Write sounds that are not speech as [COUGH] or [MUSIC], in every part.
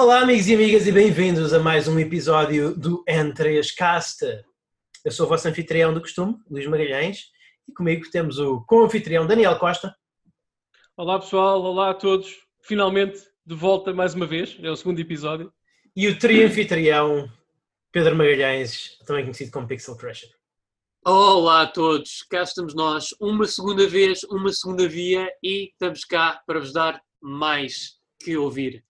Olá, amigos e amigas, e bem-vindos a mais um episódio do N3Cast. Eu sou o vosso anfitrião do costume, Luís Magalhães, e comigo temos o co-anfitrião Daniel Costa. Olá, pessoal, olá a todos. Finalmente de volta mais uma vez, é o segundo episódio. E o tri-anfitrião Pedro Magalhães, também conhecido como Pixel Crusher. Olá a todos, cá estamos nós, uma segunda vez, uma segunda via e estamos cá para vos dar mais que ouvir.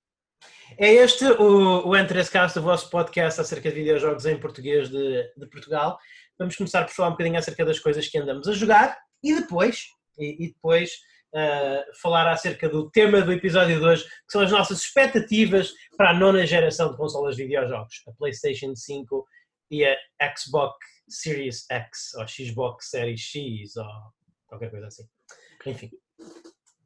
É este o, o N3Cast, o vosso podcast acerca de videojogos em português de, de, Portugal. Vamos começar por falar um bocadinho acerca das coisas que andamos a jogar e depois, e, e depois uh, falar acerca do tema do episódio de hoje, que são as nossas expectativas para a nona geração de consolas de videojogos, a PlayStation 5 e a Xbox Series X, ou Xbox Series X, ou qualquer coisa assim. Enfim.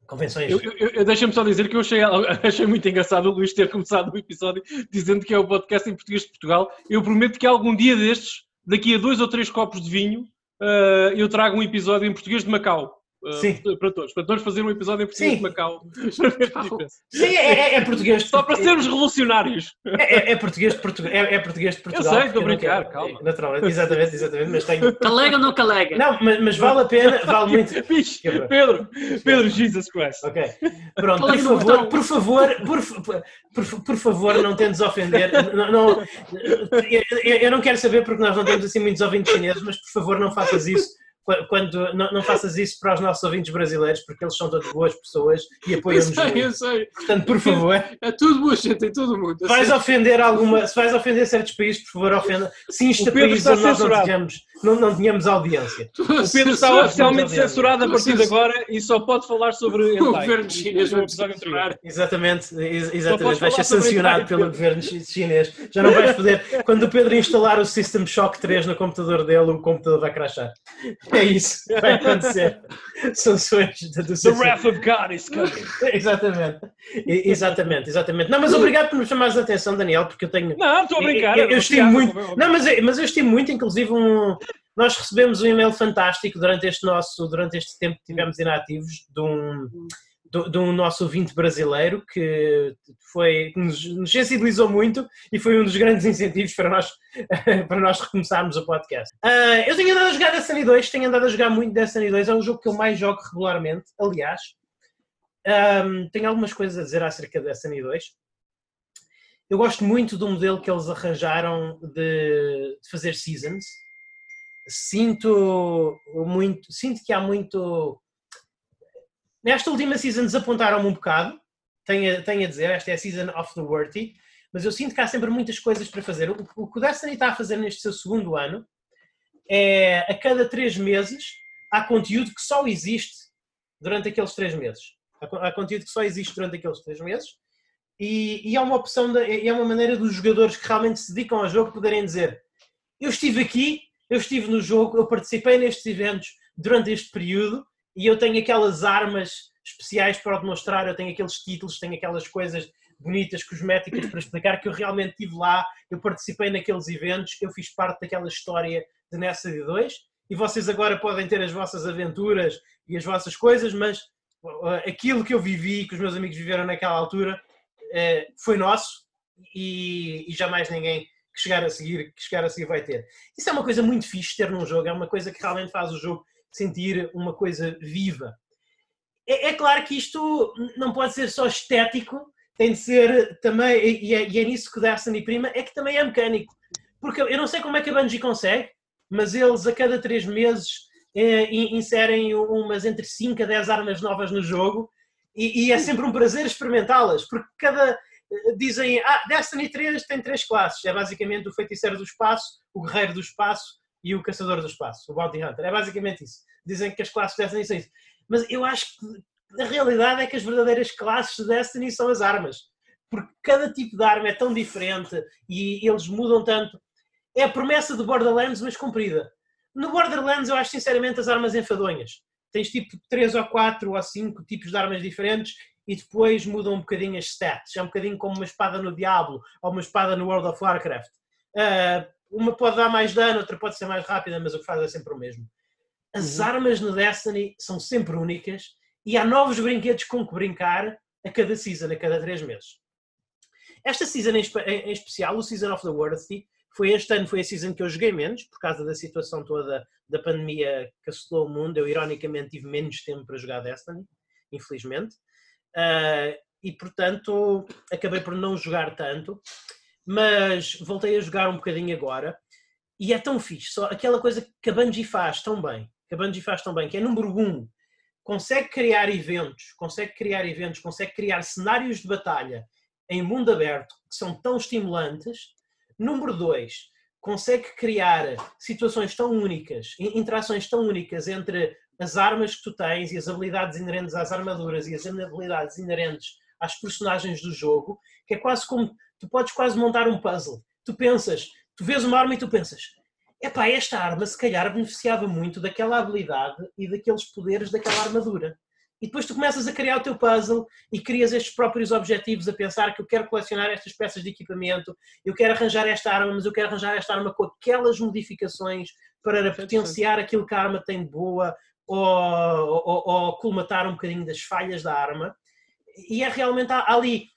Convenções. Eu, eu, eu Deixa-me só dizer que eu achei, [LAUGHS] achei muito engraçado o Luís ter começado o episódio dizendo que é o podcast em português de Portugal. Eu prometo que algum dia destes, daqui a dois ou três copos de vinho, uh, eu trago um episódio em português de Macau. Uh, Sim. Para todos. Para todos fazer um episódio em português Sim. de Macau. [LAUGHS] Sim, é, é, é, português. Só para sermos revolucionários. É, é, é português de Portugal. É, é, português de Portugal. Eu sei, estou a brincar, calma. Naturalmente, exatamente, exatamente. Mas tenho... Calega ou não calega? Não, mas, mas vale a pena, vale muito. [LAUGHS] Pedro, Pedro, Jesus Christ. Ok. Pronto, por favor, por favor, por, por, por favor, não tentes ofender. Não, não, eu, eu não quero saber porque nós não temos assim muitos ouvintes chineses, mas por favor não faças isso quando não, não, faças isso para os nossos ouvintes brasileiros, porque eles são todas boas pessoas e apoiam-nos. Eu sei, eu sei. Portanto, por favor. É tudo boa gente em todo mundo. Se vais ofender alguma, se vais ofender certos países, por favor, ofenda. Se isto é país onde nós não tínhamos, não, não tínhamos audiência. O Pedro está oficialmente censurado a partir de agora e só pode falar sobre o governo chinês. Exatamente, exatamente. Vai ser sancionado pelo governo chinês. Já não vais poder. Quando o Pedro instalar o System Shock 3 no computador dele, o computador vai crashar. É isso, vai acontecer. [LAUGHS] Sanções do The wrath of God is coming. [LAUGHS] exatamente. exatamente, exatamente. Não, mas obrigado por me chamares a atenção, Daniel, porque eu tenho. Não, estou a brincar. Eu, eu, eu estimo muito. Não, mas, mas eu estimo muito, inclusive, um. Nós recebemos um e-mail fantástico durante este nosso, durante este tempo que tivemos inativos, de um de um nosso ouvinte brasileiro que foi, nos, nos sensibilizou muito e foi um dos grandes incentivos para nós, [LAUGHS] para nós recomeçarmos o podcast. Uh, eu tenho andado a jogar Destiny 2, tenho andado a jogar muito Destiny 2, é um jogo que eu mais jogo regularmente, aliás. Um, tenho algumas coisas a dizer acerca de Destiny 2. Eu gosto muito do modelo que eles arranjaram de, de fazer seasons. Sinto muito, sinto que há muito Nesta última season desapontaram-me um bocado, tenho a, tenho a dizer, esta é a season of the worthy, mas eu sinto que há sempre muitas coisas para fazer. O, o que o Destiny está a fazer neste seu segundo ano é, a cada três meses, há conteúdo que só existe durante aqueles três meses. Há, há conteúdo que só existe durante aqueles três meses e, e é uma opção, de, é uma maneira dos jogadores que realmente se dedicam ao jogo poderem dizer eu estive aqui, eu estive no jogo, eu participei nestes eventos durante este período e eu tenho aquelas armas especiais para o demonstrar, eu tenho aqueles títulos, tenho aquelas coisas bonitas, cosméticas para explicar que eu realmente estive lá, eu participei naqueles eventos, eu fiz parte daquela história de Nessa de 2 e vocês agora podem ter as vossas aventuras e as vossas coisas, mas aquilo que eu vivi, que os meus amigos viveram naquela altura, uh, foi nosso e, e jamais ninguém que chegar a seguir que chegar a seguir vai ter. Isso é uma coisa muito fixe ter num jogo, é uma coisa que realmente faz o jogo sentir uma coisa viva. É, é, claro que isto não pode ser só estético, tem de ser também, e é, e é nisso que o Destiny prima, é que também é mecânico. Porque eu não sei como é que a Bungie consegue, mas eles a cada três meses é, inserem umas entre 5 a 10 armas novas no jogo e, e é sempre um prazer experimentá-las, porque cada. Eh, dizem, ah, Destiny 3 tem três classes, é basicamente o feiticeiro do espaço, o guerreiro do espaço e o Caçador do Espaço, o Bounty Hunter. É basicamente isso. Dizem que as classes de Destiny são isso. Mas eu acho que a realidade é que as verdadeiras classes de Destiny são as armas. Porque cada tipo de arma é tão diferente e eles mudam tanto. É a promessa do Borderlands, mas cumprida. No Borderlands, eu acho sinceramente as armas enfadonhas. Tens tipo 3 ou 4 ou 5 tipos de armas diferentes e depois mudam um bocadinho as stats. É um bocadinho como uma espada no Diablo ou uma espada no World of Warcraft. Uh, uma pode dar mais dano, outra pode ser mais rápida, mas o que faz é sempre o mesmo. As uhum. armas no Destiny são sempre únicas e há novos brinquedos com que brincar a cada season, a cada três meses. Esta season em, espe- em- em especial, o Season of the Worthy, foi este ano, foi a season que eu joguei menos, por causa da situação toda da pandemia que assolou o mundo. Eu, ironicamente, tive menos tempo para jogar Destiny, infelizmente. Ah, e, portanto, acabei por não jogar tanto. Mas voltei a jogar um bocadinho agora. E é tão fixe. Só aquela coisa que a Bungie faz tão bem, que a Bungie faz tão bem, que é número um, consegue criar eventos, consegue criar eventos, consegue criar cenários de batalha em mundo aberto que são tão estimulantes. Número dois, consegue criar situações tão únicas, in- interações tão únicas entre as armas que tu tens e as habilidades inerentes às armaduras e as habilidades inerentes às personagens do jogo, que é quase como tu podes quase montar um puzzle. Tu pensas, tu vês uma arma e tu pensas, epá, esta arma se calhar beneficiava muito daquela habilidade e daqueles poderes daquela armadura. E depois tu começas a criar o teu puzzle e crias estes próprios objetivos a pensar que eu quero colecionar estas peças de equipamento, eu quero arranjar esta arma, mas eu quero arranjar esta arma com aquelas modificações para potenciar aquilo que a arma tem de boa ou, ou, ou colmatar um bocadinho das falhas da arma. E é realmente ali,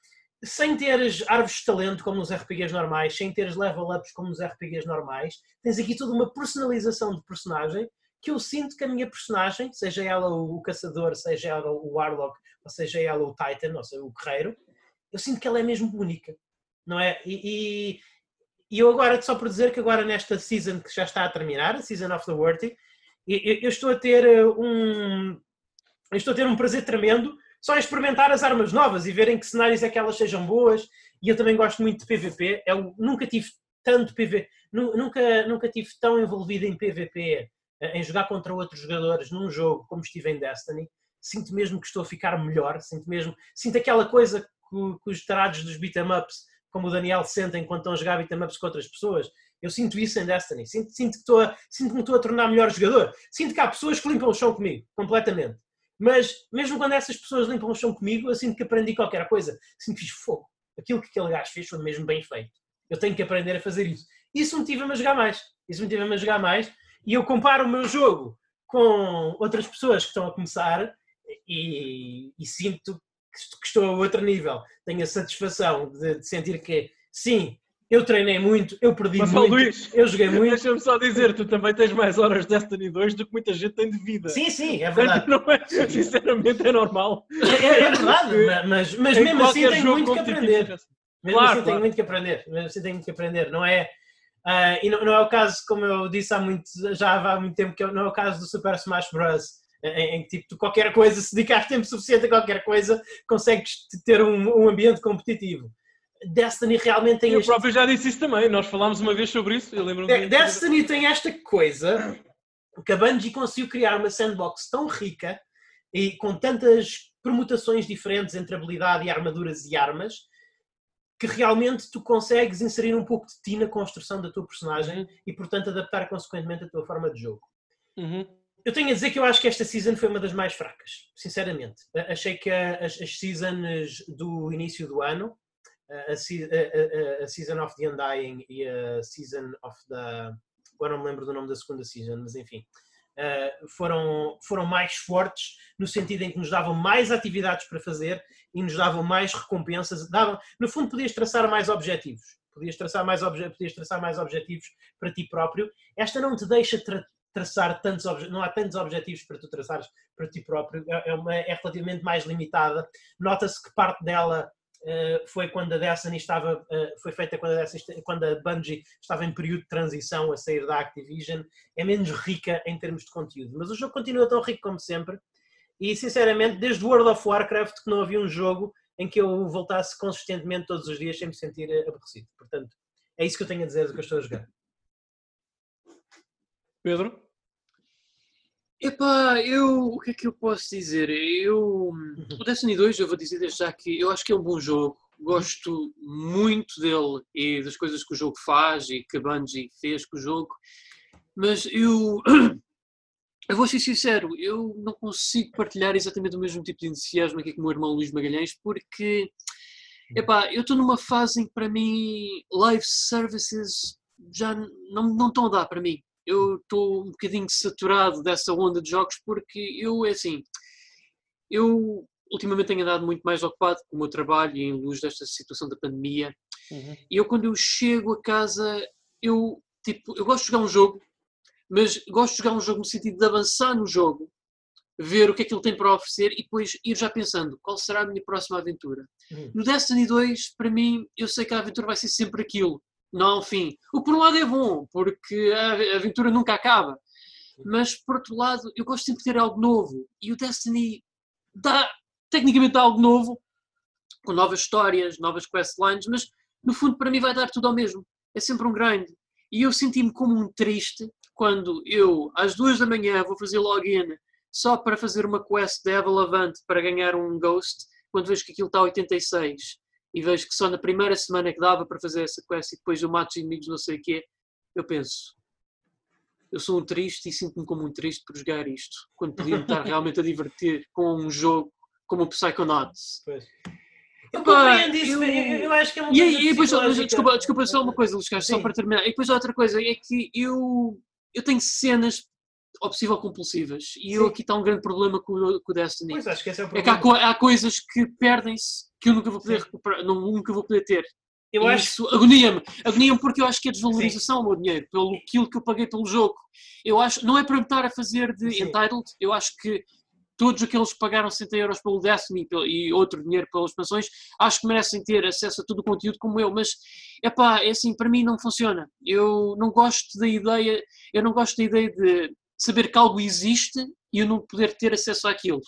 sem teres árvores de talento como nos RPGs normais, sem teres level ups como nos RPGs normais, tens aqui toda uma personalização de personagem que eu sinto que a minha personagem, seja ela o caçador, seja ela o warlock, ou seja ela o titan, ou seja, o guerreiro, eu sinto que ela é mesmo única, não é? E, e- e eu agora, só por dizer que agora nesta season que já está a terminar, a Season of the Worthy, eu, eu- estou a ter uh, um estou a ter um prazer tremendo só experimentar as armas novas e verem que cenários é que elas sejam boas. E eu também gosto muito de PVP. Eu nunca tive tanto PVP, nu- nunca, nunca tive tão envolvido em PVP, eh, em jogar contra outros jogadores num jogo como estive em Destiny. Sinto mesmo que estou a ficar melhor, sinto mesmo, sinto aquela coisa que, que os tarados dos beat'em ups, como o Daniel, sentem quando estão a jogar beat'em ups com outras pessoas. Eu sinto isso em Destiny. Sinto, sinto, que estou a, sinto que me estou a tornar melhor jogador. Sinto que há pessoas que limpam o chão comigo, completamente. Mas mesmo quando essas pessoas limpam o chão comigo, eu sinto que aprendi qualquer coisa. Sinto que fiz fogo. Aquilo que aquele gajo fez foi mesmo bem feito. Eu tenho que aprender a fazer isso. Isso motiva-me a jogar mais. Isso motiva-me a jogar mais. E eu comparo o meu jogo com outras pessoas que estão a começar e, e sinto que est- que estou a outro nível. Tenho a satisfação de, de sentir que, sim, eu treinei muito, eu perdi Mas, muito, Luís, eu joguei muito. deixa-me só dizer, tu também tens mais horas de Destiny 2 do que muita gente tem de vida. Sim, sim, é verdade. é, sinceramente é normal. É, é- é verdade, ma- mas, mas mesmo assim tenho muito que aprender. seja assim. Mesmo Claro, assim tenho claro. muito que aprender. Mesmo assim tenho muito que aprender. Não é, ah, e não, não é o caso, como eu disse há muito, já há muito tempo, que não é o caso do Super Smash Bros. Em, que tipo, qualquer coisa, se dedicares tempo suficiente a qualquer coisa, consegues ter um, um ambiente competitivo. Destiny realmente tem Eu este próprio já disse isso também, nós falámos uma vez sobre isso, eu lembro-me. De- Destiny tem esta coisa que a Bungie conseguiu criar uma sandbox tão rica e com tantas permutações diferentes entre habilidade e armaduras e armas que realmente tu consegues inserir um pouco de ti na construção da tua personagem e portanto adaptar consequentemente a tua forma de jogo. Uhum. Eu tenho a dizer que eu acho que esta season foi uma das mais fracas, sinceramente. Achei que as, as seasons do início do ano, a, a, a- Season of the Undying e a Season of the. Agora não me lembro do nome da segunda season, mas enfim. eh, foram, foram mais fortes no sentido em que nos davam mais atividades para fazer e nos davam mais recompensas. Davam, no fundo, podias traçar mais objetivos. Podias traçar mais, obje, podias traçar mais objetivos para ti próprio. Esta não te deixa tra- traçar tantos não há tantos objetivos para tu traçares para ti próprio, é, é uma- é relativamente mais limitada. Nota-se que parte dela foi quando a Destiny estava, eh, foi feita quando a, Destiny- quando a Bungie estava em período de transição a sair da Activision, é menos rica em termos de conteúdo, mas o jogo continua tão rico como sempre. E sinceramente, desde World of Warcraft que não havia um jogo em que eu voltasse consistentemente todos os dias sem me sentir eh, aborrecido. Portanto, é isso que eu tenho a dizer do que eu estou a jogar. Pedro? Epá, eu, o que é que eu posso dizer? Eu, o Destiny 2, eu vou dizer desde já que eu acho que é um bom jogo. Gosto muito dele e das coisas que o jogo faz e que a Bungie fez com o jogo. Mas eu, [CLEARS THROAT] eu vou ser sincero, eu não consigo partilhar exatamente o mesmo tipo de entusiasmo aqui com o meu irmão Luís Magalhães, porque epá, eu estou numa fase em que para mim live services já não, não estão a dar para mim eu estou um bocadinho saturado dessa onda de jogos porque eu, é assim, eu ultimamente tenho andado muito mais ocupado com o meu trabalho e em luz desta situação da pandemia Uhum. E eu, quando eu chego a casa, eu, tipo, eu gosto de jogar um jogo, mas gosto de jogar um jogo no sentido de avançar no jogo, ver o que é que ele tem para oferecer e depois ir já pensando qual será a minha próxima aventura. Uhum. No Destiny 2, para mim, eu sei que a aventura vai ser sempre aquilo, não há um fim. O que por um lado é bom, porque a aventura nunca acaba. Mas por outro lado, eu gosto sempre de ter algo novo. E o Destiny dá tecnicamente dá algo novo, com novas histórias, novas questlines, mas no fundo para mim vai dar tudo ao mesmo. É sempre um grind. E eu senti-me como um triste quando eu, às duas da manhã, vou fazer login só para fazer uma quest de Evil Avant para ganhar um Ghost, quando vejo que aquilo está a 86 e vejo que só na primeira semana que dava para fazer essa quest e depois eu mato os inimigos não sei o quê, eu penso, eu sou um triste e sinto-me como um triste por jogar isto, quando podia-me estar [LAUGHS] realmente a divertir com um jogo como o Psychonauts. Pois. Eu compreendo isso, eu- eu, acho que é uma E, coisa aí- e depois, psicológica. desculpa, desculpa só uma coisa, Luís Carlos, só para terminar. E depois outra coisa é que eu, eu tenho cenas obsessivo compulsivas e eu aqui está um grande problema com, o- com o Destiny. Pois, acho que esse é o É que há, problema. há coisas que perdem-se que eu nunca vou poder Sim. recuperar, não, nunca vou poder ter. Eu E acho isso agonia-me. Agonia-me porque eu acho que é desvalorização do meu dinheiro, pelo aquilo que eu paguei pelo jogo. Eu acho, não é para me estar a fazer de Sim. entitled, eu acho que todos aqueles que pagaram 60 euros pelo Destiny e outro dinheiro pelas expansões, acho que merecem ter acesso a todo o conteúdo como eu, mas epá, é assim, para mim não funciona. Eu não gosto da ideia, eu não gosto da ideia de saber que algo existe e eu não poder ter acesso àquilo.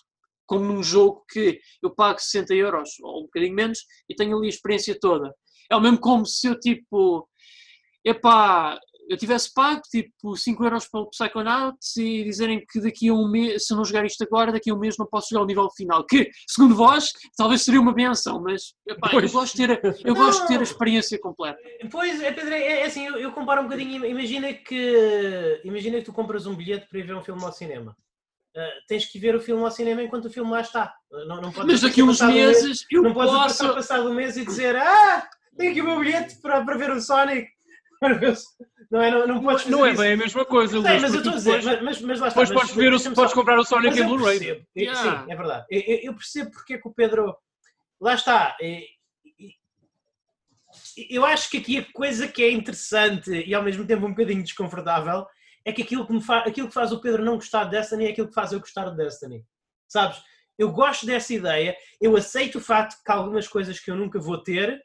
Como num jogo que eu pago 60 euros ou um bocadinho menos e tenho ali a experiência toda. É o mesmo como se eu tipo, epá, eu tivesse pago tipo 5 euros pelo Psychonauts e dizerem que daqui a um mês, se eu não jogar isto agora, daqui a um mês não posso jogar o nível final. Que, segundo vós, talvez seria uma benção, mas epá, eu, gosto de ter, a- eu Não. gosto de ter a experiência completa. Pois, é, Pedro, é, é assim, eu, eu comparo um bocadinho, imagina que, imagina que tu compras um bilhete para ir ver um filme ao cinema. Ah, tens que ver o filme ao cinema enquanto o filme lá está. Ah, Não, não pode Mas daqui uns passado um mês- meses eu não podes posso. passar passado um mês e dizer ah, tenho aqui o meu bilhete para, para ver o Sonic. [LAUGHS] Não, é, não, não podes Não é isso. bem a mesma coisa, Sei, Luís. mas eu estou a dizer, depois- mas, mas, mas lá está. Depois podes, ver, o- podes comprar o Sonic em Blu-ray. Yeah. Sim, é verdade. Eu, eu- percebo porque é que o Pedro. Lá está. Eu acho que aqui a coisa que é interessante e ao mesmo tempo um bocadinho desconfortável é que aquilo que, me fa... aquilo que faz o Pedro não gostar de Destiny é aquilo que faz eu gostar de Destiny. Sabes? Eu gosto dessa ideia, eu aceito o facto que há algumas coisas que eu nunca vou ter,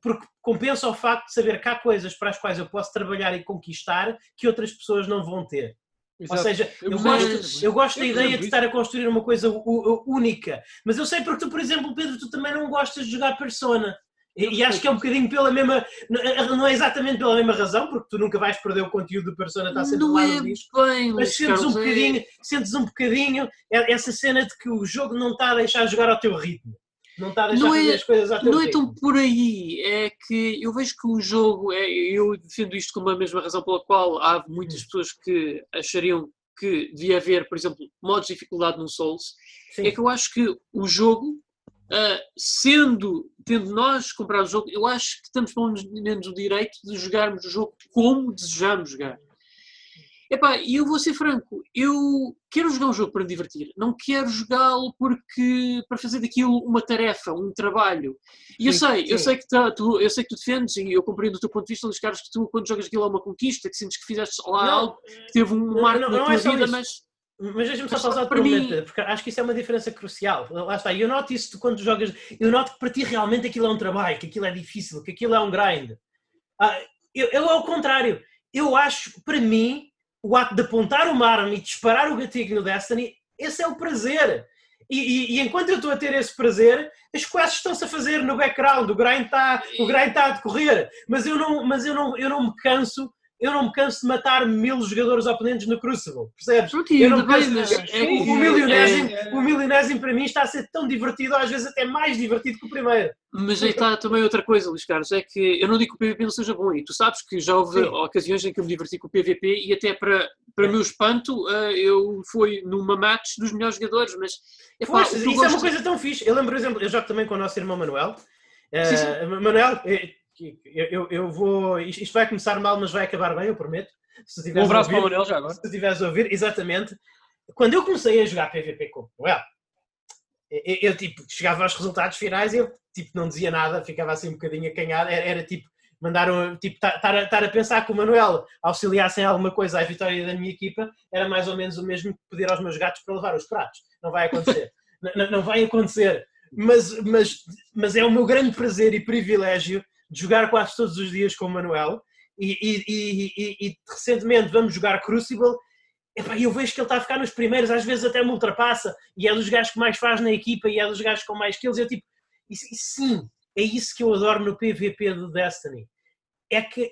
porque compensa o facto de saber que há coisas para as quais eu posso trabalhar e conquistar que outras pessoas não vão ter. Ou Exato. seja, Eu eu, gosto, eu gosto da Eu ideia percebo de isso. estar a construir uma coisa única. Mas eu sei porque tu, por exemplo, Pedro, tu também não gostas de jogar Persona. E, e acho que é um bocadinho pela mesma. Não é exatamente pela mesma razão, porque tu nunca vais perder o conteúdo do Persona, está sempre Não lá é no disco. bem, Mas sentes um é- bocadinho, sentes um bocadinho é- essa cena de que o jogo não está a deixar jogar ao teu ritmo. Não está a deixar Não é- as coisas ao teu Não é ritmo. tão por aí, é que eu vejo que o jogo, é, eu defendo isto como a mesma razão pela qual há muitas Hum. pessoas que achariam que devia haver, por exemplo, modos de dificuldade no Souls, Sim. é que eu acho que o jogo, ah, sendo, tendo nós comprado o jogo, eu acho que temos pelo menos o direito de jogarmos o jogo como desejamos jogar. Epá, e eu vou ser franco, eu quero jogar um jogo para me divertir, não quero jogá-lo porque para fazer daquilo uma tarefa, um trabalho. E eu Sim, sei, eu sim. sei que tá- tu, eu sei que tu defendes e eu compreendo o teu ponto de vista, Luís Carlos, que tu quando jogas aquilo é uma conquista, que sentes que fizeste lá Não, algo que teve um marco não, na não tua é vida, isso. mas Mas deixa-me só pausar por um mim- momento, porque acho que isso é uma diferença crucial. Lá está, eu noto isso quando jogas, eu noto que para ti realmente aquilo é um trabalho, que aquilo é difícil, que aquilo é um grind. Ah, eu, eu ao contrário, eu acho, para mim, o ato de apontar uma arma e disparar o gatilho no Destiny, esse é o prazer. E, e- e enquanto eu estou a ter esse prazer, as quests estão-se a fazer no background, o grind está está a decorrer, mas eu não, mas eu não, eu não me canso, eu não me canso de matar mil jogadores oponentes no Crucible, percebes? pronto, Eu não bem, mas é o, milionésimo, é- o milionésimo para mim está a ser tão divertido, às vezes até mais divertido que o primeiro. Mas aí está também outra coisa, Luís Carlos, é que eu não digo que o PVP não seja bom, e tu sabes que já houve Sim. ocasiões em que eu me diverti com o PVP e até para, para É. meu espanto eh, eu fui numa match dos melhores jogadores, mas o que isso é uma coisa tão fixe. Eu lembro, por exemplo, eu jogo também com o nosso irmão Manuel. Sim, sim. Manuel, eh, que- eu, eu, vou. Isto vai começar mal, mas vai acabar bem, eu prometo. Um tiveres abraço para o ouvir- Manel já agora. se tu estiveres a ouvir, exatamente. Quando eu comecei a jogar PVP com o Manuel, Eu, eu, tipo, chegava aos resultados finais e eu tipo, não dizia nada, ficava assim um bocadinho acanhado. Era, era tipo, mandaram, tipo, estar a, pensar que o Manuel auxiliasse em alguma coisa à vitória da minha equipa era mais ou menos o mesmo que pedir aos meus gatos para levar os pratos. Não vai acontecer. [LAUGHS] não, não vai acontecer. Mas, mas, mas é o meu grande prazer e privilégio de jogar quase todos os dias com o Manuel. E, e, e, e recentemente vamos jogar Crucible. E eu vejo que ele está a ficar nos primeiros, às vezes até me ultrapassa. E é dos gajos que mais faz na equipa e é dos gajos com mais kills. Eu tipo, e, sim, é isso que eu adoro no PVP do Destiny é que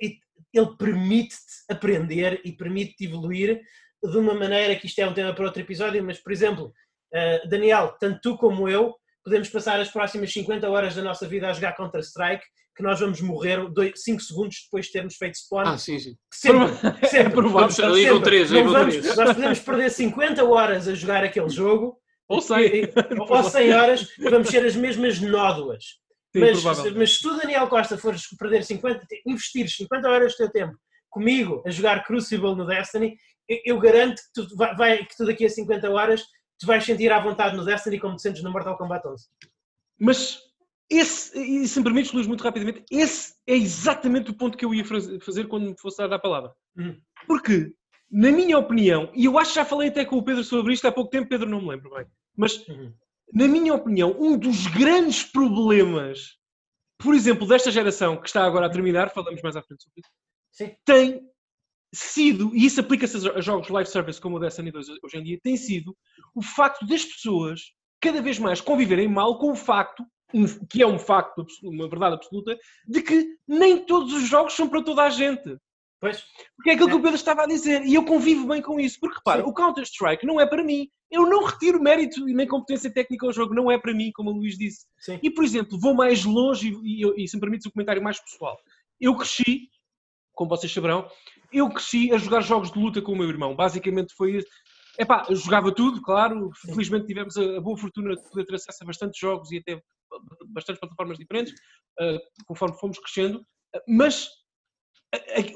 ele permite-te aprender e permite-te evoluir de uma maneira que isto é um tema para outro episódio, mas, por exemplo, uh, Daniel, tanto tu como eu, podemos passar as próximas 50 horas da nossa vida a jogar Counter-Strike, que nós vamos morrer 5 segundos depois de termos feito spawn. Ah, sim, sim. Sempre, sempre. [LAUGHS] É sempre. 3, Não vamos, nós podemos perder 50 horas a jogar aquele jogo, ou 100, [LAUGHS] ou 100 horas, vamos ser as mesmas nódoas. Sim, mas, mas se tu, Daniel Costa, fores perder 50, investir 50 horas do teu tempo comigo a jogar Crucible no Destiny, eu, eu garanto que tu, vai, vai, que tu daqui a 50 horas tu vais sentir à vontade no Destiny como te sentes no Mortal Kombat 11. Mas esse, e se me permites, Luís, muito rapidamente, esse é exatamente o ponto que eu ia fazer quando me fosse dar a palavra. Uhum. Porque, na minha opinião, e eu acho que já falei até com o Pedro sobre isto há pouco tempo, Pedro não me lembro bem, mas uhum na minha opinião, um dos grandes problemas, por exemplo, desta geração que está agora a terminar, falamos mais à frente sobre isso, Sim. tem sido, e isso aplica-se a jogos live service como o Destiny 2 hoje em dia, tem sido o facto das pessoas cada vez mais conviverem mal com o facto, que é um facto, uma verdade absoluta, de que nem todos os jogos são para toda a gente. Pois. Porque é aquilo é. que o Pedro estava a dizer, e eu convivo bem com isso, porque repara, Sim. o Counter-Strike não é para mim, eu não retiro mérito e nem competência técnica ao jogo, não é para mim, como o Luís disse. Sim. E, por exemplo, vou mais longe e, e, e se me permites um comentário mais pessoal. Eu cresci, como vocês saberão, eu cresci a jogar jogos de luta com o meu irmão. Basicamente foi. Epá, eu jogava tudo, claro. Felizmente tivemos a, boa fortuna de poder ter acesso a bastantes jogos e até bastantes plataformas diferentes, uh, conforme fomos crescendo. Mas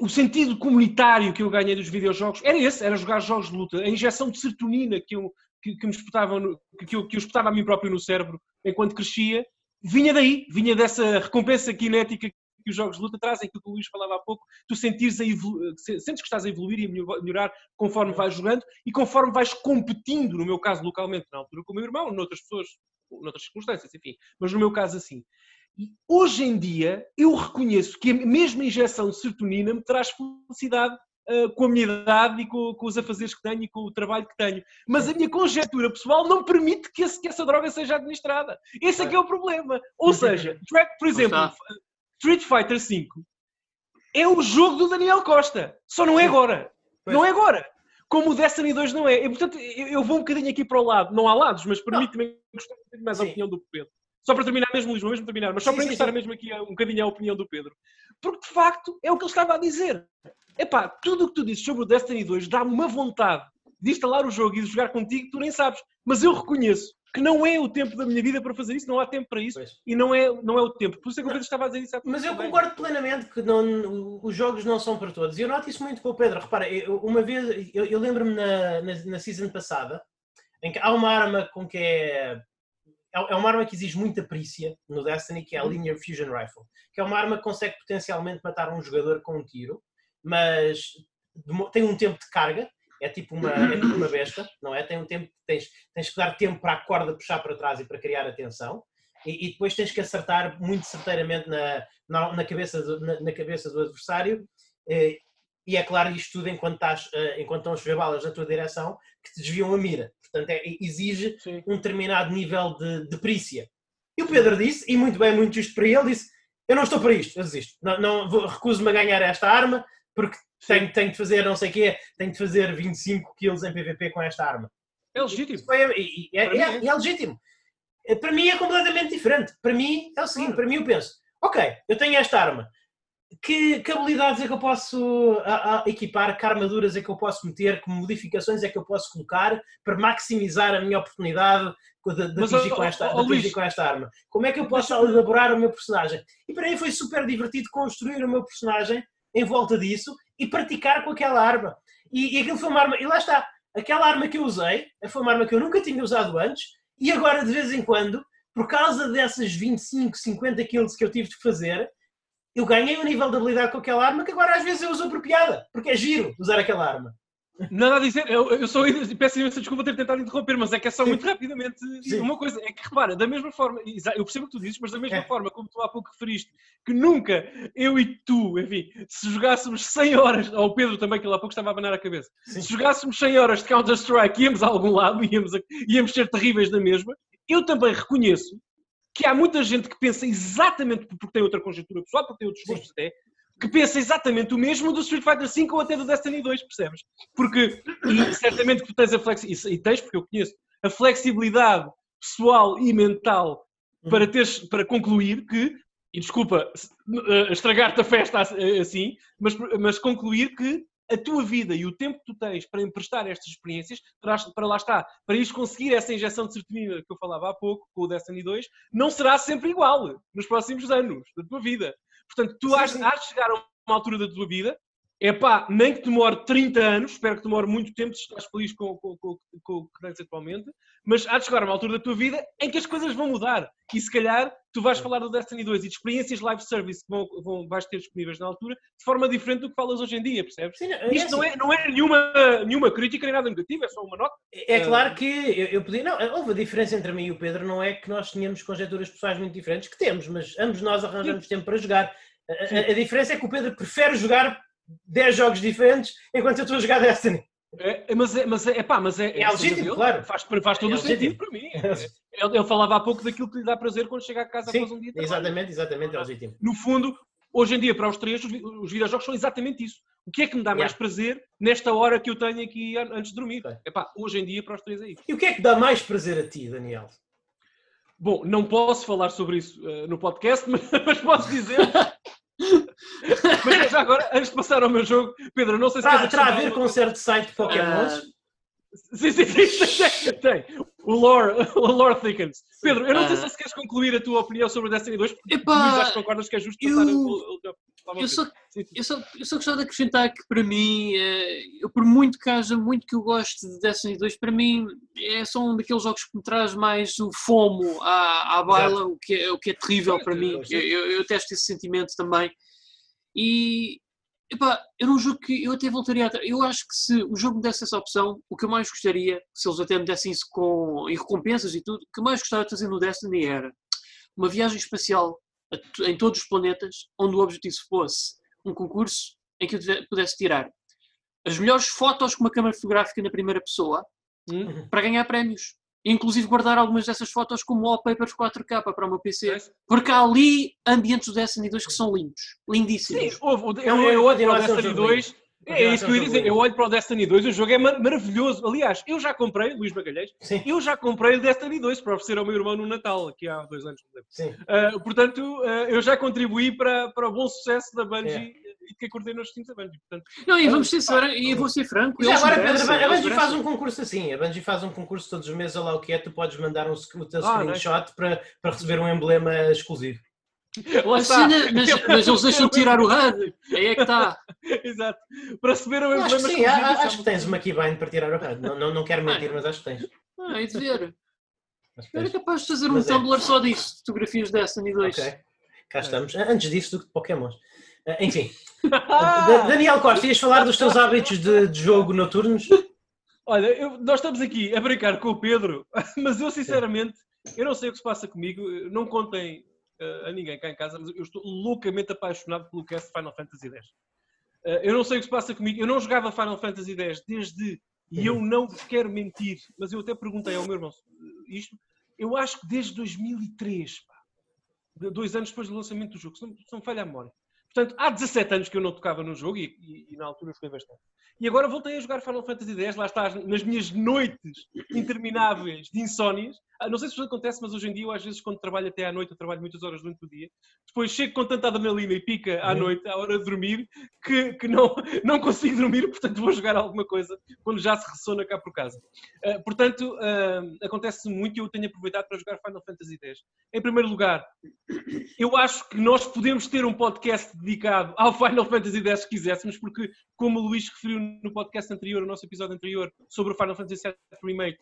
o sentido comunitário que eu ganhei dos videojogos era esse, era jogar jogos de luta. A injeção de serotonina que eu, que, que me espetava, no, que, eu, que eu espetava a mim próprio no cérebro enquanto crescia, vinha daí, vinha dessa recompensa cinética que os jogos de luta trazem, que o Luís falava há pouco, tu sentires a sentes que estás a evoluir e a melhorar conforme vais jogando e conforme vais competindo, no meu caso localmente, na altura com o meu irmão, noutras pessoas, noutras circunstâncias, enfim, mas no meu caso assim. E hoje em dia eu reconheço que a mesma injeção de serotonina me traz felicidade uh, com a minha idade e com, com, os afazeres que tenho e com o trabalho que tenho. Mas a minha conjectura pessoal não permite que, esse, que essa droga seja administrada. Esse é que é o problema. Ou seja, por exemplo, Street Fighter V é o jogo do Daniel Costa. Só não é agora. Não é agora. Como o Destiny 2 não é. E, portanto, eu vou um bocadinho aqui para o lado. Não há lados, mas permite-me gostar mais a opinião do Pedro. Só para terminar mesmo, Luís, mesmo terminar, mas só sim, para encostar mesmo aqui um bocadinho a opinião do Pedro. Porque de facto é o que ele estava a dizer. Epá, tudo o que tu dizes sobre o Destiny 2 dá-me uma vontade de instalar o jogo e de jogar contigo, tu nem sabes. Mas eu reconheço que não é o tempo da minha vida para fazer isso, não há tempo para isso pois. e não é, não é o tempo. Por isso é que o Pedro estava a dizer isso. Mas eu concordo plenamente que não, os jogos não são para todos. E eu noto isso muito com o Pedro. Repara, eu, uma vez, eu, eu lembro-me na, na, na season passada, em que há uma arma com que é é, é uma arma que exige muita perícia no Destiny, que é a uhum. Linear Fusion Rifle, que é uma arma que consegue potencialmente matar um jogador com um tiro, mas tem um tempo de carga, é tipo uma, é tipo uma besta, não é? Tem um tempo, tens, tens que dar tempo para a corda puxar para trás e para criar atenção, e, e depois tens que acertar muito certeiramente na, na, na cabeça, do, na, na, cabeça do adversário, e, e é claro isto tudo enquanto, estás, eh, enquanto estão a chover balas na tua direção, que te desviam a mira. Portanto, é, exige Sim. um determinado nível de, de perícia. E o Pedro disse, e muito bem, muito justo para ele, disse: Eu não estou para isto, eu desisto. Não, não recuso-me a ganhar esta arma porque tenho, tenho de fazer não sei o quê, tenho de fazer 25 kills em PVP com esta arma. É legítimo. É, é, é, é, legítimo. Para mim é completamente diferente. Para mim é o seguinte: para mim eu penso, ok, eu tenho esta arma, que, que, habilidades é que eu posso a, a, equipar, que armaduras é que eu posso meter, que modificações é que eu posso colocar para maximizar a minha oportunidade de, de, atingir, com esta, de atingir com esta arma? Como é que eu posso elaborar o meu personagem? E para mim foi super divertido construir o meu personagem em volta disso e praticar com aquela arma. E, e aquilo foi uma arma, e lá está, aquela arma que eu usei foi uma arma que eu nunca tinha usado antes E agora, de vez em quando, por causa dessas 25, 50 kills que eu tive de fazer, eu ganhei um nível de habilidade com aquela arma que agora às vezes eu uso por piada, porque é giro usar aquela arma. Nada a dizer, eu, eu só peço imensa desculpa ter tentado interromper, mas é que é só muito rapidamente Sim. uma coisa. É que repara, da mesma forma, eu percebo o que tu dizes, mas da mesma É. forma como tu há pouco referiste, que nunca eu e tu, enfim, se jogássemos 100 horas, ou o Pedro também, que ele há pouco estava a abanar a cabeça, Sim. se jogássemos 100 horas de Counter-Strike, íamos a algum lado, [LAUGHS] íamos, a- íamos ser terríveis na mesma. Eu também reconheço que há muita gente que pensa exatamente, porque tem outra conjuntura pessoal, porque tem outros gostos até, que pensa exatamente o mesmo do Street Fighter V ou até do Destiny 2, percebes? Porque, e certamente que tu tens a flexibilidade, e tens, porque eu conheço, a flexibilidade pessoal e mental para, teres, para concluir que, e desculpa eh, estragar-te a festa eh, assim, mas, mas concluir que a tua vida e o tempo que tu tens para emprestar estas experiências, para, para lá está, para ires conseguir essa injeção de serotonina que eu falava há pouco, com o Destiny 2, não será sempre igual nos próximos anos da tua vida. Portanto, tu Sim, has, sim. has de chegar a uma altura da tua vida, é pá, nem que demore 30 anos, espero que demore muito tempo se estás feliz com, com, com, com o que tens atualmente, mas há de chegar a uma altura da tua vida em que as coisas vão mudar. E se calhar tu vais falar do Destiny 2 e de experiências live service que vão, vão, vais ter disponíveis na altura de forma diferente do que falas hoje em dia, percebes? Sim, não, é Isto não assim. é, não é nenhuma, nenhuma crítica nem nada negativa, é só uma nota. É claro que eu, eu podia. Não, houve a diferença entre mim e o Pedro, não é que nós tínhamos conjecturas pessoais muito diferentes, que temos, mas ambos nós arranjamos tempo para jogar. A, a- a diferença é que o Pedro prefere jogar 10 jogos diferentes enquanto eu estou a jogar Destiny. É, é, mas é, mas é, epá, mas é, É legítimo, dele, claro. Faz, faz todo É o sentido legítimo. para mim. [LAUGHS] Ele, ele falava há pouco daquilo que lhe dá prazer quando chega a casa Sim, após um dia exatamente, exatamente, é legítimo. no fundo, hoje em dia, para os três, os, os videojogos são exatamente isso. O que é que me dá mais Yeah. prazer nesta hora que eu tenho aqui an- antes de dormir? Ok. Epá, hoje em dia, para os três é isso. E o que é que dá mais prazer a ti, Daniel? Bom, não posso falar sobre isso eh, no podcast, mas, [LAUGHS] mas posso dizer. [LAUGHS] [LAUGHS] mas já agora, antes de passar ao meu jogo, Pedro, não sei se Terá, a ver com um certo site de Pokémon? Ah, Sim, sim, sim, tem, tem. O lore, [LAUGHS] o lore thickens. Pedro, eu não sei Ah. se queres concluir a tua opinião sobre o Destiny 2, porque Epá, acho que concordas que é justo eu- passar o- o- Eu só, eu, só, eu só gostava de acrescentar que para mim, eh, eu, por muito que haja muito que eu goste de Destiny 2, para mim é só um daqueles jogos que me traz mais o fomo à, à baila, o que, é, o que é terrível para mim. Eu, eu, eu testo esse sentimento também. E epá, eu não jogo que eu até voltaria atrás. Eu acho que se o jogo me desse essa opção, o que eu mais gostaria, se eles até me dessem isso com e recompensas e tudo, o que eu mais gostava de fazer no Destiny era uma viagem espacial em todos os planetas, onde o objetivo fosse um concurso em que eu pudesse tirar as melhores fotos com uma câmara fotográfica na primeira pessoa Hum? para ganhar prémios. Inclusive guardar algumas dessas fotos como wallpapers 4K para o meu PC. Porque há ali ambientes do Destiny 2 que são lindos. Lindíssimos. Sim, houve, eu, um- eu olho para o Destiny jogo 2. É isso que eu ia dizer. Eu olho para o Destiny 2, o jogo é mar- maravilhoso. Aliás, eu já comprei, Luís Magalhães, Sim, eu já comprei o Destiny 2 para oferecer ao meu irmão no Natal, aqui há dois anos. sim. Ah, portanto, ah, eu já contribuí para, para o bom sucesso da Bungie É. e que acordei nos destinos da Bungie. Portanto, Não, e Ah, vamos ser franco, e eu vou ser franco. Já agora, merecem, Pedro, a Bungie faz um concurso assim. A Bungie faz um concurso todos os meses, olha lá o que é, tu podes mandar um, o teu Ah, screenshot para, para receber um emblema exclusivo. A [LAUGHS] mas, mas eles deixam de tirar o HUD. Aí é que está. [LAUGHS] Exato. Para receber o emblema acho que sim, a- é acho que uma tens uma keybind para tirar o RAD. Não, não, não quero mentir, Ah. mas acho que tens. Ah, é de ver. Eu era capaz de fazer um é. Tumblr só disso, fotografias de Destiny 2. Ok, cá estamos. Antes disso do que de Pokémon. Ah, Enfim, [LAUGHS] Ah! Da- Daniel Costa, ias falar dos teus hábitos de, de jogo noturnos? [LAUGHS] Olha, eu- nós estamos aqui a brincar com o Pedro, [LAUGHS] mas eu sinceramente, eu não sei o que se passa comigo, não contem eh, a ninguém cá em casa, mas eu estou loucamente apaixonado pelo cast Final Fantasy X. Eh, eu não sei o que se passa comigo, eu não jogava Final Fantasy X desde, e eu não vos quero mentir, mas eu até perguntei ao meu irmão eh, isto, eu acho que desde 2003, pá, dois anos depois do lançamento do jogo, se não, se não falha a memória. Portanto, há 17 anos que eu não tocava no jogo e, e- e na altura foi bastante. E agora voltei a jogar Final Fantasy X, lá está, nas minhas noites intermináveis de insónias. Ah, Não sei se isso acontece, mas hoje em dia, eu, às vezes, quando trabalho até à noite, eu trabalho muitas horas durante o dia, depois chego com tanta adrenalina e pica à Uhum. noite, à hora de dormir, que, que não, não consigo dormir, portanto vou jogar alguma coisa quando já se ressona cá por casa. Ah, portanto, ah, acontece muito e eu tenho aproveitado para jogar Final Fantasy X. Em primeiro lugar, eu acho que nós podemos ter um podcast dedicado ao Final Fantasy X se quiséssemos, porque, como o Luís referiu no podcast anterior, o nosso episódio anterior, sobre o Final Fantasy VII Remake,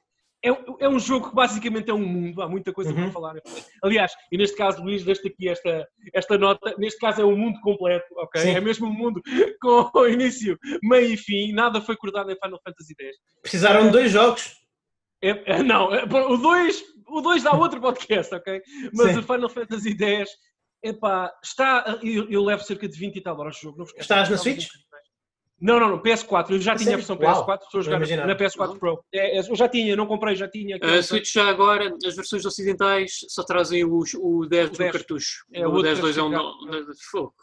é, é, um jogo que basicamente é um mundo, há muita coisa uhum. para falar. Aliás, e neste caso, Luís, deste aqui esta, esta nota, neste caso é um mundo completo, ok? Sim. É mesmo um mundo [LAUGHS] com [LAUGHS] início, meio e fim, nada foi acordado em Final Fantasy X. Precisaram de dois jogos. É, é, não, é, o 2 o dois dá outro podcast, ok? Mas Sim. o Final Fantasy X, epá, está, eu, eu levo cerca de 20 e tal horas de jogo. Estás na Switch? Não, não, não, PS4. Eu já tinha a versão PS4, estou a jogar na PS4 Pro. É, é, eu já tinha, não comprei, já tinha. A Switch já agora, as versões ocidentais só trazem o, o 10 do cartucho. É, o, o 10 2 é um fogo.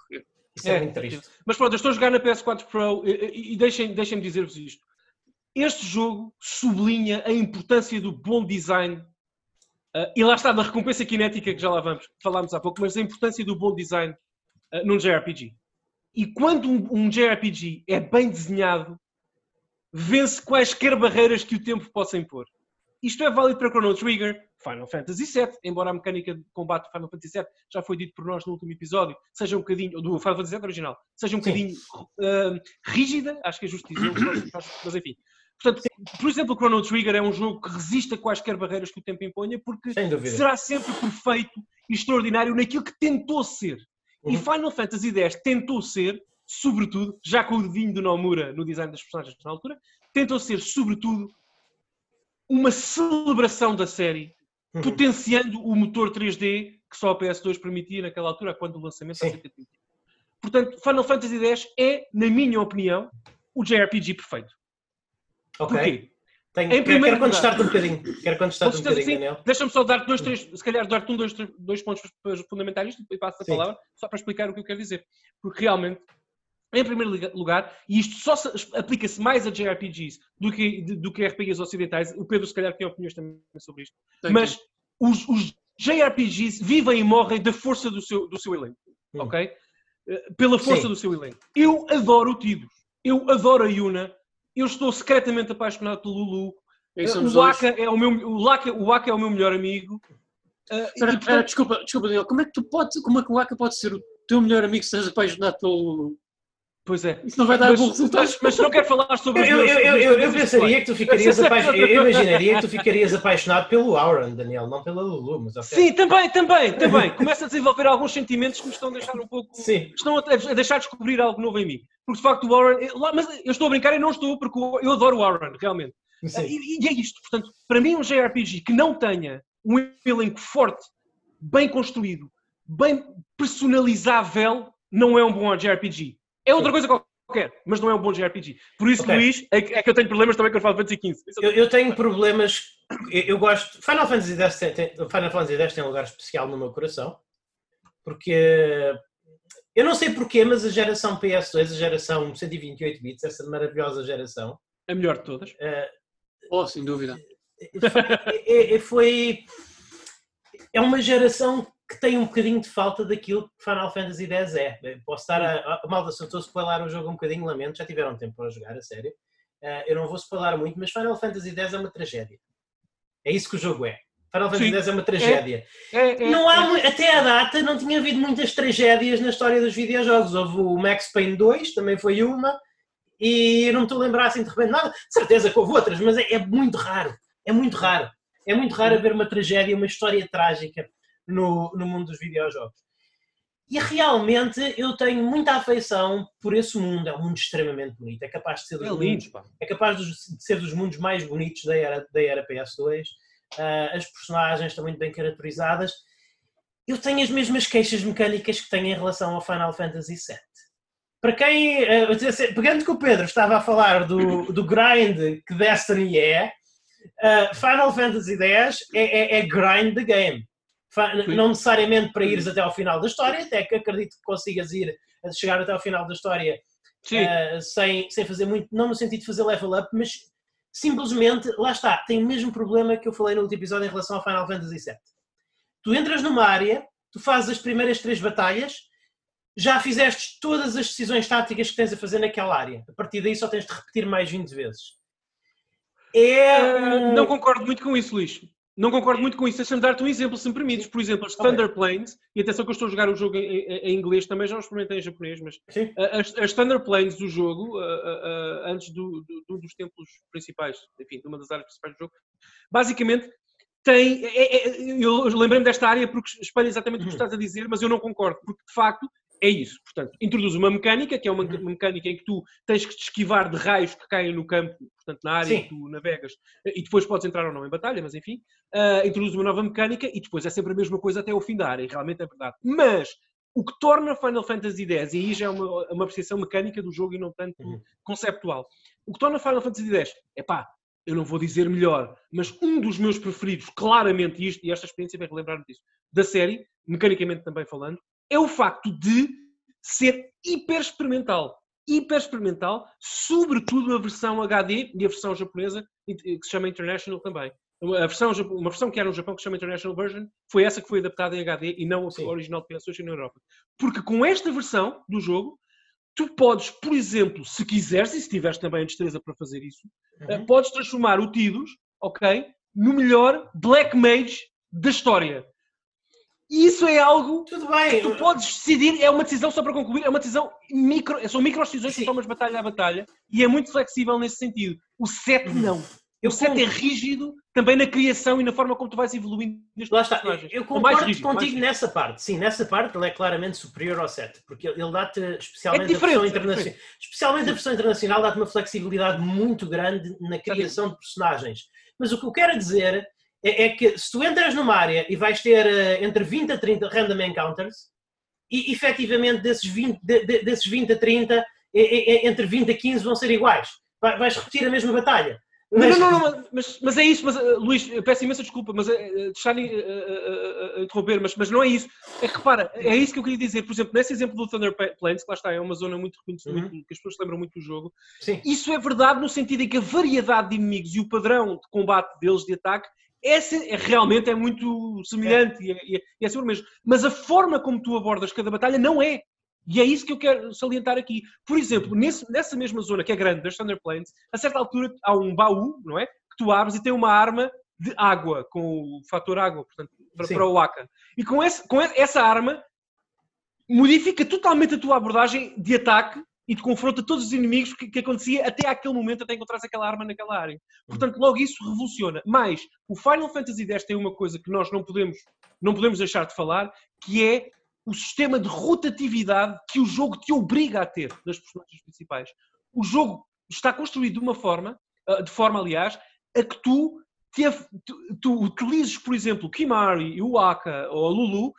Isso é, é muito triste. Mas pronto, eu estou a jogar na PS4 Pro e, e deixem-me deixem dizer-vos isto. Este jogo sublinha a importância do bom design uh, e lá está da recompensa cinética que já lá vamos, falámos há pouco, mas a importância do bom design uh, num JRPG. E quando um, um JRPG é bem desenhado, vence quaisquer barreiras que o tempo possa impor. Isto é válido para Chrono Trigger, Final Fantasy VII, embora a mecânica de combate de Final Fantasy VII já foi dito por nós no último episódio, seja um bocadinho, do Final Fantasy VII original, seja um bocadinho uh, rígida, acho que é justo dizer, [COUGHS] mas enfim. Portanto, por exemplo, o Chrono Trigger é um jogo que resiste a quaisquer barreiras que o tempo imponha, porque será sempre perfeito e extraordinário naquilo que tentou ser. Uhum. E Final Fantasy X tentou ser, sobretudo, já com o dedinho do Nomura no design das personagens na altura, tentou ser, sobretudo, uma celebração da série, uhum. potenciando o motor 3D que só a PS2 permitia naquela altura, quando o lançamento Sim. Portanto, Final Fantasy X é, na minha opinião, o JRPG perfeito. Ok. Porquê? Tenho, em primeiro quero contestar-te um bocadinho. Quero contestar-te um bocadinho, Daniel. Deixa-me só dar-te dois, três, se calhar dar-te um, dois, dois pontos fundamentais e passo a palavra só para explicar o que eu quero dizer. Porque realmente, em primeiro lugar, e isto só aplica-se mais a JRPGs do que, do que RPGs ocidentais, o Pedro se calhar tem opiniões também sobre isto, mas os, os, JRPGs vivem e morrem da força do seu, do seu elenco, hum. ok? Eh, pela força Sim. do seu elenco. Eu adoro o Tidus, eu adoro a Yuna, eu estou secretamente apaixonado pelo Lulu. O Waka é o meu, o Waka, o Waka é o meu melhor amigo. Uh, Espera, portanto... desculpa, desculpa, Daniel. Como é que tu pode, como é que o Waka pode ser o teu melhor amigo se estás apaixonado pelo Lulu? Pois é. Isso não vai dar mas, bom resultado. Mas, mas, não quero falar sobre eu, eu, eu, eu, eu pensaria que tu ficarias apaixonado. Eu imaginaria que tu ficarias apaixonado pelo Auron, Daniel, não pela Lulu. Mas okay. Sim, também, também, também. Começa a desenvolver alguns sentimentos que me estão a deixar um pouco. Sim. Estão a deixar descobrir algo novo em mim. Porque de facto o Auron. Mas eu estou a brincar e não estou, porque eu adoro o Auron, realmente. E, e é isto. Portanto, para mim, um JRPG que não tenha um elenco forte, bem construído, bem personalizável, não é um bom JRPG. É outra coisa qualquer, mas não é um bom JRPG. Por isso, okay. Luís, é, é, que eu tenho problemas também com o Final Fantasy XV. Eu, eu, tenho problemas. Eu, eu, gosto. Final Fantasy X tem, tem, Final Fantasy X tem um lugar especial no meu coração, porque eu não sei porquê, mas a geração PS2, a geração 128 bits, essa maravilhosa geração. A melhor de todas. Uh, oh, sem dúvida. [LAUGHS] É, é, foi. É uma geração que tem um bocadinho de falta daquilo que Final Fantasy X é. Posso estar a, a malda, se eu estou a spoiler o jogo um bocadinho, lamento, já tiveram tempo para jogar, a sério. Uh, eu não vou spoiler muito, mas Final Fantasy X é uma tragédia. É isso que o jogo é. Final Fantasy X é uma tragédia. É, é, é, não há, é. até à data não tinha havido muitas tragédias na história dos videojogos. Houve o Max Payne 2, também foi uma, e não me estou a lembrar assim de repente nada. De certeza que houve outras, mas é, é muito raro. É muito raro. É muito raro haver uma tragédia, uma história trágica no, no mundo dos videojogos. E realmente eu tenho muita afeição por esse mundo. É um mundo extremamente bonito. É capaz de ser dos, é lindo, mundos, é capaz de ser dos mundos mais bonitos da era, da era PS2. Uh, ah, as personagens estão muito bem caracterizadas. Eu tenho as mesmas queixas mecânicas que tenho em relação ao Final Fantasy VII. Para quem, uh, pegando que o Pedro estava a falar do, do grind que Destiny é, uh, Final Fantasy X é, é, é grind the game não necessariamente para ires até ao final da história, até que acredito que consigas ir, chegar até ao final da história uh, sem, sem fazer muito, não no sentido de fazer level up, mas simplesmente, lá está, tem o mesmo problema que eu falei no último episódio em relação ao Final Fantasy VII. Tu entras numa área, tu fazes as primeiras três batalhas, já fizeste todas as decisões táticas que tens a fazer naquela área. A partir daí só tens de repetir mais 20 vezes. É uh, Não concordo muito com isso, Luís. Não concordo muito com isso. Deixa-me dar-te um exemplo, se me permites. Por exemplo, as Thunder Planes, e atenção que eu estou a jogar o jogo em, em, inglês, também já o experimentei em japonês, mas as, as Thunder Planes do jogo, uh, uh, antes do, do, dos templos principais, enfim, de uma das áreas principais do jogo, basicamente tem. É, é, eu lembrei-me desta área porque espelha exatamente o que [CLEARS THROAT] estás a dizer, mas eu não concordo, porque de facto é isso. Portanto, introduz uma mecânica, que é uma, Uhum. uma mecânica em que tu tens que te esquivar de raios que caem no campo, portanto, na área Sim. que tu navegas, e depois podes entrar ou não em batalha, mas enfim, ah, introduz uma nova mecânica e depois é sempre a mesma coisa até ao fim da área, e realmente é verdade. Mas o que torna Final Fantasy X, e aí já é uma, uma apreciação mecânica do jogo e não tanto Uhum. conceptual, o que torna Final Fantasy X, é pá, eu não vou dizer melhor, mas um dos meus preferidos, claramente, isto, e esta experiência vai relembrar-me disso, da série, mecanicamente também falando, é o facto de ser hiper experimental. Hiper experimental, sobretudo a versão HD e a versão japonesa, que se chama International também. A versão, uma versão que era no Japão que se chama International Version, foi essa que foi adaptada em HD e não a Sim. original de PlayStation na Europa. Porque com esta versão do jogo, tu podes, por exemplo, se quiseres, e se tiveres também a destreza para fazer isso, eh, Uhum. podes transformar o Tidus, ok, no melhor Black Mage da história. E isso é algo Tudo bem. tu podes decidir, é uma decisão só para concluir, é uma decisão micro, são micro decisões que Sim. tomas batalha a batalha e é muito flexível nesse sentido. O 7 não. Eu o 7 é rígido também na criação e na forma como tu vais evoluindo nestes Lá está, personagens. eu mais concordo rígido, contigo nessa parte. Sim, nessa parte ele é claramente superior ao 7, porque ele dá-te, especialmente, É a versão é internacional, especialmente a versão internacional, dá-te uma flexibilidade muito grande na criação de personagens. Mas o que eu quero dizer é, é que se tu entras numa área e vais ter eh, entre 20 a 30 random encounters, e efetivamente desses 20, de- de- desses 20 a 30, é- entre 20 a 15 vão ser iguais. Vai- Vais repetir a mesma batalha. Mas- não, não, não, mas, mas é isso, mas, uh, Luís, eu peço imensa desculpa, mas uh, uh, deixar-me uh, uh, uh, interromper, mas, mas não é isso. É que repara, é isso que eu queria dizer. Por exemplo, nesse exemplo do Thunder Plains, que lá está, é uma zona muito reconhecida, Uhum. que as pessoas se lembram muito do jogo, Sim. Isso é verdade no sentido em que a variedade de inimigos e o padrão de combate deles, de ataque, é, se- é realmente é muito semelhante e é, e é- e é sempre o mesmo. Mas a forma como tu abordas cada batalha não é. E é isso que eu quero salientar aqui. Por exemplo, nesse- nessa mesma zona que é grande, das Thunder Plains, a certa altura há um baú, não é? Que tu abres e tem uma arma de água, com o fator água, portanto, para, para o Aka. E com, esse, com essa arma, modifica totalmente a tua abordagem de ataque e de confronto a todos os inimigos que, que acontecia até aquele momento, até encontrares aquela arma naquela área. Portanto, logo isso revoluciona. Mas o Final Fantasy X tem uma coisa que nós não podemos, não podemos deixar de falar, que é o sistema de rotatividade que o jogo te obriga a ter das personagens principais. O jogo está construído de uma forma, ah, de forma, aliás, a que tu, te, tu, tu utilizes, por exemplo, Kimari, o Aka ou a Lulu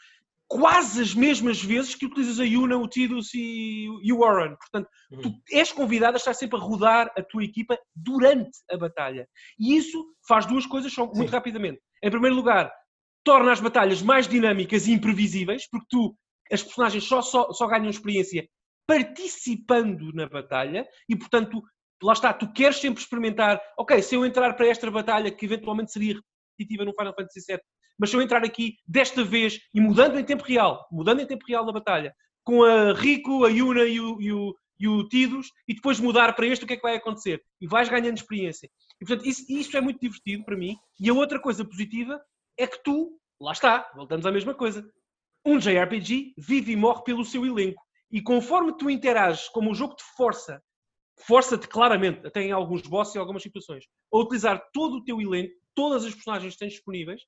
quase as mesmas vezes que utilizas a Yuna, o Tidus e, e o Warren. Portanto, Uhum. tu és convidado a estar sempre a rodar a tua equipa durante a batalha. E isso faz duas coisas só muito Sim. rapidamente. Em primeiro lugar, torna as batalhas mais dinâmicas e imprevisíveis, porque tu, as personagens só, só, só ganham experiência participando na batalha e, portanto, lá está, tu queres sempre experimentar, ok, se eu entrar para esta batalha que eventualmente seria repetitiva no Final Fantasy VII, mas se eu entrar aqui desta vez e mudando em tempo real, mudando em tempo real da batalha, com a Rico, a Yuna e o, e o, e o Tidus, e depois mudar para este, o que é que vai acontecer? E vais ganhando experiência. E portanto, isso, isso é muito divertido para mim. E a outra coisa positiva é que tu, lá está, voltamos à mesma coisa. Um JRPG vive e morre pelo seu elenco. E conforme tu interages, como o jogo te força, força-te claramente, até em alguns bosses e algumas situações, a utilizar todo o teu elenco, todas as personagens que tens disponíveis,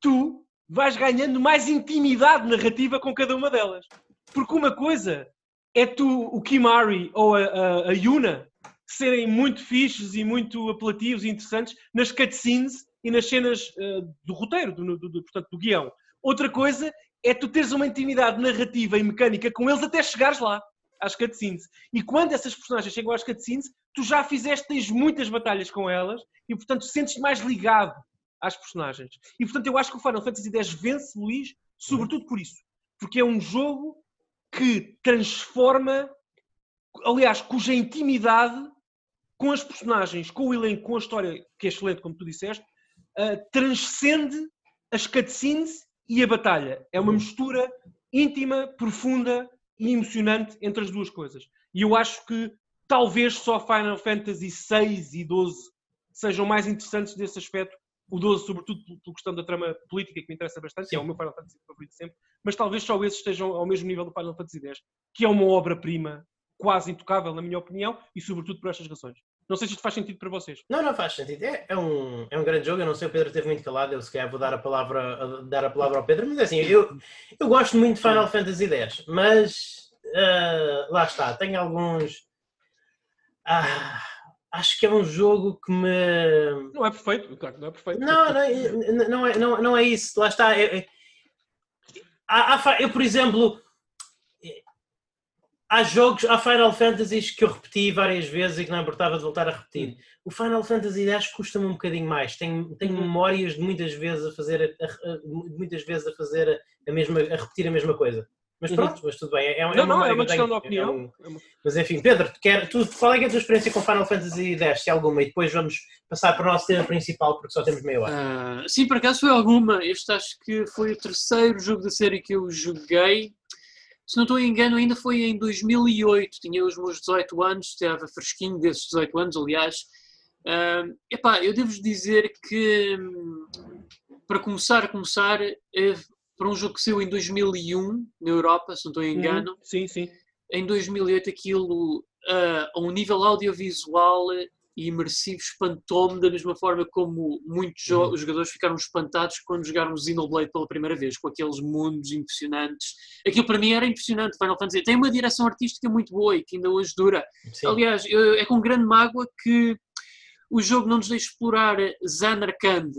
tu vais ganhando mais intimidade narrativa com cada uma delas. Porque uma coisa é tu, o Kimari ou a, a, a Yuna, serem muito fixes e muito apelativos e interessantes nas cutscenes e nas cenas uh, do roteiro, do, do, do, portanto, do guião. Outra coisa é tu teres uma intimidade narrativa e mecânica com eles até chegares lá, às cutscenes. E quando essas personagens chegam às cutscenes, tu já fizeste, tens muitas batalhas com elas e, portanto, sentes-te mais ligado às personagens. E, portanto, eu acho que o Final Fantasy X vence, Luís, sobretudo por isso. Porque é um jogo que transforma, aliás, cuja intimidade com as personagens, com o elenco, com a história, que é excelente, como tu disseste, uh, transcende as cutscenes e a batalha. É uma mistura íntima, profunda e emocionante entre as duas coisas. E eu acho que talvez só Final Fantasy 6 e 12 sejam mais interessantes desse aspecto o 12, sobretudo pela questão da trama política, que me interessa bastante, que é o meu Final Fantasy favorito sempre, mas talvez só esses estejam ao mesmo nível do Final Fantasy X, que é uma obra-prima quase intocável, na minha opinião, e sobretudo por estas razões. Não sei se isto faz sentido para vocês. Não, não faz sentido. É, é, um, é um grande jogo. Eu não sei, o Pedro esteve muito calado. Eu se calhar vou dar a palavra, dar a palavra ao Pedro. Mas é assim, eu, eu gosto muito de Final Fantasy X, mas uh, lá está, tenho alguns. Ah, acho que é um jogo que me. Não é perfeito, claro que não é perfeito. Não, não, é, não, é, não, não é isso. Lá está. Eu, eu, por exemplo, há jogos, há Final Fantasies que eu repeti várias vezes e que não importava de voltar a repetir. O Final Fantasy X custa-me um bocadinho mais. Tenho, tenho uhum. memórias de muitas vezes a fazer a, a, muitas vezes a fazer a, mesma, a repetir a mesma coisa. Mas uhum. pronto, mas tudo bem. É, é, não, não, é uma questão de opinião. É um... Mas enfim, Pedro, quer, tu, qual é, é a tua experiência com Final Fantasy X, se alguma? E depois vamos passar para o nosso tema principal, porque só temos meia hora. Uh, sim, por acaso foi alguma. Este acho que foi o terceiro jogo da série que eu joguei se não estou em engano, ainda foi em 2008, tinha os meus 18 anos, estava fresquinho desses 18 anos, aliás. Uh, epá, eu devo dizer que, para começar a começar, é para um jogo que saiu em 2001, na Europa, se não estou em uhum. engano. sim, sim. Em 2008 aquilo, uh, a um nível audiovisual e imersivo espantou-me da mesma forma como muitos uhum. jogadores ficaram espantados quando jogaram Xenoblade pela primeira vez, com aqueles mundos impressionantes. Aquilo para mim era impressionante, Final Fantasy. Tem uma direção artística muito boa e que ainda hoje dura. Sim. Aliás, eu, é com grande mágoa que o jogo não nos deixa explorar Zanarkand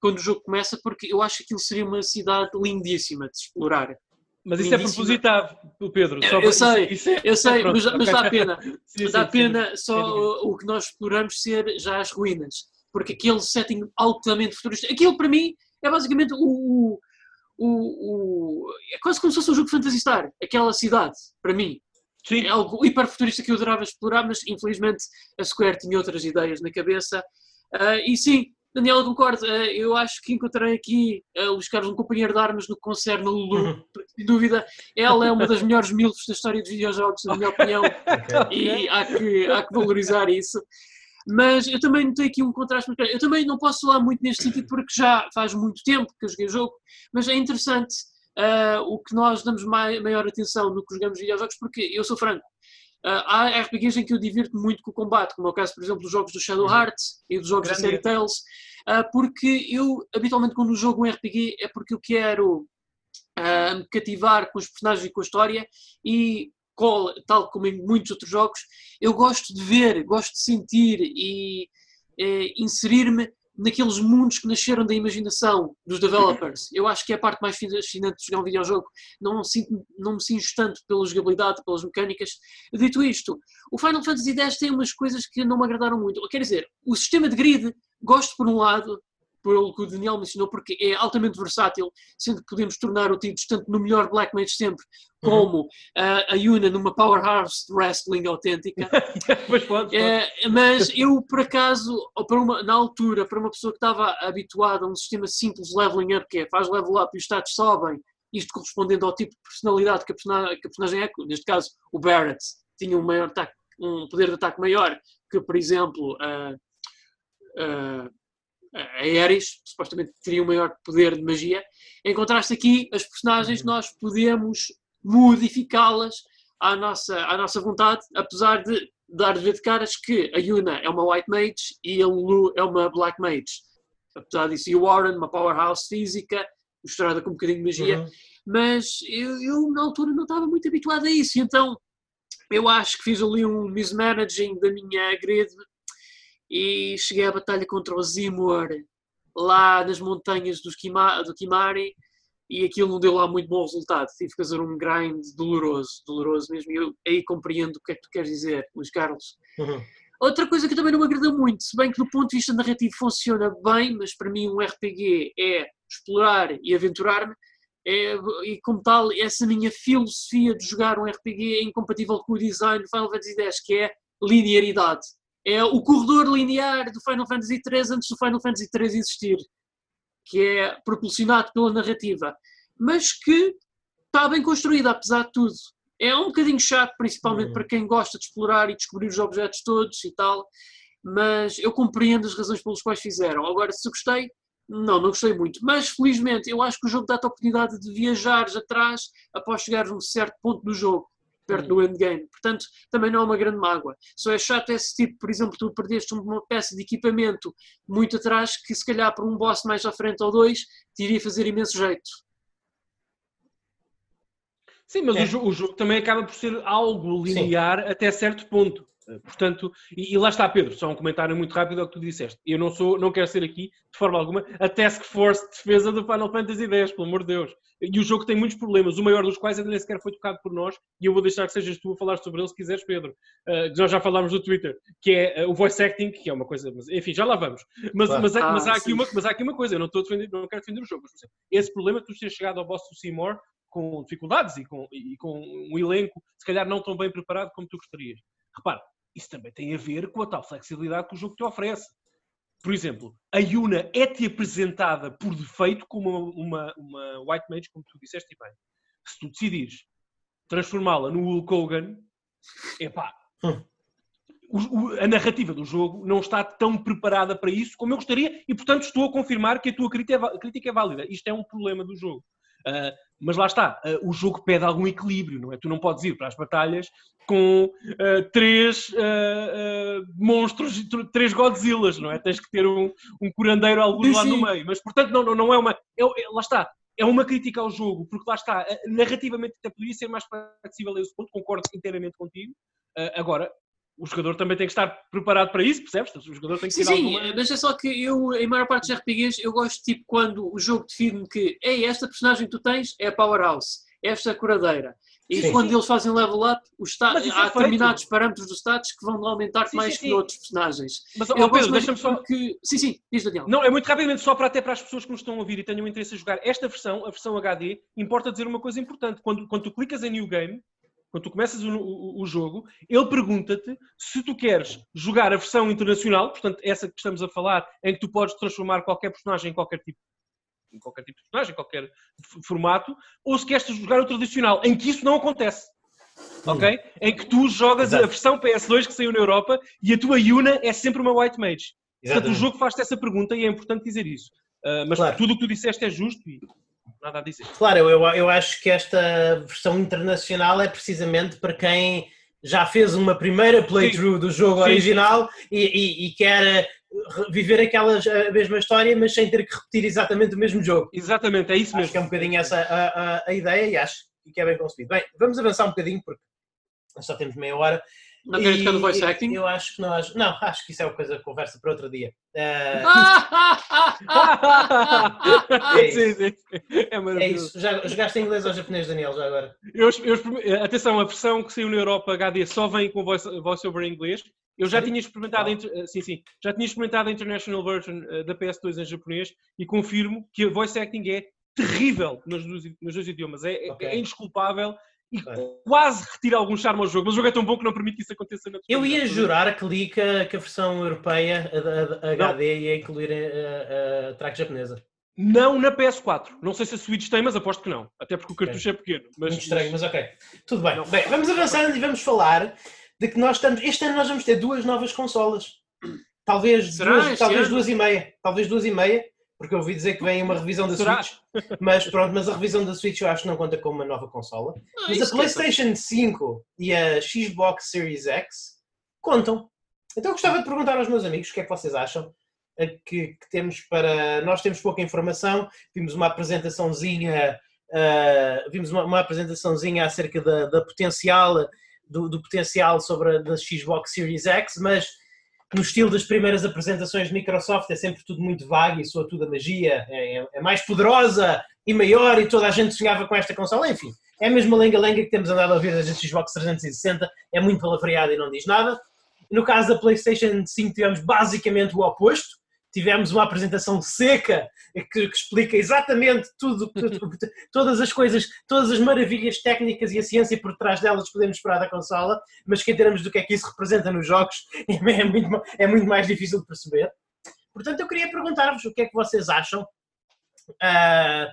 quando o jogo começa, porque eu acho que aquilo seria uma cidade lindíssima de explorar. Mas isso é propositado, Pedro. eu, eu sei, isso é... eu sei, mas, mas, dá pena. [LAUGHS] sim, dá sim, pena sim. só o, o, que nós exploramos ser já as ruínas. Porque aquele setting altamente futurista. Aquilo para mim é basicamente o. o, o é quase como se fosse um jogo de Fantasy Star. Aquela cidade, para mim. Sim. É algo hiper futurista que eu adorava explorar, mas infelizmente a Square tinha outras ideias na cabeça. Uh, e sim, Daniela, concordo. Eh, eu acho que encontrei aqui a eh, Luís Carlos um companheiro de armas no que concerne a Lulu. Uhum. Sem dúvida, ela é uma das melhores milfs da história dos videojogos, na minha opinião. [LAUGHS] Okay. E há que, há que valorizar isso. Mas eu também notei aqui um contraste. Eu também não posso falar muito neste sentido porque já faz muito tempo que eu joguei o jogo, mas é interessante uh, o que nós damos mai, maior atenção no que jogamos videojogos, porque eu sou franco. Uh, há RPGs em que eu divirto muito com o combate, como é o caso, por exemplo, dos jogos do Shadow uhum. Hearts e dos jogos Grande. da série Tales, uh, porque eu, habitualmente, quando jogo um RPG é porque eu quero me cativar com os personagens e com a história e, tal como em muitos outros jogos, eu gosto de ver, gosto de sentir e eh, inserir-me naqueles mundos que nasceram da imaginação dos developers. Eu acho que é a parte mais fascinante de jogar um videojogo. Não, sinto, não me sinto tanto pela jogabilidade, pelas mecânicas. Dito isto, o Final Fantasy X tem umas coisas que não me agradaram muito. Quer dizer, o sistema de grid, gosto por um lado, pelo que o Daniel mencionou, porque é altamente versátil, sendo que podemos tornar o Tidus tanto no melhor Black Mage sempre, uhum. como uhum. uh, a Yuna numa powerhouse wrestling autêntica. [LAUGHS] pois pode, uh, mas eu, por acaso, para uma, na altura, para uma pessoa que estava habituada a um sistema simples de leveling up, que é faz level up e os status sobem, isto correspondendo ao tipo de personalidade que a personagem, que a personagem é, neste caso o Barrett tinha um, maior ataque, um poder de ataque maior que, por exemplo, uh, uh, a Ares, supostamente teria um maior poder de magia. Em contraste aqui, as personagens uhum. nós podemos modificá-las à nossa, à nossa vontade, apesar de dar de ver de caras que a Yuna é uma White Mage e a Lulu é uma Black Mage. Apesar disso, e o Warren, uma powerhouse física, misturada com um bocadinho de magia. Uhum. Mas eu, eu, na altura, não estava muito habituado a isso. Então, eu acho que fiz ali um mismanaging da minha grid e cheguei à batalha contra o Zimur lá nas montanhas dos Kima, do Kimari e aquilo não deu lá muito bom resultado. Tive que fazer um grind doloroso, doloroso mesmo. E eu aí compreendo o que é que tu queres dizer, Luís Carlos. Uhum. Outra coisa que também não me agrada muito, se bem que do ponto de vista narrativo funciona bem, mas para mim um RPG é explorar e aventurar-me, é, e como tal, essa minha filosofia de jogar um RPG é incompatível com o design do Final Fantasy X, que é linearidade é o corredor linear do Final Fantasy III antes do Final Fantasy III existir, que é propulsionado pela narrativa, mas que está bem construído, apesar de tudo. É um bocadinho chato, principalmente uhum. para quem gosta de explorar e descobrir os objetos todos e tal, mas eu compreendo as razões pelas quais fizeram. Agora, se gostei, Não, não gostei muito. Mas, felizmente, eu acho que o jogo dá-te a oportunidade de viajares atrás após chegares a um certo ponto do jogo, perto do endgame. Portanto, também não é uma grande mágoa. Só é chato esse tipo, por exemplo, tu perdeste uma peça de equipamento muito atrás que, se calhar, por um boss mais à frente ou dois, te iria fazer imenso jeito. Sim, mas É. o, jogo, o jogo também acaba por ser algo linear até certo ponto. Portanto, e, e lá está, Pedro, só um comentário muito rápido ao que tu disseste. Eu não sou, não quero ser aqui, de forma alguma, a Task Force de defesa do Final Fantasy X, pelo amor de Deus. E o jogo tem muitos problemas, o maior dos quais ainda nem sequer foi tocado por nós, e eu vou deixar que sejas tu a falar sobre ele se quiseres, Pedro. Eh, nós já falámos no Twitter, que é eh, o voice acting, que é uma coisa, mas, enfim, já lá vamos. Mas, Claro. mas, há- Ah, mas há aqui sim. uma, mas há aqui uma coisa, eu não estou a defender, não quero defender o jogo, mas, por exemplo, esse problema de tu teres chegado ao boss do Seymour com dificuldades e com, e com um elenco, se calhar não tão bem preparado como tu gostarias. Repara, isso também tem a ver com a tal flexibilidade que o jogo te oferece. Por exemplo, a Yuna é-te apresentada por defeito como uma, uma, uma White Mage, como tu disseste bem. Se tu decidires transformá-la no Hulk Hogan, epá, Hum. o- a narrativa do jogo não está tão preparada para isso como eu gostaria e, portanto, estou a confirmar que a tua crítica é, crítica é válida. Isto é um problema do jogo. Ah, mas lá está, ah, o jogo pede algum equilíbrio, não é? Tu não podes ir para as batalhas com ah, três monstros, tr- três Godzillas, não é? Tens que ter um, um curandeiro alguns Sim, lá no meio. Mas, portanto, não, não, não é uma... é- é- lá está, é uma crítica ao jogo, porque lá está, narrativamente até poderia ser mais flexível a esse ponto, concordo inteiramente contigo. Agora, o jogador também tem que estar preparado para isso, percebes? O jogador tem que Sim, sim, alguma... mas é só que eu, em maior parte dos RPGs, eu gosto tipo quando o jogo define que Ei, esta personagem que tu tens é a Powerhouse, esta é a curadeira. E Sim. quando eles fazem level up, é há feito. determinados parâmetros dos status que vão aumentar Sim, mais sim, que sim. outros personagens. Mas, Eu gosto Pedro, deixa-me só... porque- Sim, sim, diz Daniel. Não, é muito rapidamente, só para até para as pessoas que nos estão a ouvir e tenham interesse em jogar esta versão, a versão HD, importa dizer uma coisa importante. Quando, quando tu clicas em New Game, quando tu começas o, o- o jogo, ele pergunta-te se tu queres jogar a versão internacional, portanto, essa que estamos a falar, em que tu podes transformar qualquer personagem em qualquer tipo em qualquer tipo de personagem, em qualquer formato, ou se queres jogar o tradicional, em que isso não acontece. Ok? Em que tu jogas Exato. a versão PS2 que saiu na Europa e a tua Yuna é sempre uma White Mage. Portanto, o Exatamente. jogo faz-te essa pergunta e é importante dizer isso. Uh, mas Claro. tudo o que tu disseste é justo e nada a dizer. Claro, eu, eu acho que esta versão internacional é precisamente para quem já fez uma primeira playthrough do jogo Sim. original e, e- e quer eh, viver aquela a mesma história, mas sem ter que repetir exatamente o mesmo jogo. Exatamente, é isso Acho que é um mesmo. bocadinho essa a, a- a ideia e acho que é bem concebido. Bem, vamos avançar um bocadinho porque só temos meia hora. Não queres ficar E voice acting? Eu acho que nós. Não, acho que isso é uma coisa de conversa para outro dia. Eh, [LAUGHS] É sim, sim. É é maravilhoso. isso. Já jogaste em inglês ou japonês, Daniel, já agora? Eu, eu- atenção, a versão que saiu na Europa HD só vem com voice, voice over em inglês. Eu já tinha experimentado, a eh, sim, sim, já tinha experimentado a international version eh, da PS2 em japonês e confirmo que a voice acting é terrível nos, dois- nos dois idiomas. É, é- Ok. é indesculpável e Ok. quase retira algum charme ao jogo. Mas o jogo é tão bom que não permite que isso aconteça na Eu ia jurar que li que a, que a versão europeia, a, da- a HD, ia incluir a, a, a track japonesa. Não na PS4. Não sei se a Switch tem, mas aposto que não. Até porque o cartucho é pequeno. Mas, Muito estranho, mas ok. Tudo bem. Não. Bem, vamos avançando e vamos falar de que nós estamos. Este ano nós vamos ter duas novas consolas. Talvez, Será duas, talvez ano? duas e meia. Talvez duas e meia, porque eu ouvi dizer que vem uma revisão da Será? Switch. Mas pronto, mas a revisão da Switch eu acho que não conta como uma nova consola. Mas isso a PlayStation 5 e a Xbox Series X contam. Então eu gostava de perguntar aos meus amigos o que é que vocês acham eh, que, que temos para. Nós temos pouca informação, vimos uma apresentaçãozinha, eh, vimos uma, uma apresentaçãozinha acerca da, da potencial, do, do potencial sobre a da Xbox Series X, mas no estilo das primeiras apresentações de Microsoft é sempre tudo muito vago e soa tudo a magia, é, é- é mais poderosa e maior e toda a gente sonhava com esta consola, enfim. É a mesma lenga-lenga que temos andado a ouvir da Xbox 360, é muito palavreada e não diz nada. No caso da PlayStation 5 tivemos basicamente o oposto, tivemos uma apresentação seca que, que explica exatamente tudo, [LAUGHS] todas as coisas, todas as maravilhas técnicas e a ciência por trás delas que podemos esperar da consola, mas que em termos do que é que isso representa nos jogos [LAUGHS] é muito, é muito mais difícil de perceber. Portanto, eu queria perguntar-vos o que é que vocês acham. Ah,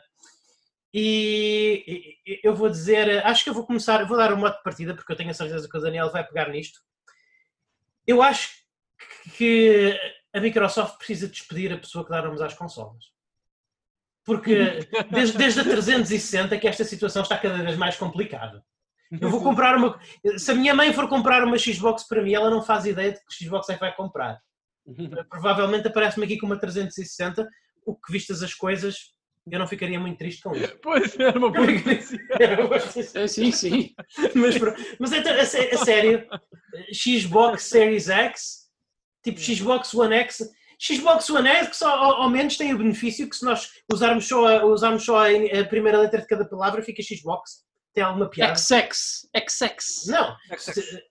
e, eu vou dizer, acho que eu vou começar, vou dar um modo de partida, porque eu tenho a certeza que o Daniel vai pegar nisto. Eu acho que a Microsoft precisa despedir a pessoa que dá nomes às consolas. Porque desde, desde a 360 que esta situação está cada vez mais complicada. Eu vou comprar uma. Se a minha mãe for comprar uma Xbox para mim, ela não faz ideia de que Xbox é que vai comprar. Provavelmente aparece-me aqui com uma 360, o que vistas as coisas, eu não ficaria muito triste com isso. Pois, era uma boa notícia. [LAUGHS] É, sim, sim. mas, mas é, a, sé- a sério, Xbox Series X, tipo Xbox One X, Xbox One X ao, ao- ao menos tem o benefício que se nós usarmos só, a, usarmos só a, a primeira letra de cada palavra fica Xbox. Tem alguma piada? XX. XX. Não. Se-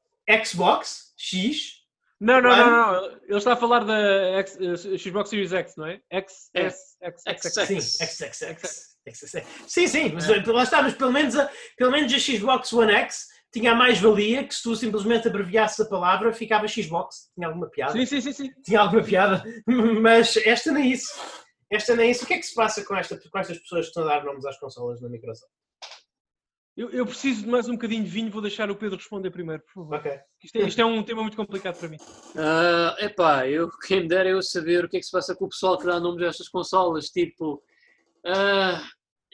Xbox, X, Não, não, não, não. Ele está a falar da X- eh, Xbox Series X, não é? X, É. S, X, X, X. X. sim, XXX. XXX. Sim, sim, mas lá está, mas pelo menos, a, pelo menos a Xbox One X tinha a mais-valia que se tu simplesmente abreviasses a palavra ficava Xbox. Tinha alguma piada? Sim, sim, sim, sim. tinha alguma piada, [LAUGHS] mas esta nem isso. Esta nem isso. O que é que se passa com, esta, com estas pessoas que estão a dar nomes às consolas na Microsoft? Eu, eu preciso de mais um bocadinho de vinho, vou deixar o Pedro responder primeiro, por favor. Ok. Isto é, isto é um tema muito complicado para mim. Ah, epá, eu, quem me dera eu saber o que é que se passa com o pessoal que dá nomes a estas consolas, tipo... ah,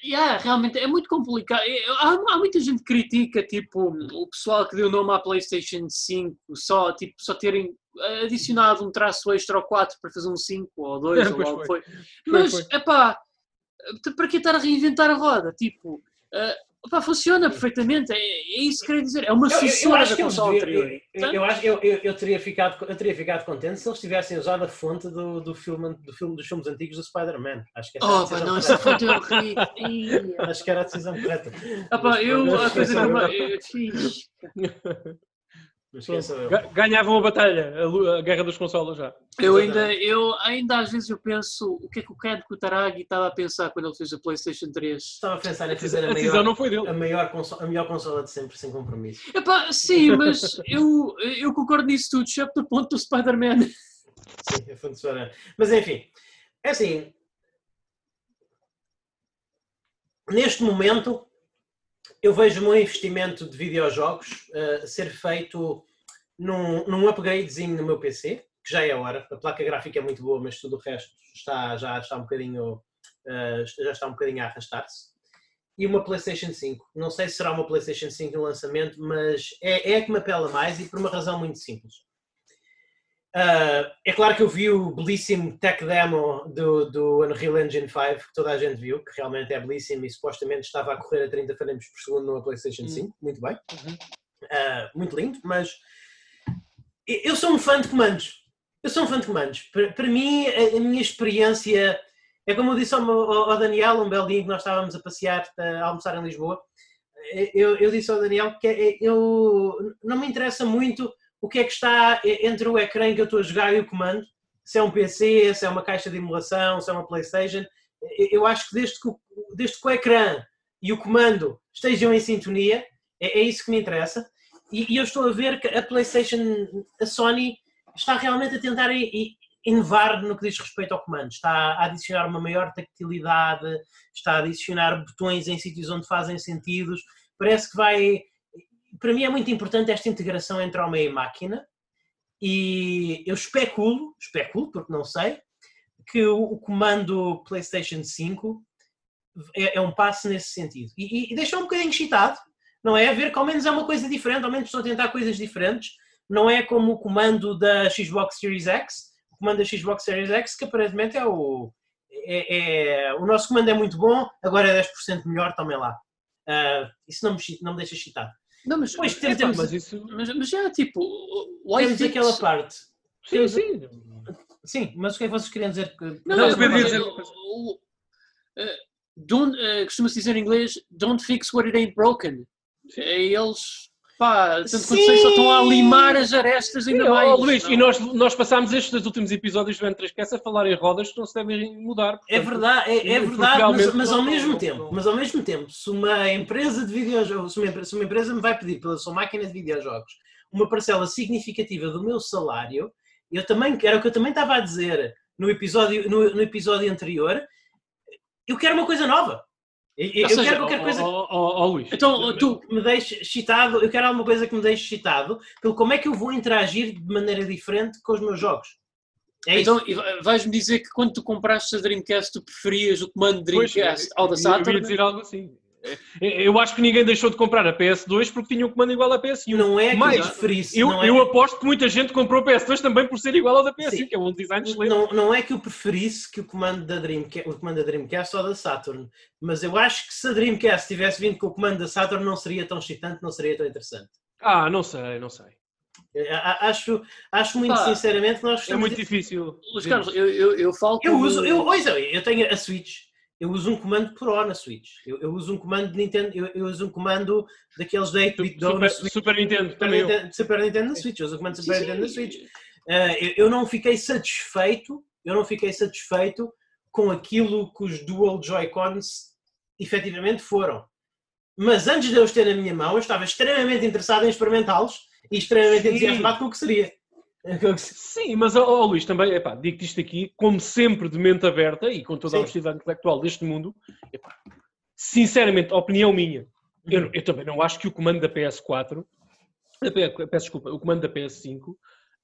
yeah, realmente é muito complicado. Há, há muita gente que critica, tipo, o pessoal que deu nome à Playstation 5, só, tipo, só terem adicionado um traço extra ao 4 para fazer um 5 ou 2 [LAUGHS] ou Pois lá o que foi. foi. Mas, foi. epá, para que estar a reinventar a roda? Tipo, ah, epá, funciona perfeitamente, é, é isso que queria dizer. É uma Eu, eu- eu sucessora acho da deviam- anterior. eu, eu, eu acho, eu, eu, eu teria ficado, eu teria ficado contente se eles tivessem usado a fonte do, do, filme, do filme dos filmes antigos do Spider-Man. Acho que essa era a Oh, pá, não, essa correta. foto é horrível. Acho que era a decisão correta. Ah, pá, eu, a coisa que eu- esqueçam eu. Ga- Ganhavam a batalha, a, guerra das consolas já. Eu ainda, eu ainda às vezes eu penso o que é que o Ken Kutaragi estava a pensar quando ele fez a Playstation 3. Estava a pensar em fazer a A maior, não foi dele. a, maior consola, a melhor consola de sempre, sem compromisso. Epá, sim, mas eu, eu concordo nisso tudo, exceto do ponto do Spider-Man. Sim, Spider-Man. Mas enfim, é assim. Neste momento, eu vejo meu investimento de videojogos eh, ser feito num, num upgradezinho no meu PC, que já é hora. A placa gráfica é muito boa, mas tudo o resto está, já está um bocadinho, eh, já está um bocadinho a arrastar-se. E uma PlayStation 5. Não sei se será uma PlayStation 5 no lançamento, mas é, é a que me apela mais e por uma razão muito simples. Uh, é claro que eu vi o belíssimo tech demo do, do Unreal Engine 5, que toda a gente viu, que realmente é belíssimo e supostamente estava a correr a 30 frames por segundo numa PlayStation 5. Muito bem. Uhum. Uh, muito lindo, mas eu sou um fã de comandos. Eu sou um fã de comandos. Para, para mim, a, a minha experiência é como eu disse ao, ao- ao Daniel, um belo dia em que nós estávamos a passear, a almoçar em Lisboa. Eu, eu disse ao Daniel que é- eu, não me interessa muito o que é que está entre o ecrã que eu estou a jogar e o comando. Se é um PC, se é uma caixa de emulação, se é uma PlayStation. Eu- acho que desde que o, desde que o ecrã e o comando estejam em sintonia, é, é isso que me interessa. E, e eu estou a ver que a PlayStation, a Sony, está realmente a tentar inovar no que diz respeito ao comando. Está a adicionar uma maior tactilidade, está a adicionar botões em sítios onde fazem sentidos. Parece que vai. Para mim é muito importante esta integração entre homem e máquina. E eu especulo, especulo porque não sei, que o, comando PlayStation 5 é, é um passo nesse sentido. E, e, e deixa um bocadinho excitado, não é? Ver que ao menos é uma coisa diferente, ao menos estão a tentar coisas diferentes. Não é como o comando da Xbox Series X, o comando da Xbox Series X, que aparentemente é o. É, é- o nosso comando é muito bom, agora é 10% melhor, tomem lá. Ah, isso não me, não me deixa excitado. Não, mas, Epá, temos, temos, mas isso. mas, mas já, tipo, temos aquela parte. Sim, sim. Sim, mas o que é que vocês queriam dizer? Não, Não, não, dizer uh, o- uh, uh, costuma-se dizer em inglês, don't fix what it ain't broken. É, Eles, pá, tanto quanto sei, só estão a limar as arestas ainda Sim, ó, mais. Luís, não? e nós, nós passámos estes dois últimos episódios do N3Cast a falar em rodas que não se devem mudar. É portanto, verdade, é, é verdade, mas, mas ao mesmo não- tempo, não- mas ao mesmo tempo, se uma empresa de videojogos, se uma, empre- se uma empresa me vai pedir pela sua máquina de videojogos uma parcela significativa do meu salário, eu também era o que eu também estava a dizer no episódio, no, no episódio anterior, eu quero uma coisa nova. Eu, seja, quero qualquer coisa Ó, ó, ó, Luís. Então, tu, que me deixe excitado, eu quero alguma coisa que me deixe excitado, pelo como é que eu vou interagir de maneira diferente com os meus jogos. É então, vais-me dizer que quando tu compraste a Dreamcast, tu preferias o comando Pois, Dreamcast eu- ao da Eu ia Saturn? dizer algo assim. É, Eu acho que ninguém deixou de comprar a PS2 porque tinha um comando igual à PS1. Não é que eu preferisse. Eu, não é- eu aposto que muita gente comprou a PS2 também por ser igual ao da PS1, Sim. que é um design excelente. Não, não é que eu preferisse que o comando da Dreamcast, o comando da Dreamcast ou da Saturn, mas eu acho que se a Dreamcast tivesse vindo com o comando da Saturn não seria tão excitante, não seria tão interessante. Ah, não sei, não sei. A- Acho, acho muito Pá, sinceramente que nós É muito de- difícil. Luís Carlos, eu, eu, eu falo Eu uso, eu, eu tenho a Switch, eu uso um comando Pro na Switch, eu, eu uso um comando de Nintendo, eu, eu uso um comando daqueles da 8-bit Dome na Super, Switch, Super Nintendo, Super. Nintendo, Super Nintendo na Switch, eu uso o comando Sim, Super sim. Nintendo na Switch. Ah, eu, eu não fiquei satisfeito, eu não fiquei satisfeito com aquilo que os Dual Joy-Cons efetivamente foram. Mas antes de eu os ter na minha mão, eu estava extremamente interessado em experimentá-los e extremamente Sim. entusiasmado com o que seria. Sim, mas ó, ó, Luís, também, epá, digo-te isto aqui, como sempre, de mente aberta e com toda a Sim. honestidade intelectual deste mundo, epá, sinceramente, opinião minha, eu, eu também não acho que o comando da PS4, da P- peço desculpa, o comando da PS5,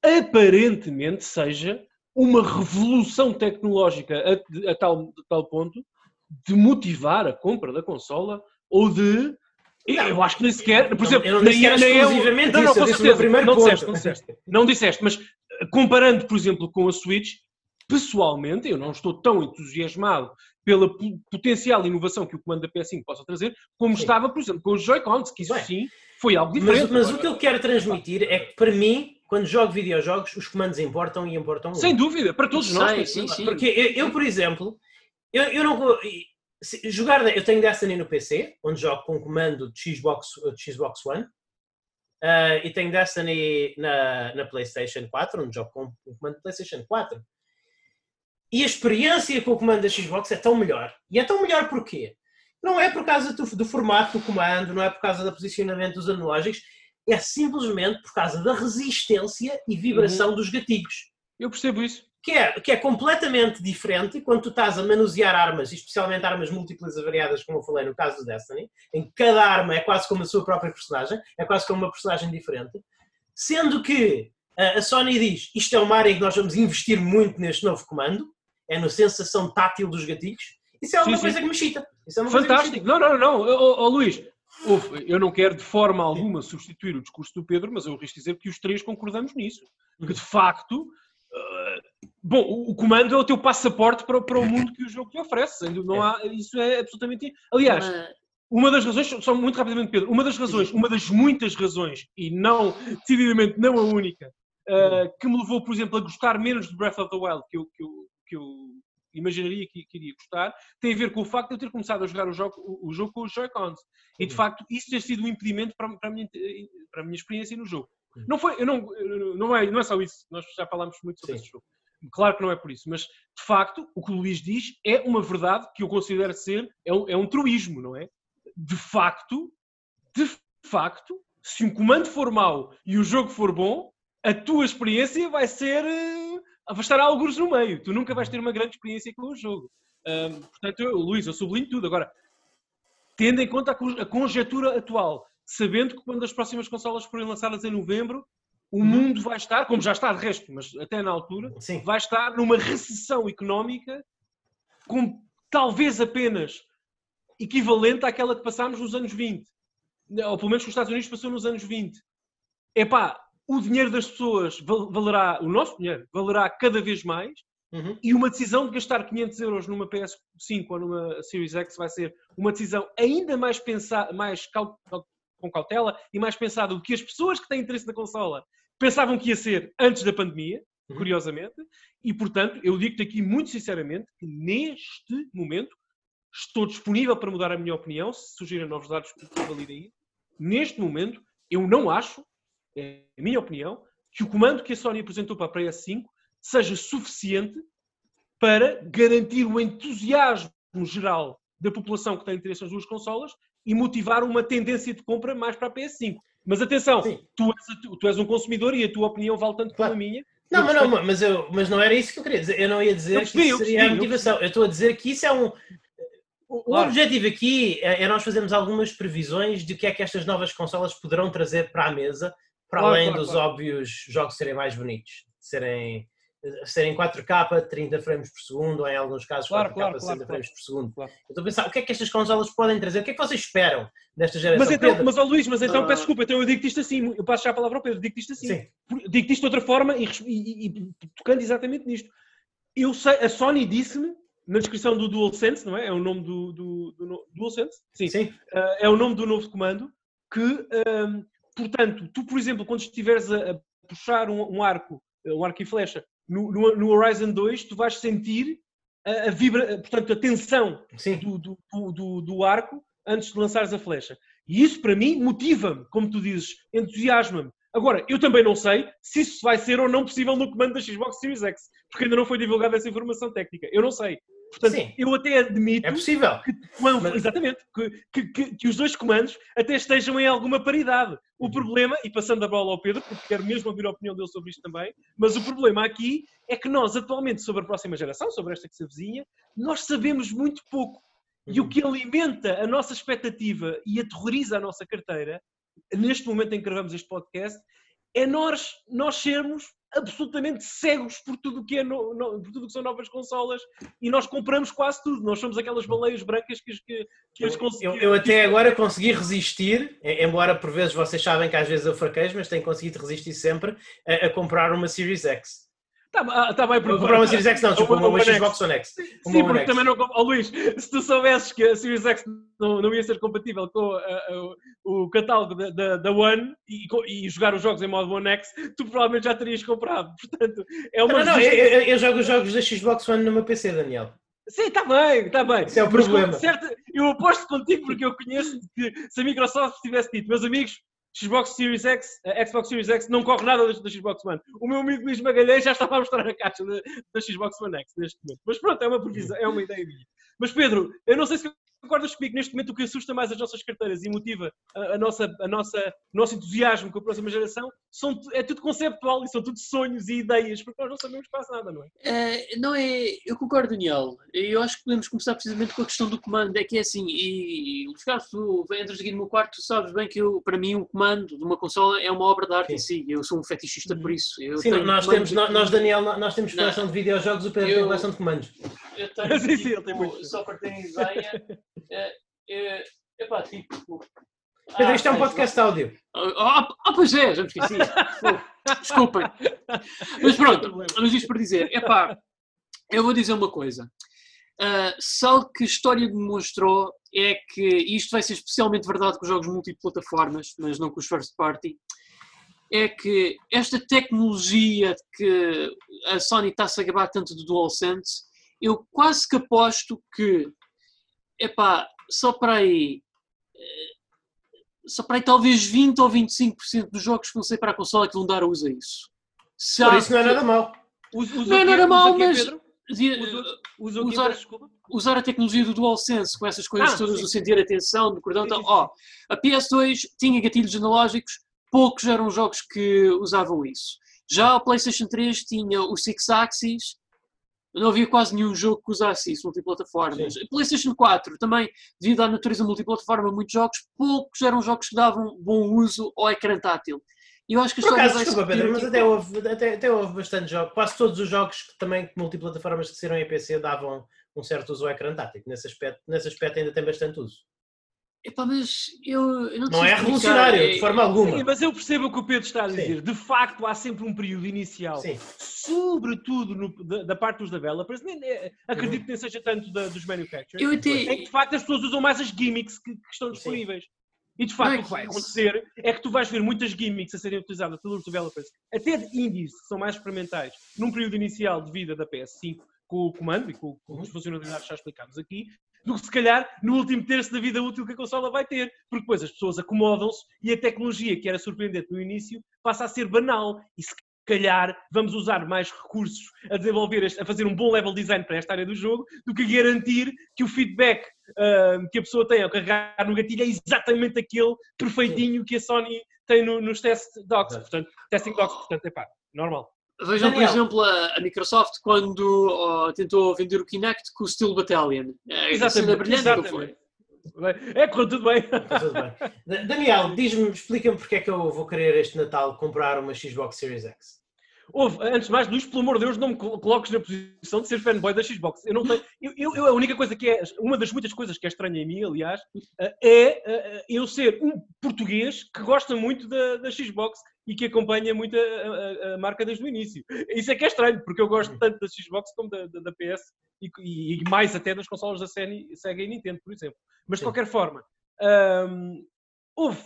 aparentemente seja uma revolução tecnológica a, a tal, a tal ponto de motivar a compra da consola ou de. Eu acho que nem sequer. Por Não, exemplo, eu não disse nem- nem exclusivamente não, não, isso, eu o primeiro não disseste, não disseste. Não disseste, mas eh, comparando, por exemplo, com a Switch, pessoalmente, eu não estou tão entusiasmado pela po- potencial inovação que o comando da PS5 possa trazer, como Sim. estava, por exemplo, com os Joy-Cons, que isso Bem, sim foi algo Mas, diferente. mas o Agora, que eu quero transmitir é que, para mim, quando jogo videojogos, os comandos importam e importam muito. Sem dúvida, para todos nós. Sim, sim, sim. Porque eu, eu, por exemplo, eu, eu não vou- se- jogar, eu tenho Destiny no PC, onde jogo com o comando de Xbox, de Xbox One, ah, e tenho Destiny na, na PlayStation 4, onde jogo com o comando de PlayStation 4. E a experiência com o comando da Xbox é tão melhor. E é tão melhor porquê? Não é por causa do, do formato do comando, não é por causa do posicionamento dos analógicos, é simplesmente por causa da resistência e vibração dos gatilhos Eu percebo isso. Que é, que é completamente diferente quando tu estás a manusear armas, especialmente armas múltiplas e variadas, como eu falei no caso do Destiny, em que cada arma é quase como a sua própria personagem, é quase como uma personagem diferente, sendo que a, a Sony diz isto é uma área em que nós vamos investir muito neste novo comando, é na sensação tátil dos gatilhos, isso é alguma Sim, coisa sim. que me chita. Isso é uma Fantástico. Não, não, não. Ó, ó, Luís, ouve, eu não quero de forma alguma substituir o discurso do Pedro, mas eu risco dizer que os três concordamos nisso. Que de facto, bom, o, comando é o teu passaporte para, o- para o mundo que o jogo te oferece. Não há, isso é absolutamente. Aliás, uma das razões, só muito rapidamente, Pedro, uma das razões, uma das muitas razões, e não, decididamente não a única, uh, que me levou, por exemplo, a gostar menos de Breath of the Wild que eu, que eu, que eu imaginaria que, que iria gostar, tem a ver com o facto de eu ter começado a jogar o jogo, o, o jogo com os Joy-Cons. E, de Uhum. facto, isso ter sido um impedimento para, para, a, minha, para a minha experiência no jogo. Uhum. Não, foi, eu não, não, é, não é só isso, nós já falámos muito sobre Sim. esse jogo. Claro que não é por isso, mas de facto o que o Luís diz é uma verdade que eu considero ser, é um, é um truísmo, não é? De facto, de facto, se um comando for mau e o jogo for bom, a tua experiência vai ser. eh, vai estar alguns no meio. Tu nunca vais ter uma grande experiência com o jogo. Portanto, eu, Luís, eu sublinho tudo. Agora, tendo em conta a, con- a conjetura atual, sabendo que quando as próximas consolas forem lançadas em novembro, o Uhum. mundo vai estar, como já está de resto, mas até na altura, Sim. vai estar numa recessão económica com talvez apenas equivalente àquela que passámos nos anos 20. Ou pelo menos que os Estados Unidos passou nos anos 20. Epá, o dinheiro das pessoas val- valerá, o nosso dinheiro valerá cada vez mais Uhum. e uma decisão de gastar 500 euros numa PS5 ou numa Series X vai ser uma decisão ainda mais, pensa, mais cau- cau- com cautela e mais pensada do que as pessoas que têm interesse na consola pensavam que ia ser antes da pandemia, Uhum. curiosamente, e portanto eu digo-te aqui muito sinceramente que neste momento estou disponível para mudar a minha opinião, se surgirem novos dados que validem isso. Neste momento, eu não acho, é a minha opinião, que o comando que a Sony apresentou para a PS5 seja suficiente para garantir o entusiasmo geral da população que tem interesse nas duas consolas e motivar uma tendência de compra mais para a PS5. Mas atenção, tu és, tu és um consumidor e a tua opinião vale tanto Claro. como a minha. Não, Eu mas, não, mas, eu, mas não era isso que eu queria dizer. Eu não ia dizer Eu que percebi, isso eu seria percebi, a eu motivação. Eu estou a dizer que isso é um. O, Claro. objetivo aqui é, é nós fazermos algumas previsões de o que é que estas novas consolas poderão trazer para a mesa, para Claro, além dos óbvios jogos serem mais bonitos, serem serem 4K, 30 frames por segundo, ou em alguns casos Claro, 4K, claro, 60 claro, frames por segundo. Claro. Eu estou a pensar, o que é que estas consolas podem trazer? O que é que vocês esperam desta geração? Mas então, Pedro? mas ó Luís, mas então Ah. peço desculpa, então eu digo-te isto assim, eu passo já a palavra ao Pedro, digo-te isto assim. Digo-te isto de outra forma e, e- e- tocando exatamente nisto. Eu sei, a Sony disse-me, na descrição do DualSense, não é? É o nome do, do, do DualSense? Sim. Sim. Ah, é o nome do novo comando, que, ahm, portanto, tu, por exemplo, quando estiveres a, a puxar um, um arco, um arco e flecha, no, no- no Horizon 2, tu vais sentir a, a vibra, portanto, a tensão do, do- do- do arco antes de lançares a flecha. E isso, para mim, motiva-me, como tu dizes, entusiasma-me. Agora, eu também não sei se isso vai ser ou não possível no comando da Xbox Series X, porque ainda não foi divulgada essa informação técnica. Eu não sei. Portanto, Sim. eu até admito É possível. que, Mas- exatamente, que, que- que- os dois comandos até estejam em alguma paridade. O Uhum. problema, e passando a bola ao Pedro, porque quero mesmo ouvir a opinião dele sobre isto também, mas o problema aqui é que nós, atualmente, sobre a próxima geração, sobre esta que se avizinha, nós sabemos muito pouco. E Uhum. o que alimenta a nossa expectativa e aterroriza a nossa carteira, neste momento em que gravamos este podcast, é nós, nós sermos absolutamente cegos por tudo o que, é no- no- por tudo o que são novas consolas e nós compramos quase tudo. Nós somos aquelas baleias brancas que, que, que as Eu, conseguimos. eu até agora consegui resistir, embora por vezes vocês sabem que às vezes eu fraquejo, mas tenho conseguido resistir sempre a, a comprar uma Series X. Está tá bem, Vou comprar uma Series X, não, desculpa, uma. Xbox One X. Sim, One porque também não. Ó Luís, se tu soubesses que a Series X não, não ia ser compatível com a- a- o catálogo da, da, da One e, e jogar os jogos em modo One X, tu provavelmente já terias comprado. Portanto, é uma. Não, não, eu, eu- eu jogo os jogos da Xbox One no meu PC, Daniel. Sim, está bem, está bem. Esse é o Mas problema. com certa- eu aposto contigo porque eu conheço que se a Microsoft tivesse dito, meus amigos, Xbox Series X, a Xbox Series X não corre nada da, Xbox One. O meu amigo Luís Magalhães já estava a mostrar a caixa da Xbox One X neste momento. Mas pronto, é uma previsão, é uma ideia minha. Mas Pedro, eu não sei se concordas comigo, neste momento o que assusta mais as nossas carteiras e motiva a, a nossa, a nossa, o nosso entusiasmo com a próxima geração são, é tudo conceptual e são tudo sonhos e ideias, porque nós não sabemos quase nada, não é? Eh, não é. Eu concordo, Daniel. Eu acho que podemos começar precisamente com a questão do comando. É que é assim, e Luís Carlos, tu entras aqui no meu quarto, tu sabes bem que eu, para mim o comando de uma consola é uma obra de arte em si. Eu sou um fetichista por isso. Eu Sim, tenho nós temos, nós, aqui- nós, Daniel, nós temos coleção de videojogos, o Pedro tem coleção de comandos. Eu tenho, [LAUGHS] Sim, sim, ele tem muito. Só para terem ideia. [LAUGHS] é, é, epá, tipo. Pedro, ah, isto é um podcast áudio. Ah, ah, pois é, já me esqueci. [LAUGHS] Desculpem. Mas pronto, mas isto para dizer, epá, eu vou dizer uma coisa. Ah, só que a história demonstrou é que e isto vai ser especialmente verdade com os jogos multiplataformas, mas não com os first party, é que esta tecnologia que a Sony está-se a gabar tanto do DualSense, eu quase que aposto que, epá, só para aí, eh, só para aí talvez 20 ou 25% dos jogos que vão sair para a consola é que vão dar uso a isso. Se Por há- isso não é nada mau. Usa, usa Não, o Usa o quê, mas- Pedro? Usa, usa o usar- usar a tecnologia do DualSense com essas coisas Ah, todas sim. do sentir a tensão, do cordão, Sim, então, sim, ó, a PS2 tinha gatilhos analógicos, poucos eram jogos que usavam isso. Já a PlayStation 3 tinha o Six Axis, não havia quase nenhum jogo que usasse isso, multiplataformas. PlayStation 4 também, devido à natureza multiplataforma, muitos jogos, poucos eram jogos que davam bom uso ao ecrã tátil. E eu acho que a Por acaso, desculpa, Pedro, mas até houve, até, até houve bastante jogos. Quase todos os jogos que também multiplataformas que saíram em PC davam um certo uso ao ecrã tático. Nesse aspecto, nesse aspecto ainda tem bastante uso. Epá, mas eu, eu não, Não é revolucionário, é- de forma alguma. Sim, mas eu percebo o que o Pedro está a Sim. dizer. De facto, há sempre um período inicial, Sim. sobretudo no- da, da parte dos developers, nem, nem- acredito que nem seja tanto da- dos manufacturers, Eu até, em que de facto as pessoas usam mais as gimmicks que, que estão disponíveis. E de facto é o que vai que- acontecer é que tu vais ver muitas gimmicks a serem utilizadas pelos developers, até de indies, que são mais experimentais, num período inicial de vida da PS5, com o comando e com, com as funcionalidades já explicámos aqui, do que se calhar no último terço da vida útil que a consola vai ter, porque depois as pessoas acomodam-se e a tecnologia que era surpreendente no início passa a ser banal. E se calhar vamos usar mais recursos a desenvolver, este- a fazer um bom level design para esta área do jogo do que garantir que o feedback ah, que a pessoa tem ao carregar no gatilho é exatamente aquele perfeitinho que a Sony tem no- nos test docs, portanto, testing docs, portanto, é pá, normal. Vejam, por Daniel. exemplo, a, a Microsoft quando ó, tentou vender o Kinect com o Steel Battalion. É, Exatamente, cena brilhante, não exatamente. foi? É, correu tudo bem. Está tudo bem. Da- Daniel, diz-me, explica-me porque é que eu vou querer este Natal comprar uma Xbox Series X. Houve, antes de mais, Luís, pelo amor de Deus, não me coloques na posição de ser fanboy da Xbox. Eu não tenho. Eu, eu, eu, a única coisa que é. Uma das muitas coisas que é estranha em mim, aliás, eh, é eh, eu ser um português que gosta muito da, da Xbox e que acompanha muito a, a, a, marca desde o início. Isso é que é estranho, porque eu gosto tanto da Xbox como da, da, da PS e, e, mais até das consolas da Sega e Nintendo, por exemplo. Mas de qualquer forma, hum, houve.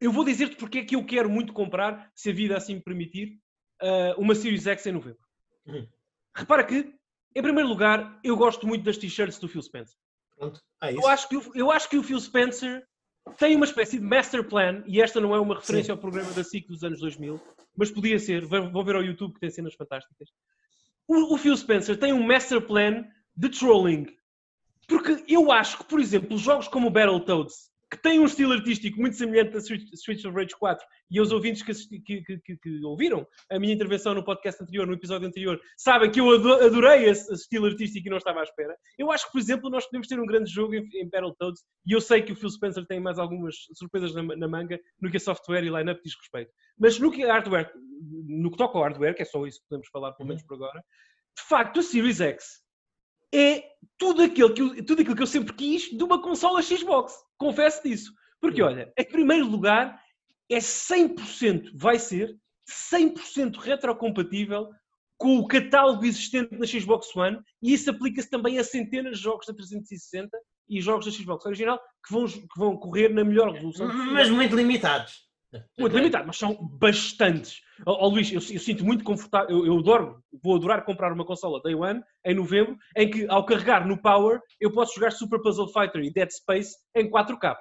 Eu vou dizer-te porque é que eu quero muito comprar, se a vida assim me permitir, uh, uma Series X em novembro. Uhum. Repara que, em primeiro lugar, eu gosto muito das t-shirts do Phil Spencer. Pronto, é eu, acho que, eu acho que o Phil Spencer tem uma espécie de master plan, e esta não é uma referência Sim. ao programa da SIC dos anos 2000, mas podia ser, vão ver ao YouTube que tem cenas fantásticas. O, o Phil Spencer tem um master plan de trolling. Porque eu acho que, por exemplo, jogos como o Battletoads, que tem um estilo artístico muito semelhante a Streets of Rage 4 e os ouvintes que, que, que, que, ouviram a minha intervenção no podcast anterior, no episódio anterior, sabem que eu adorei esse, esse, estilo artístico e não estava à espera. Eu acho que, por exemplo, nós podemos ter um grande jogo em, em Battletoads e eu sei que o Phil Spencer tem mais algumas surpresas na, na manga no que a software e line-up diz respeito. Mas no que hardware, no que toca ao hardware, que é só isso que podemos falar pelo menos por agora, de facto a Series X é tudo aquilo, que eu, tudo aquilo que eu sempre quis de uma consola Xbox. Confesso disso. Porque, olha, em primeiro lugar, é 100%, vai ser 100% retrocompatível com o catálogo existente na Xbox One e isso aplica-se também a centenas de jogos da 360 e jogos da Xbox original que vão, que vão correr na melhor resolução. Mas muito limitados. Muito limitado, mas são bastantes. Oh, oh Luís, eu, eu, sinto muito confortável, eu, eu adoro, vou adorar comprar uma consola Day One em novembro, em que ao carregar no Power eu posso jogar Super Puzzle Fighter e Dead Space em 4K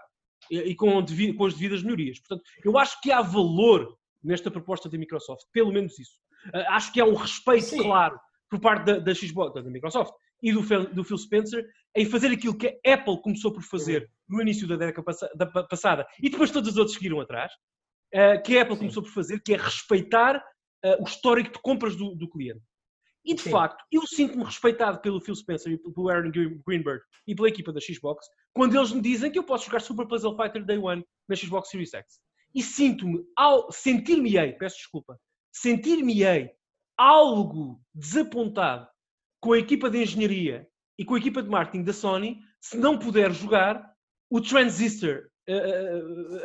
e, e com, com as devidas melhorias. Portanto, eu acho que há valor nesta proposta da Microsoft, pelo menos isso. Uh, acho que há um respeito Sim. claro por parte da, da Xbox, da Microsoft e do Phil, do Phil Spencer em fazer aquilo que a Apple começou por fazer no início da década passada e depois todos os outros seguiram atrás, uh, que a Apple Sim. começou por fazer, que é respeitar uh, o histórico de compras do, do cliente. E de Sim. facto, eu sinto-me respeitado pelo Phil Spencer e pelo Aaron Greenberg e pela equipa da Xbox quando eles me dizem que eu posso jogar Super Puzzle Fighter Day One na Xbox Series X. E sinto-me, ao sentir-me-ei, peço desculpa, sentir-me-ei algo desapontado com a equipa de engenharia e com a equipa de marketing da Sony se não puder jogar o Transistor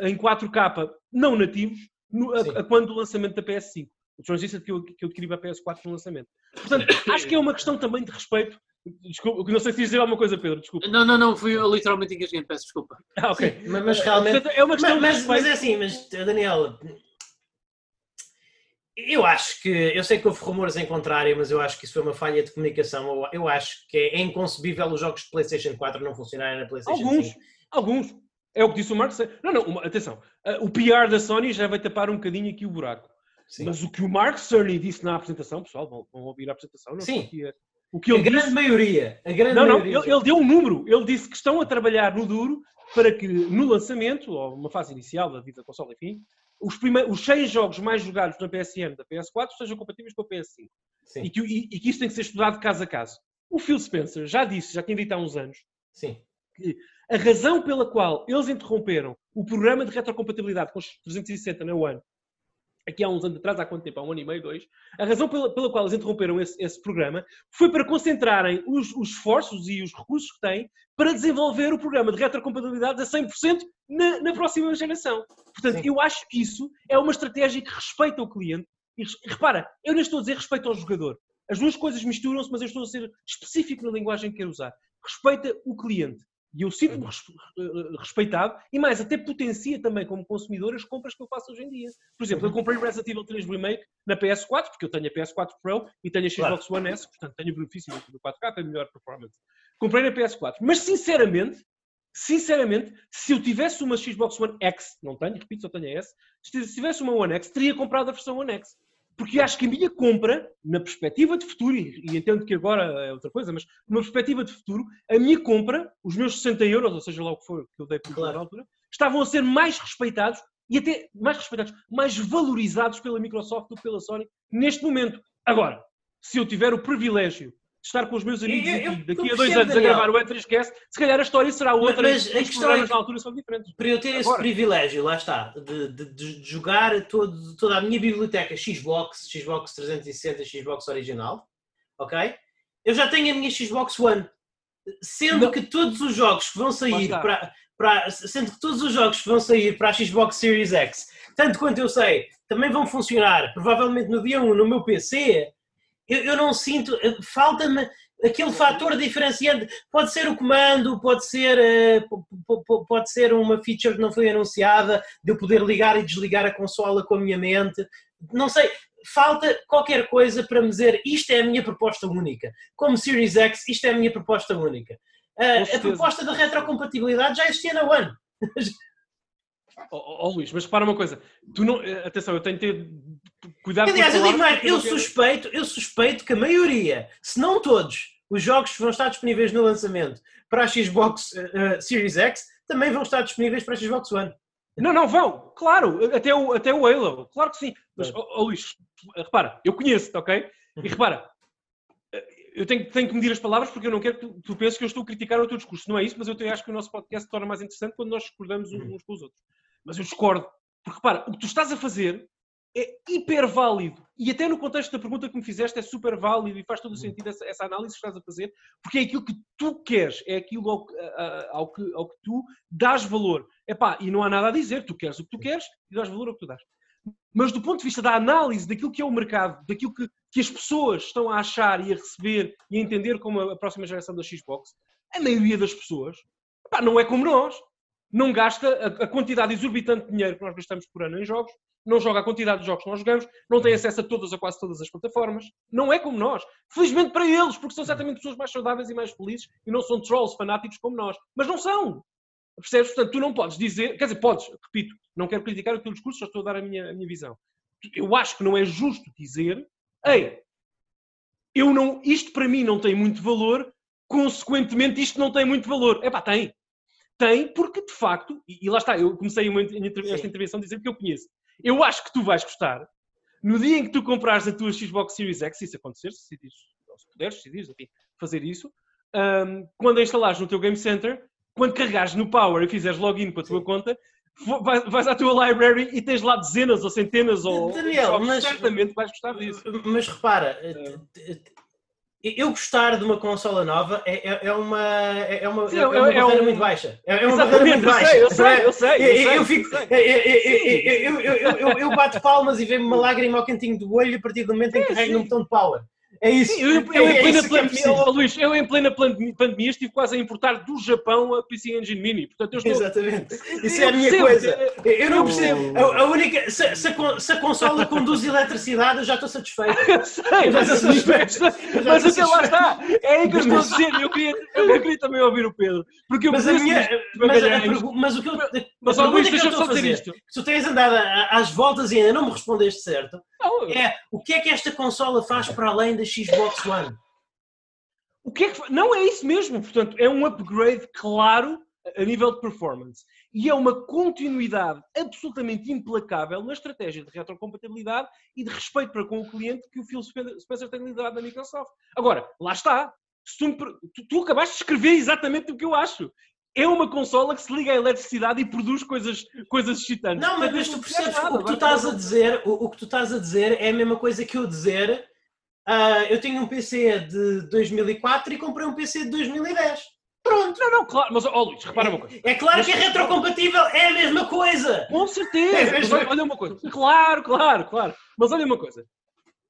em 4K não nativos no, a, a, quando do lançamento da PS5. O Transistor que eu, que eu adquiri para a PS4 no lançamento. Portanto, [COUGHS] acho que é uma questão também de respeito. Desculpa, não sei se dizer alguma coisa, Pedro, desculpa. Não, não, não, fui eu literalmente engasguei, peço desculpa. [LAUGHS] Ah, ok. Sim, mas, mas, realmente. é uma questão mas, mas, mas, é assim, mas Daniel, eu acho que, eu sei que houve rumores em contrário, mas eu acho que isso foi uma falha de comunicação. Eu acho que é inconcebível os jogos de PlayStation 4 não funcionarem na PlayStation alguns, 5. Alguns, é o que disse o Mark. Não, não, uma, atenção. Uh, o PR da Sony já vai tapar um bocadinho aqui o buraco. Sim. Mas o que o Mark Cerny disse na apresentação, pessoal, vão, vão ouvir a apresentação. Não Sim. o que ele a grande disse, maioria. A grande não, maioria. não, ele, ele, deu um número. Ele disse que estão a trabalhar no duro para que no lançamento, ou uma fase inicial da vida da console, enfim, os, primeiros, os 100 jogos mais jogados na PSN da PS4 sejam compatíveis com a PS5. E que, e, e que isso tem que ser estudado caso a caso. O Phil Spencer já disse, já tinha dito há uns anos, Sim. que a razão pela qual eles interromperam o programa de retrocompatibilidade com os 360 na One, aqui há uns anos atrás, há quanto tempo? Há um ano e meio, dois. A razão pela, pela qual eles interromperam esse, esse programa foi para concentrarem os, os, esforços e os recursos que têm para desenvolver o programa de retrocompatibilidade a 100% na, na próxima geração. Portanto, Sim. eu acho que isso é uma estratégia que respeita o cliente. E, repara, eu não estou a dizer respeito ao jogador. As duas coisas misturam-se, mas eu estou a ser específico na linguagem que quero usar. Respeita o cliente. E eu sinto-me uhum. respeitado e mais, até potencia também como consumidor as compras que eu faço hoje em dia. Por exemplo, eu comprei Resident Evil 3 Remake na PS4, porque eu tenho a PS4 Pro e tenho a Xbox claro. One S, portanto tenho o benefício do 4K, tenho melhor performance. Comprei na PS4. Mas sinceramente, sinceramente, se eu tivesse uma Xbox One X, não tenho, repito, só tenho a S, se tivesse uma One X, teria comprado a versão One X. Porque acho que a minha compra, na perspectiva de futuro, e, entendo que agora é outra coisa, mas numa perspectiva de futuro, a minha compra, os meus 60 euros, ou seja lá o que for que eu dei por claro. na altura, estavam a ser mais respeitados e até mais respeitados, mais valorizados pela Microsoft do que pela Sony neste momento. Agora, se eu tiver o privilégio estar com os meus amigos Eu- eu- aqui daqui a dois anos a Daniel. gravar o E3Cast, se calhar a história será outra mas e a questão é que- na altura são diferentes. Para eu ter esse Agora. privilégio, lá está, de, de- de jogar todo- toda a minha biblioteca Xbox, Xbox 360, Xbox original, ok? Eu já tenho a minha Xbox One. Sendo Não. que todos os jogos que vão sair para, para- sendo que todos os jogos que vão sair para a Xbox Series X, tanto quanto eu sei, também vão funcionar provavelmente no dia 1 no meu PC, eu, eu não sinto, eh, falta-me aquele fator diferenciante. Pode ser o comando, pode ser, eh, po- po- po- pode ser uma feature que não foi anunciada, de eu poder ligar e desligar a consola com a minha mente. Não sei, falta qualquer coisa para me dizer isto é a minha proposta única. Como Series X, isto é a minha proposta única. Ah, a proposta da retrocompatibilidade já existia na One. Ó ó, ó, Luís, mas repara uma coisa, tu não, eh, atenção, eu tenho que ter cuidado Aliás, com eu digo mais, eu suspeito, eu suspeito que a maioria, se não todos, os jogos que vão estar disponíveis no lançamento para a Xbox eh, Series X também vão estar disponíveis para a Xbox One. Não, não, vão, claro, até o, até o Halo, claro que sim. Mas, ó ó, Luís, repara, eu conheço-te, ok? E repara, eh, eu tenho, tenho que medir as palavras porque eu não quero que tu, tu penses que eu estou a criticar o teu discurso. Não é isso, mas eu te- acho que o nosso podcast se torna mais interessante quando nós discordamos uns uns com os outros. Mas eu discordo. Porque repara, o que tu estás a fazer é hiper válido. E até no contexto da pergunta que me fizeste é super válido e faz todo o sentido essa, essa análise que estás a fazer, porque é aquilo que tu queres, é aquilo ao, ao que, ao que tu dás valor. Epá, e não há nada a dizer, tu queres o que tu queres e dás valor ao que tu dás. Mas do ponto de vista da análise daquilo que é o mercado, daquilo que, que as pessoas estão a achar e a receber e a entender como a, a próxima geração da Xbox, a maioria das pessoas epá, não é como nós. Não gasta a, a quantidade exorbitante de dinheiro que nós gastamos por ano em jogos, não joga a quantidade de jogos que nós jogamos, não tem acesso a todas ou quase todas as plataformas. Não é como nós. Felizmente para eles, porque são certamente pessoas mais saudáveis e mais felizes e não são trolls fanáticos como nós. Mas não são. Percebes? Portanto, tu não podes dizer, quer dizer, podes, repito, não quero criticar o teu discurso, só estou a dar a minha, a minha visão. Eu acho que não é justo dizer, ei, eu não, isto para mim não tem muito valor, consequentemente isto não tem muito valor. É pá, tem. Tem, porque de facto, e, lá está, eu comecei uma, esta Sim. intervenção dizendo que eu conheço. Eu acho que tu vais gostar. No dia em que tu comprares a tua Xbox Series X, se isso acontecer, se decidires, se puderes, se decidires, enfim, fazer isso, ahm, quando a instalares no teu Game Center, quando carregares no Power e fizeres login com a tua conta, vo- vais, vais à tua library e tens lá dezenas ou centenas ou Daniel, jogos, mas- certamente vais gostar disso. Mas repara, t- eu gostar de uma consola nova é, é- é uma, é uma, Sim, é é- uma é barreira um- muito baixa. É é uma barreira muito eu baixa. sei, eu sei, é? eu sei, eu fico- eu bato palmas e vejo uma lágrima ao cantinho do olho a partir do momento em que carrego no botão de power. É isso. Sim, eu, eu é, em é plena é pandemia, oh, Luís, eu em plena pandemia, estive quase a importar do Japão a PC Engine Mini. Portanto, eu estou. Exatamente. [LAUGHS] Isso Eu é a minha percebo, coisa. é- Eu não percebo. A, a única. Se, se a se a consola conduz eletricidade, eu já estou satisfeito. [LAUGHS] Eu sei, mas, já mas, até lá está. É aí que eu estou a dizer. Eu queria, eu queria [LAUGHS] também ouvir o Pedro. Porque eu Mas, a minha, mas, a mas o que eu, Mas, Luís, deixa-me só dizer isto. que tu tens andado às voltas e ainda não me respondeste certo, É o que é que esta consola faz para além da Xbox One? O que é que Não é isso mesmo. Portanto, é um upgrade claro a nível de performance. E é uma continuidade absolutamente implacável na estratégia de retrocompatibilidade e de respeito para com o cliente que o Phil Spen- Spencer tem liderado na Microsoft. Agora, lá está. Tu- tu acabaste de escrever exatamente o que eu acho. É uma consola que se liga à eletricidade e produz coisas, coisas excitantes. Não, mas, mas tu não percebes o que tu estás a dizer, o, o que tu estás a dizer é a mesma coisa que eu dizer. ah, eu tenho um PC de 2004 e comprei um PC de 2010. Pronto. Não, não, claro. Mas, ó Luís, repara uma coisa. É claro Mas- que é retrocompatível, é a mesma coisa. Com certeza! É olha, olha uma coisa. Claro, claro, claro. Mas olha uma coisa.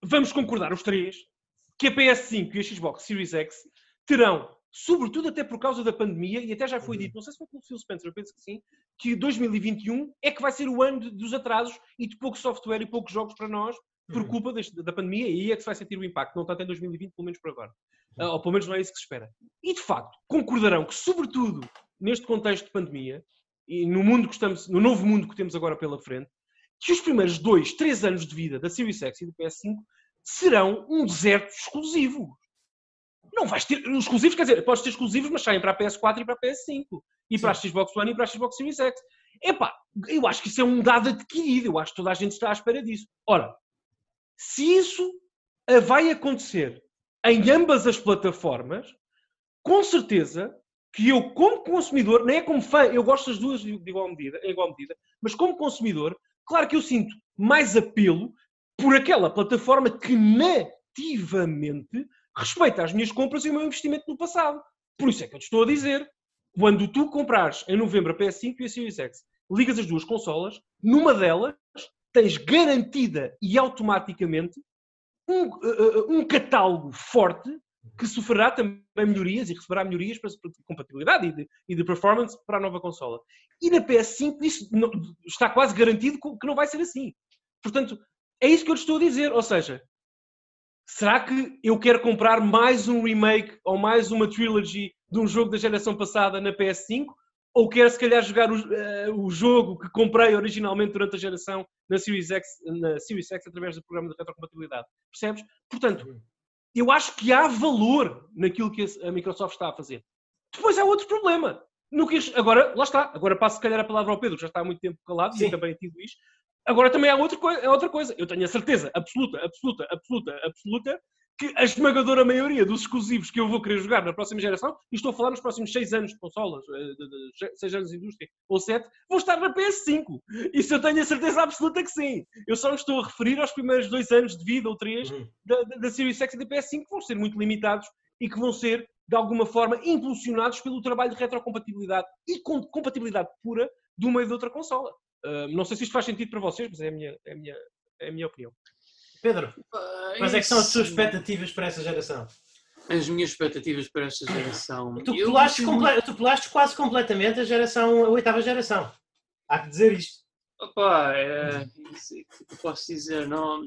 Vamos concordar os três que a PS5 e a Xbox Series X terão, sobretudo até por causa da pandemia, e até já foi dito, não sei se foi pelo Phil Spencer, eu penso que sim, que 2021 é que vai ser o ano de- dos atrasos e de pouco software e poucos jogos para nós, por Uhum. culpa deste- da pandemia, e aí é que se vai sentir o impacto, não tanto em 2020, pelo menos por agora. Ah, ou pelo menos não é isso que se espera. E de facto, concordarão que, sobretudo neste contexto de pandemia, e no mundo que estamos, no novo mundo que temos agora pela frente, que os primeiros dois, três anos de vida da Series X e do PS5 serão um deserto exclusivo. Não vais ter exclusivos, quer dizer, podes ter exclusivos, mas saem para a PS4 e para a PS5. E para a Xbox One e para a Xbox Series X. Epá, eu acho que isso é um dado adquirido. Eu acho que toda a gente está à espera disso. Ora, se isso vai acontecer em ambas as plataformas, com certeza que eu, como consumidor, nem é como fã, eu gosto das duas de igual medida, em igual medida, mas como consumidor, claro que eu sinto mais apelo por aquela plataforma que nativamente respeita as minhas compras e o meu investimento no passado. Por isso é que eu te estou a dizer, quando tu comprares em novembro a PS5 e a Series X, ligas as duas consolas, numa delas tens garantida e automaticamente um, uh, um catálogo forte que sofrerá também melhorias e receberá melhorias para, de compatibilidade e de, e de, performance para a nova consola. E na PS5 isso não, está quase garantido que não vai ser assim. Portanto, é isso que eu lhe estou a dizer. Ou seja, será que eu quero comprar mais um remake ou mais uma trilogy de um jogo da geração passada na PS5? Ou quero se calhar jogar o, uh, o jogo que comprei originalmente durante a geração na Series X, na Series X através do programa de retrocompatibilidade? Percebes? Portanto, eu acho que há valor naquilo que a Microsoft está a fazer. Depois há outro problema. No que, agora, lá está. Agora passo se calhar a palavra ao Pedro, que já está há muito tempo calado Sim. e também a Luís. Agora também há outra, coisa, outra coisa. Eu tenho a certeza absoluta, absoluta, absoluta, absoluta que a esmagadora maioria dos exclusivos que eu vou querer jogar na próxima geração, e estou a falar nos próximos 6 anos de consolas, 6 eh, anos de indústria, ou 7, vão estar na PS5. Isso eu tenho a certeza absoluta que sim. Eu só me estou a referir aos primeiros 2 anos de vida, ou 3, uhum. da, da Series X e da PS5, que vão ser muito limitados e que vão ser, de alguma forma, impulsionados pelo trabalho de retrocompatibilidade e com compatibilidade pura de uma e de outra consola. Uh, não sei se isto faz sentido para vocês, mas é a minha, é a minha, é a minha opinião. Pedro, quais é que são as suas expectativas para essa geração? As minhas expectativas para esta geração. Tu pulaste, comple... tu pulaste quase completamente a geração, a oitava geração. Há que dizer isto. Opa, é, o que posso dizer? Não,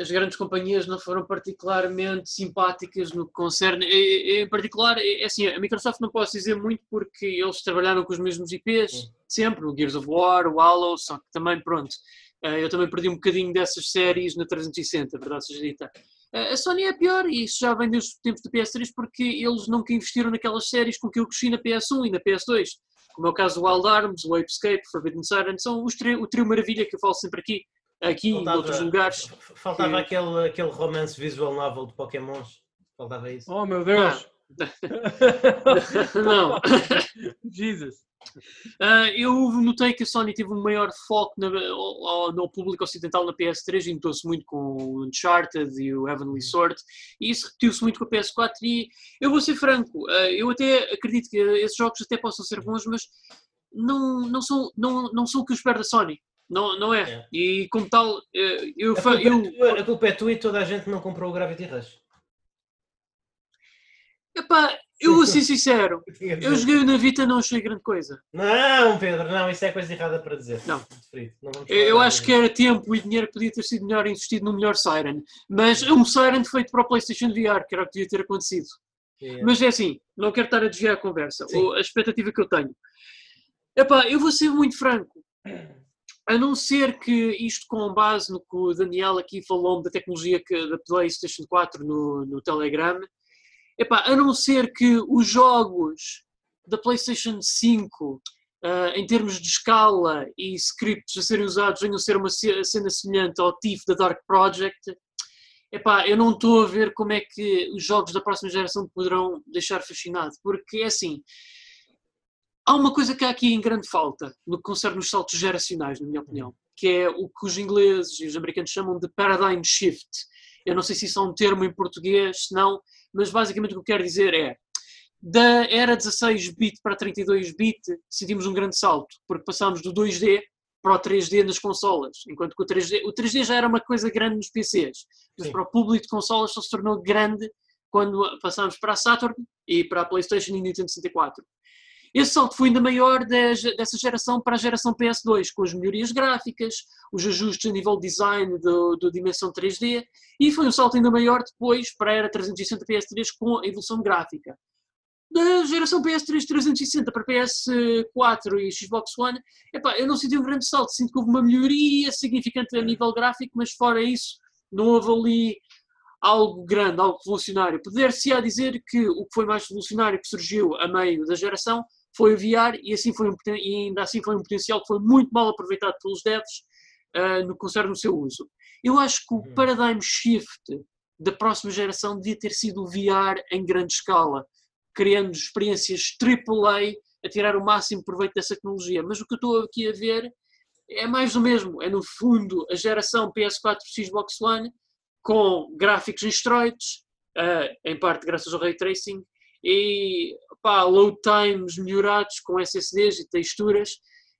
as grandes companhias não foram particularmente simpáticas no que concerne. Em particular, é assim, a Microsoft não posso dizer muito porque eles trabalharam com os mesmos IPs, sempre, o Gears of War, o Halo, só que também, pronto, eh, eu também perdi um bocadinho dessas séries na 360, verdade seja dita. Eh, a Sony é pior e isso já vem desde os tempos da PS3 porque eles nunca investiram naquelas séries com que eu cresci na PS1 e na PS2, como é o caso do Wild Arms, o Apescape, Forbidden Siren, são os tri o trio maravilha que eu falo sempre aqui, aqui faltava, em outros lugares. Faltava que... aquele, aquele romance visual novel de Pokémons, faltava isso. Oh meu Deus! Ah. [LAUGHS] não. [LAUGHS] Jesus. Uh, eu notei que a Sony teve um maior foco na, no público ocidental na PS3 e notou-se muito com o Uncharted e o Heavenly Sword e isso repetiu-se muito com a PS4 e eu vou ser franco, uh, eu até acredito que esses jogos até possam ser bons, mas não, não, são, não, não são o que eu espero da Sony. Não, não é. é. E como tal, uh, eu, a culpa, eu... É tua, a culpa é tua e toda a gente não comprou o Gravity Rush. Epá, eu vou ser sincero, [LAUGHS] eu joguei na Vita não achei grande coisa. Não, Pedro, não, isso é coisa errada para dizer. Não. não eu acho que era tempo e dinheiro podia ter sido melhor investido no melhor Siren. Mas um Siren feito para o PlayStation VR, que era o que devia ter acontecido. Yeah. Mas é assim, não quero estar a desviar a conversa. Ou a expectativa que eu tenho. Epá, eu vou ser muito franco. [CLEARS THROAT] A não ser que isto com base no que o Daniel aqui falou da tecnologia que, da PlayStation 4 no, no Telegram, Epá, a não ser que os jogos da PlayStation 5, uh, eh, em termos de escala e scripts a serem usados, venham a ser uma cena semelhante ao Thief da Dark Project, epá, eu não estou a ver como é que os jogos da próxima geração poderão deixar fascinado, porque é assim. Há uma coisa que há aqui em grande falta no que concerne os saltos geracionais, na minha opinião, que é o que os ingleses e os americanos chamam de paradigm shift. Eu não sei se isso é um termo em português, se não, mas basicamente o que eu quero dizer é da era 16-bit para 32-bit sentimos um grande salto, porque passámos do 2D para o 3D nas consolas, enquanto que o 3D, o 3D já era uma coisa grande nos PCs, mas Sim. para o público de consolas só se tornou grande quando passámos para a Saturn e para a PlayStation e Nintendo 64. Esse salto foi ainda maior dessa geração para a geração PS2, com as melhorias gráficas, os ajustes a nível de design do dimensão 3D, e foi um salto ainda maior depois para a era 360 PS3 com a evolução gráfica. Da geração PS3 360 para PS4 e Xbox One, epá, eu não senti um grande salto, sinto que houve uma melhoria significante a nível gráfico, mas fora isso, não houve ali algo grande, algo revolucionário. Poder-se-á dizer que o que foi mais revolucionário que surgiu a meio da geração foi o VR e, assim foi um, e ainda assim foi um potencial que foi muito mal aproveitado pelos devs uh, no que concerne o seu uso. Eu acho que o uhum. paradigm shift da próxima geração devia ter sido o VR em grande escala, criando experiências AAA a tirar o máximo proveito dessa tecnologia. Mas o que eu estou aqui a ver é mais do mesmo. É, no fundo, a geração PS4 Xbox One com gráficos steroids, uh, em parte graças ao Ray Tracing, e pá, load times melhorados com SSDs e texturas.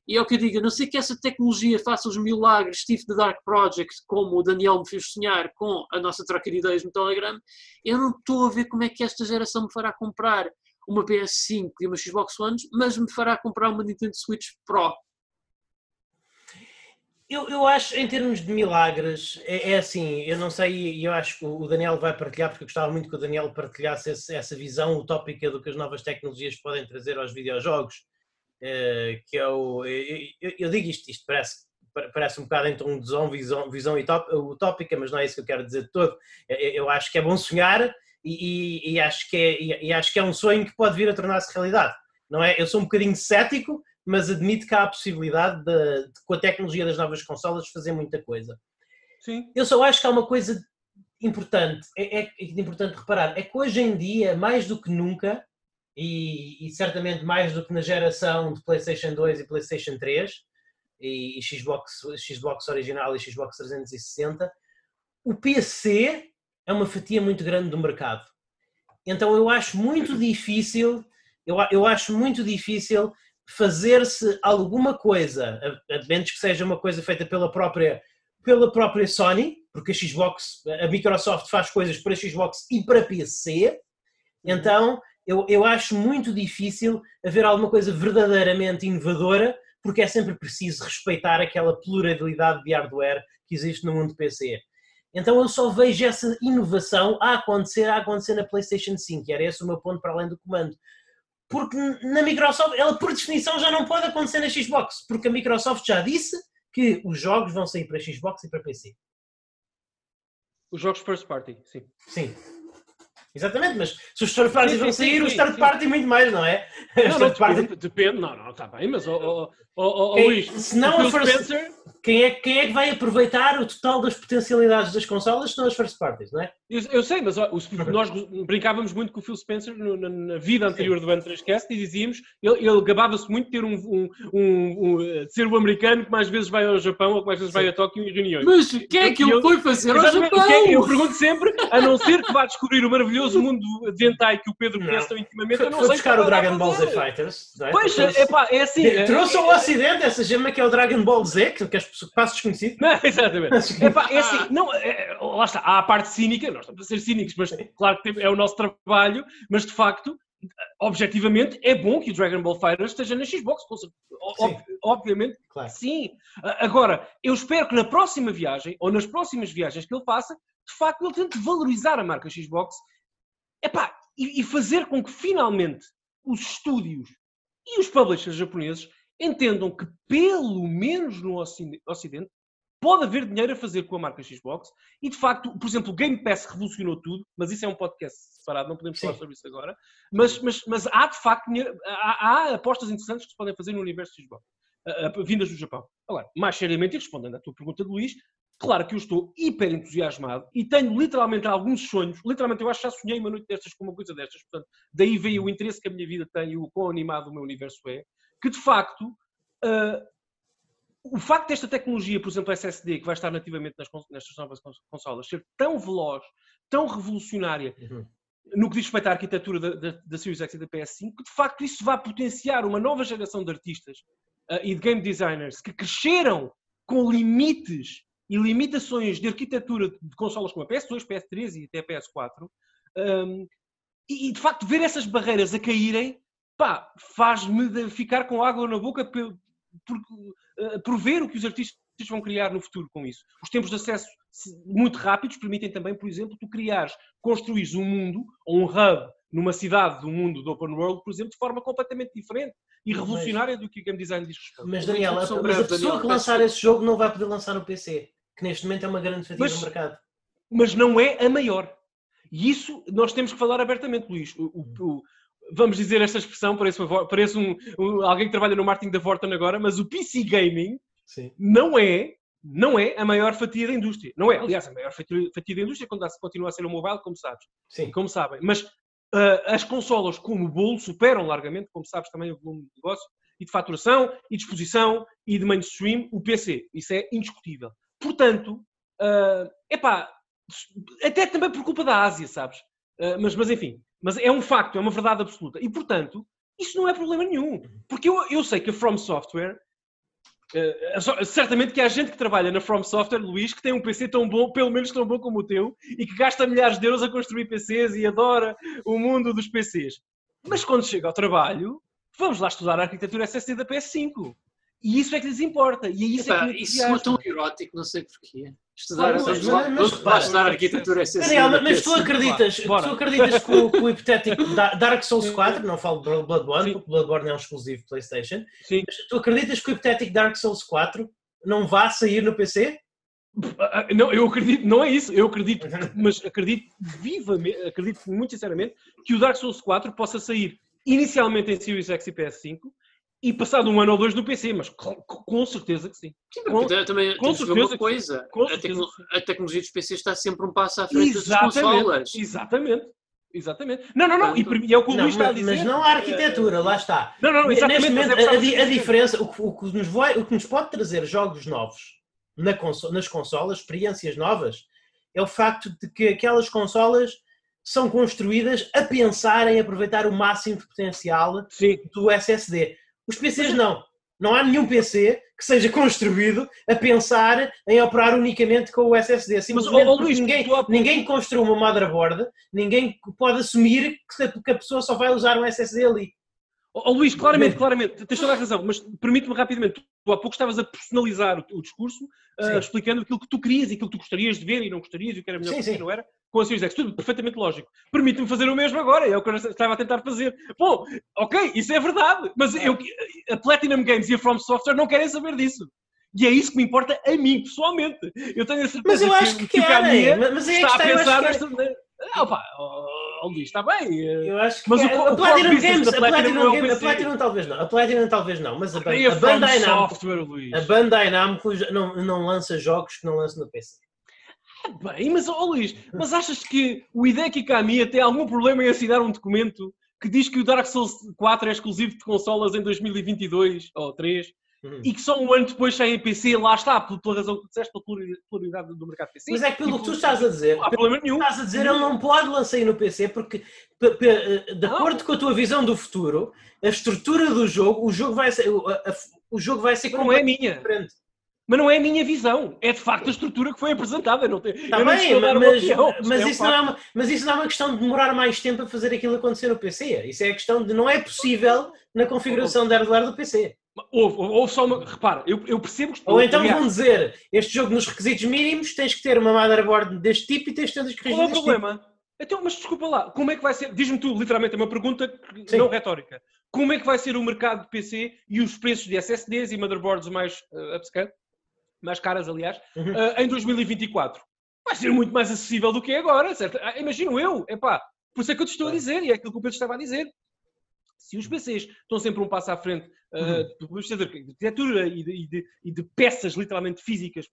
E é o que eu digo, a não sei que essa tecnologia faça os milagres Steve the Dark Project, como o Daniel me fez sonhar com a nossa troca de ideias no Telegram, eu não estou a ver como é que esta geração me fará comprar uma PS5 e uma Xbox One, mas me fará comprar uma Nintendo Switch Pro. Eu, eu acho, em termos de milagres, é, é assim, eu não sei, e eu acho que o Daniel vai partilhar, porque eu gostava muito que o Daniel partilhasse esse, essa visão utópica do que as novas tecnologias podem trazer aos videojogos, eh, que é o, eu, eu, digo isto, isto parece, parece um bocado então um visão, visão utópica, mas não é isso que eu quero dizer de todo, eu acho que é bom sonhar e, e, e acho, que é, e, acho que é um sonho que pode vir a tornar-se realidade, não é? Eu sou um bocadinho cético, mas admito que há a possibilidade de, de, com a tecnologia das novas consolas, fazer muita coisa. Sim. Eu só acho que há uma coisa importante, é, é, é importante reparar, é que hoje em dia, mais do que nunca, e, e, certamente mais do que na geração de PlayStation 2 e PlayStation 3, e, e Xbox, Xbox original e Xbox 360, o PC é uma fatia muito grande do mercado. Então eu acho muito difícil, eu, eu acho muito difícil fazer-se alguma coisa, a, menos que seja uma coisa feita pela própria, pela própria Sony, porque a Xbox, a Microsoft faz coisas para Xbox e para PC, então eu, eu acho muito difícil haver alguma coisa verdadeiramente inovadora, porque é sempre preciso respeitar aquela pluralidade de hardware que existe no mundo PC. Então eu só vejo essa inovação a acontecer, a acontecer na PlayStation 5, e era esse o meu ponto para além do comando porque na Microsoft, ela por definição já não pode acontecer na Xbox, porque a Microsoft já disse que os jogos vão sair para Xbox e para PC. Os jogos first party, sim. Sim. Exatamente, mas se os third party vão sair, os third party muito mais, não é? Não, não, depende, depende, não, não, está bem, mas oh, oh, oh, oh Luís, se não a first, Spencer... quem, é, quem é que vai aproveitar o total das potencialidades das consolas se não as first parties, não é? Eu, eu sei, mas ó, [LAUGHS] nós brincávamos muito com o Phil Spencer no, na, na, vida anterior Sim. do N3Cast e dizíamos, ele, ele gabava-se muito de ter um, um, um, um, ser o americano que mais vezes vai ao Japão ou que mais vezes Sim. vai a Tóquio em reuniões. Mas o que é que ele foi fazer ao Japão? É, eu pergunto sempre, a não ser que vá descobrir o maravilhoso mundo de hentai que o Pedro conhece tão intimamente, eu não foi sei buscar o Dragon Ball Z Fighters. É? Pois, é, pá, é assim. É- trouxe ao Ocidente essa gema que é o Dragon Ball Z, que as passam desconhecido. Não, exatamente. Epá, é assim, não, é, lá está, há a parte cínica, nós estamos a ser cínicos, mas claro que é o nosso trabalho, mas de facto, objetivamente, é bom que o Dragon Ball Fighters esteja na Xbox, ob, obviamente, claro. sim. Agora, eu espero que na próxima viagem, ou nas próximas viagens que ele faça, de facto ele tente valorizar a marca Xbox epá, e, e fazer com que finalmente os estúdios e os publishers japoneses entendam que, pelo menos no Ocidente, pode haver dinheiro a fazer com a marca Xbox e, de facto, por exemplo, o Game Pass revolucionou tudo, mas isso é um podcast separado, não podemos Sim. falar sobre isso agora. Mas, mas, mas há, de facto, há, há, apostas interessantes que se podem fazer no universo Xbox, vindas do Japão. Agora, mais seriamente, e respondendo à tua pergunta, Luís, Claro que eu estou hiper entusiasmado e tenho literalmente alguns sonhos. Literalmente, eu acho que já sonhei uma noite destas com uma coisa destas. Portanto, daí veio o interesse que a minha vida tem e o quão animado o meu universo é. Que de facto, uh, o facto desta tecnologia, por exemplo, SSD, que vai estar nativamente nas, nestas novas consolas, ser tão veloz, tão revolucionária. Uhum. No que diz respeito à arquitetura da, da, da Series X e da PS5, que de facto isso vai potenciar uma nova geração de artistas uh, e de game designers que cresceram com limites e limitações de arquitetura de consolas como a PS2, PS3 e até a PS4, um, e, de facto ver essas barreiras a caírem, pá, faz-me ficar com água na boca por, por, uh, por ver o que os artistas vão criar no futuro com isso. Os tempos de acesso muito rápidos permitem também, por exemplo, tu criares, construís um mundo ou um hub numa cidade do mundo do open world, por exemplo, de forma completamente diferente e revolucionária do que o game design diz respeito. Mas Daniel, a, mas a pessoa que lançar esse jogo não vai poder lançar no PC que neste momento é uma grande fatia mas, do mercado. Mas não é a maior. E isso nós temos que falar abertamente, Luís. O, o, o, vamos dizer esta expressão, parece, uma, parece um, um, alguém que trabalha no marketing da Vorten agora, mas o PC Gaming Sim. não é não é a maior fatia da indústria. Não é, aliás, a maior fatia, fatia da indústria continua a ser o mobile, como sabes. Sim. Como sabem. Mas uh, as consolas como bolo superam largamente, como sabes também, o volume de negócio e de faturação e de exposição e de mainstream o PC. Isso é indiscutível. Portanto, uh, epá, até também por culpa da Ásia, sabes? Uh, mas, mas enfim, mas é um facto, é uma verdade absoluta. E portanto, isso não é problema nenhum. Porque eu, eu sei que a From Software Uh, certamente que há gente que trabalha na From Software, Luís, que tem um PC tão bom, pelo menos tão bom como o teu, e que gasta milhares de euros a construir PCs e adora o mundo dos PCs. Mas quando chega ao trabalho, vamos lá estudar a arquitetura SSD da PS5. E isso é que lhes importa. E é isso Epá, é que isso é tão erótico, não sei porquê. Estudar, mas repara, estudar arquitetura é Daniel, mas, mas tu acreditas, Bora. tu acreditas que o, que o hipotético [LAUGHS] Da- Dark Souls 4, não falo de Bloodborne, Sim. porque Bloodborne é um exclusivo PlayStation, Sim. mas tu acreditas que o hipotético Dark Souls 4 não vá sair no PC? Ah, Não, eu acredito, não é isso, eu acredito, [LAUGHS] mas acredito vivamente, acredito muito sinceramente que o Dark Souls 4 possa sair inicialmente em Series X e PS5 e passado um ano ou dois no PC, mas com, com certeza que sim. Sim, Com- também com certeza uma que- coisa. com A, tecno- a tecnologia dos PCs está sempre um passo à frente das consolas. Exatamente, exatamente, exatamente. Não, não, não, e, Portanto- e é o que o Não, Luís está a mas, dizer. mas não a arquitetura, lá está. Não, não, exatamente. Neste mas momento, é a, a diferença, o que, o que nos vai- o que nos pode trazer jogos novos na conso- nas consolas, experiências novas, é o facto de que aquelas consolas são construídas a pensar em aproveitar o máximo de potencial Sim, do SSD. Os PCs não. Não há nenhum PC que seja construído a pensar em operar unicamente com o SSD. Simplesmente ó, porque Luís, ninguém, tu ninguém construiu uma motherboard, ninguém pode assumir que a pessoa só vai usar um SSD ali. Ó, Luís, claramente, claramente, tens toda a razão, mas permite-me rapidamente, tu há pouco estavas a personalizar o, o discurso, Sim. explicando aquilo que tu querias e aquilo que tu gostarias de ver e não gostarias e o que era melhor Sim, ti, sim. não era, com a Series X, tudo perfeitamente lógico. Permite-me fazer o mesmo agora, é o que eu estava a tentar fazer. Bom, ok, isso é verdade, mas eu, a Platinum Games e a From Software não querem saber disso. E é isso que me importa a mim, pessoalmente. Eu tenho a certeza Mas eu acho que o Kamiya querem. Mas- Mas é que está a está, eu pensar que nesta... opa, ó, ó, Luís, está bem. eh, Eu acho que Mas o é- co- a o Platinum business Games, a Platinum é o Games- a. Platinum talvez não, a Platinum talvez não, mas a, a a Bandai Namco, a Bandai Namco não, não lança jogos que não lança no PC. Bem, mas, ó Luís, mas achas que o Hideki Kamiya tem algum problema em assinar um documento que diz que o Dark Souls 4 é exclusivo de consolas em 2022 ou 3 Uhum. e que só um ano depois sai em PC, lá está, pela pela razão que disseste, pela pluralidade do mercado PC. Mas é que pelo E que tu estás a dizer, Não há problema nenhum. estás a dizer, ele não pode lançar aí no PC porque, eh, de Não. acordo com a tua visão do futuro, a estrutura do jogo, o jogo vai ser, o, a- a- o jogo vai ser não é minha. diferente. Mas não é a minha visão. É de facto a estrutura que foi apresentada. Não tem, não bem, mas, mas, é um isso não é uma, mas isso não é uma questão de demorar mais tempo a fazer aquilo acontecer no PC. Isso é a questão de não é possível na configuração de hardware do PC. Houve, houve só uma. Repara, eu, eu percebo que. Ou então aliás, vão dizer, este jogo nos requisitos mínimos tens que ter uma motherboard deste tipo e tens de ter os Qual é o deste tipo. problema? Então, mas desculpa lá, como é que vai ser? Diz-me tu, literalmente, é uma pergunta que- Sim. não retórica. Como é que vai ser o mercado de PC e os preços de SSDs e motherboards mais uh, upscale, mais caras, aliás, Uhum. uh, em 2024? Vai ser muito mais acessível do que é agora, certo? Ah, imagino eu, epá, por isso é que eu te estou a dizer e é aquilo que o Pedro estava a dizer. Se os PCs estão sempre um passo à frente uh, Uhum. de de arquitetura e de, e de- e de peças literalmente físicas,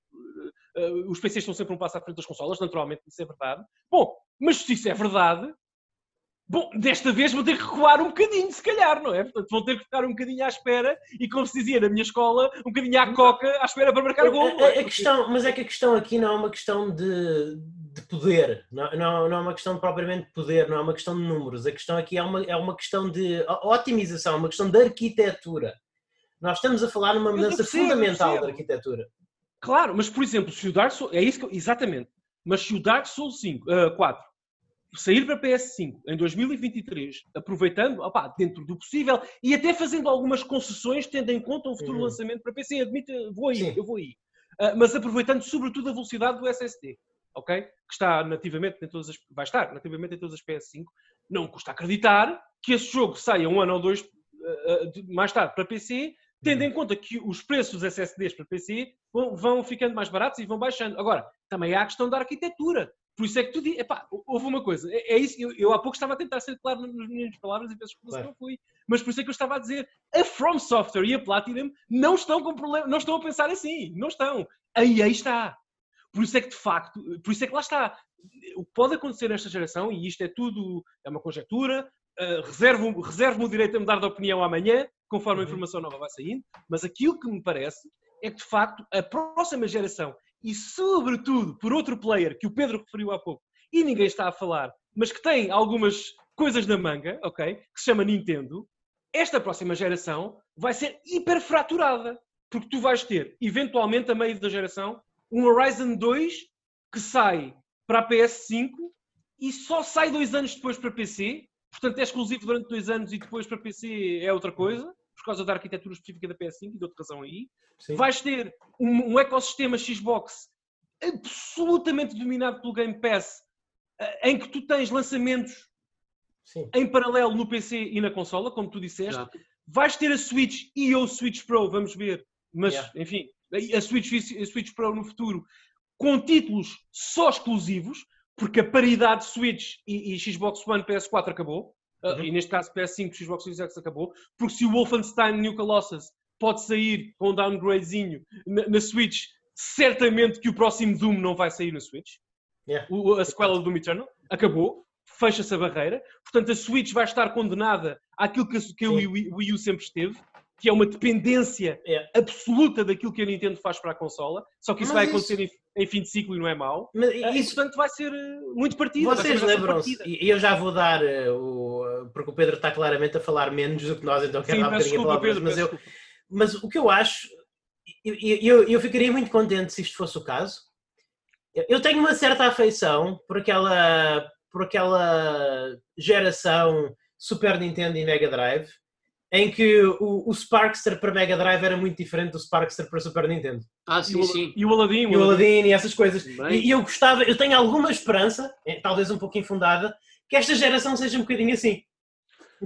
uh, os PCs estão sempre um passo à frente das consolas, naturalmente, isso é verdade. Bom, mas se isso é verdade, bom, desta vez vão ter que recuar um bocadinho, se calhar, não é? Portanto, vão ter que ficar um bocadinho à espera e, como se dizia na minha escola, um bocadinho à coca à espera para marcar gol. não A, é? a- a questão, mas é que a questão aqui não é uma questão de, de poder, não, não, não é uma questão propriamente de poder, não é uma questão de números. A questão aqui é uma, é uma questão de otimização, é uma questão de arquitetura. Nós estamos a falar numa mudança percebo, fundamental da arquitetura. Claro, mas por exemplo, se o Dark Souls. É isso que Exatamente. Mas se o Dark Souls 5, ah, 4 sair para PS5 em 2023, aproveitando, opá, dentro do possível e até fazendo algumas concessões, tendo em conta um futuro Uhum. lançamento para PC, admito, vou aí, Sim. eu vou aí. Ah, mas aproveitando sobretudo a velocidade do SSD, ok? Que está nativamente em todas as. vai estar nativamente em todas as PS5. Não custa acreditar que esse jogo saia um ano ou dois de- mais tarde para PC, tendo em conta que os preços dos SSDs para PC vão, vão ficando mais baratos e vão baixando. Agora, também há a questão da arquitetura. Por isso é que tu dizes, epá, houve uma coisa, é, é isso, eu, eu, há pouco estava a tentar ser claro nas minhas palavras e claro. se não fui, mas por isso é que eu estava a dizer, a From Software e a Platinum não estão com problema, não estão a pensar assim, não estão. Aí aí está. Por isso é que de facto, por isso é que lá está. O que pode acontecer nesta geração, e isto é tudo, é uma conjectura, uh, reservo-me reservo o direito a mudar de opinião amanhã, conforme a uhum. informação nova vai saindo, mas aquilo que me parece é que de facto a próxima geração e, sobretudo, por outro player que o Pedro referiu há pouco e ninguém está a falar, mas que tem algumas coisas na manga, ok? Que se chama Nintendo. Esta próxima geração vai ser hiperfraturada, porque tu vais ter, eventualmente, a meio da geração, um Horizon 2 que sai para a PS5 e só sai dois anos depois para PC. Portanto, é exclusivo durante dois anos e depois para PC é outra coisa por causa da arquitetura específica da PS5 e de outra razão aí. Sim. Vais ter um, um, ecossistema Xbox absolutamente dominado pelo Game Pass, eh, em que tu tens lançamentos Sim. em paralelo no PC e na consola, como tu disseste. Já. Vais ter a Switch e ou Switch Pro, vamos ver. Mas, yeah. enfim, a Switch, a Switch Pro no futuro com títulos só exclusivos, porque a paridade Switch e, e Xbox One PS4 acabou. Uhum. e neste caso PS5, Xbox Series X acabou, porque se o Wolfenstein New Colossus pode sair com um downgradezinho na, na Switch, certamente que o próximo Doom não vai sair na Switch. Yeah. O, a sequela do Doom Eternal acabou, fecha-se a barreira. Portanto, a Switch vai estar condenada àquilo que, que o Wii U sempre esteve, que é uma dependência yeah. absoluta daquilo que a Nintendo faz para a consola. Só que isso Mas vai acontecer isso... Em, em, fim de ciclo e não é mau. Mas ah, isso... portanto, vai ser eh, muito partido. Vocês lembram-se, e eu já vou dar uh, o. Porque o Pedro está claramente a falar menos do que nós, então quero Sim, dar um bocadinho a palavra. Pedro, mas, eu, mas o que eu acho, eu, eu, eu ficaria muito contente se isto fosse o caso. Eu tenho uma certa afeição por aquela, por aquela geração Super Nintendo e Mega Drive em que o, o Sparkster para Mega Drive era muito diferente do Sparkster para Super Nintendo. Ah, sim, e o, sim. E o Aladdin. E o Aladdin e essas coisas. E, e, eu gostava, eu tenho alguma esperança, eh, talvez um pouco infundada, que esta geração seja um bocadinho assim.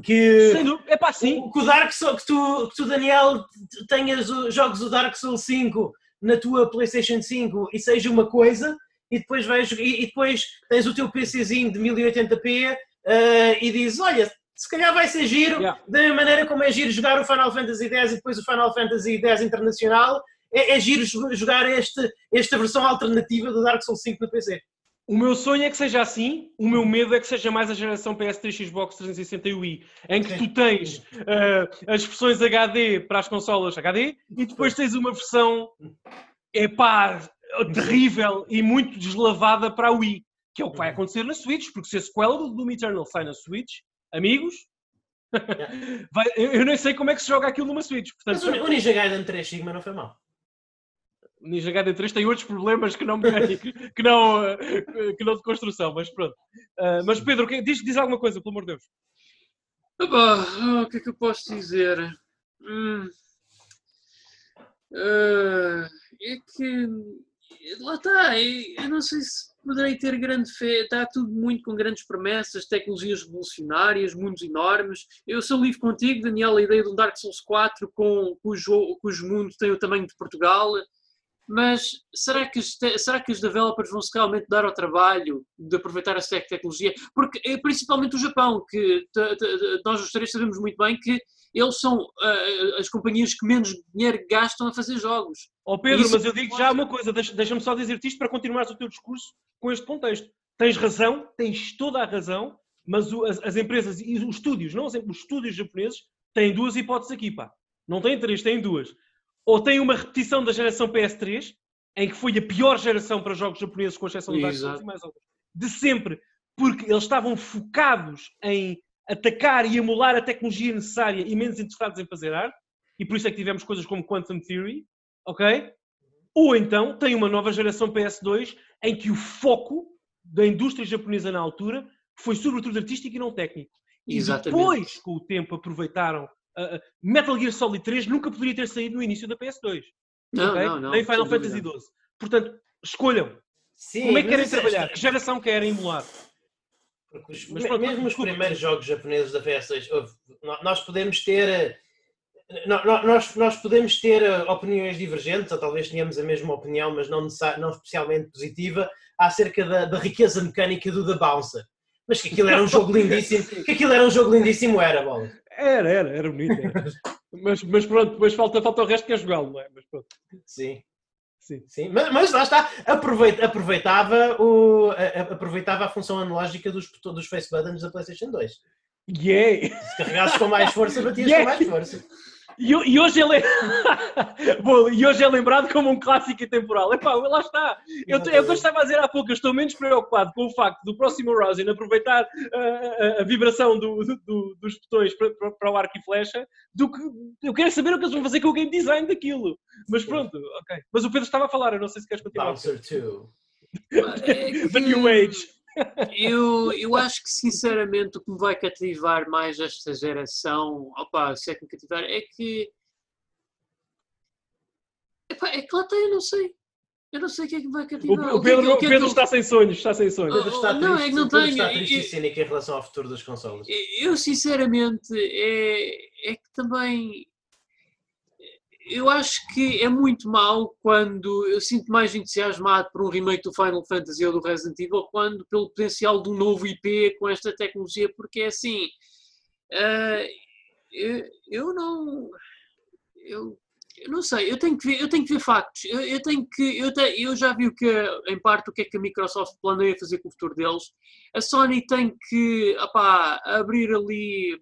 Que, é para sim. Que o Dark Souls, que tu, que tu Daniel, tenhas o, jogos do Dark Souls 5 na tua PlayStation 5 e seja uma coisa, e depois, vais, e, e depois tens o teu PCzinho de 1080p uh, eh, e dizes: Olha, se calhar vai ser giro, yeah. da maneira como é giro jogar o Final Fantasy X e depois o Final Fantasy X Internacional, é, é giro jogar este, esta versão alternativa do Dark Souls 5 no PC. O meu sonho é que seja assim, o meu medo é que seja mais a geração PS3, Xbox 360 e Wii, em que tu tens uh, as versões HD para as consolas HD e depois tens uma versão epá, terrível e muito deslavada para a Wii, que é o que vai uhum. acontecer na Switch, porque se a sequela do Doom Eternal sai na Switch, amigos. [LAUGHS] Vai, eu, eu, nem sei como é que se joga aquilo numa Switch. Portanto, Mas o, o Ninja Gaiden 3 Sigma não foi mal. O Ninja Gaiden 3 tem outros problemas que não, [LAUGHS] que não, que não de construção, mas pronto. Uh, mas Pedro, diz, diz alguma coisa, pelo amor de Deus. Opa, o que é que eu posso dizer? Hum. Uh, é que lá está, eu não sei se poderei ter grande fé. Está tudo muito com grandes promessas, tecnologias revolucionárias, mundos enormes. Eu sou livre contigo, Daniel, a ideia de um Dark Souls 4 com, cujo, cujo mundo tem o tamanho de Portugal. Mas será que, será que os developers vão se realmente dar ao trabalho de aproveitar essa tecnologia? Porque é principalmente o Japão, que nós os três sabemos muito bem que eles são uh, as companhias que menos dinheiro gastam a fazer jogos. Oh Pedro, mas eu digo já uma coisa, deixa-me só dizer-te isto para continuares o teu discurso com este contexto. Tens razão, tens toda a razão, mas o, as, as, empresas e os estúdios, não os estúdios japoneses, têm duas hipóteses aqui, pá. Não têm três, têm duas. Ou têm uma repetição da geração PS3, em que foi a pior geração para jogos japoneses, com exceção das e mais outras, de sempre, porque eles estavam focados em atacar e emular a tecnologia necessária e menos interessados em fazer arte, e por isso é que tivemos coisas como Quantum Theory, ok? Ou então tem uma nova geração PS2 em que o foco da indústria japonesa na altura foi sobretudo artístico e não técnico. E Exatamente. depois, com o tempo, aproveitaram. Uh, Metal Gear Solid 3 nunca poderia ter saído no início da PS2. Não, okay? não, não. Nem Final Fantasy XII. Portanto, escolham. Sim, Como é que querem trabalhar? Que geração querem emular? Os, mas, mesmo os primeiros jogos japoneses da PS2, nós podemos ter no- nós, nós podemos ter eh, opiniões divergentes, ou talvez tenhamos a mesma opinião, mas não, não especialmente positiva, acerca da, da riqueza mecânica do The Bouncer. Mas que aquilo era um jogo [LAUGHS] lindíssimo, que aquilo era um jogo lindíssimo, era, bola. Era, era, era bonito. era. mas, mas pronto, depois falta, falta o resto que é jogá-lo, não é? Mas pronto, Sim. Sim. Sim, mas, mas lá está, aproveita- aproveitava, o, a- aproveitava a função analógica dos, dos face buttons da PlayStation 2. Yeah! Se carregasses com mais força, batias [LAUGHS] Yeah. com mais força. E, e hoje ele é... [LAUGHS] Bom, e hoje é lembrado como um clássico intemporal. Epá, lá está. Eu, é eu estava a dizer há pouco, eu estou menos preocupado com o facto do próximo Rousing aproveitar ah, a, a vibração do- do- do- dos botões para, para- o arco e flecha do que eu quero saber o que eles vão fazer com o game design daquilo. Mas pronto, ok. Mas o Pedro estava a falar, eu não sei se queres continuar. Bouncer 2. É The New Age. Eu, eu acho que sinceramente o que me vai cativar mais esta geração, opa, se é que me cativar, é que. Epá, é que lá está, eu não sei. Eu não sei o que é que me vai O, cativar. o que é que- Pedro, o que é o que Pedro eu- está sem sonhos, está sem sonhos. Pedro está Oh, não, triste, é que não tenho, está e- triste e- cínico em relação ao futuro das consolas. Eu, sinceramente, é, é que também. Eu acho que é muito mau quando eu sinto mais entusiasmado por um remake do Final Fantasy ou do Resident Evil quando pelo potencial de um novo IP com esta tecnologia, porque é assim. ah, eu, eu não. Eu, eu não sei, eu tenho que ver, eu tenho que ver factos. Eu, eu tenho que. Eu, te- eu já vi o que, em parte, o que é que a Microsoft planeia fazer com o futuro deles a Sony tem que opá, abrir ali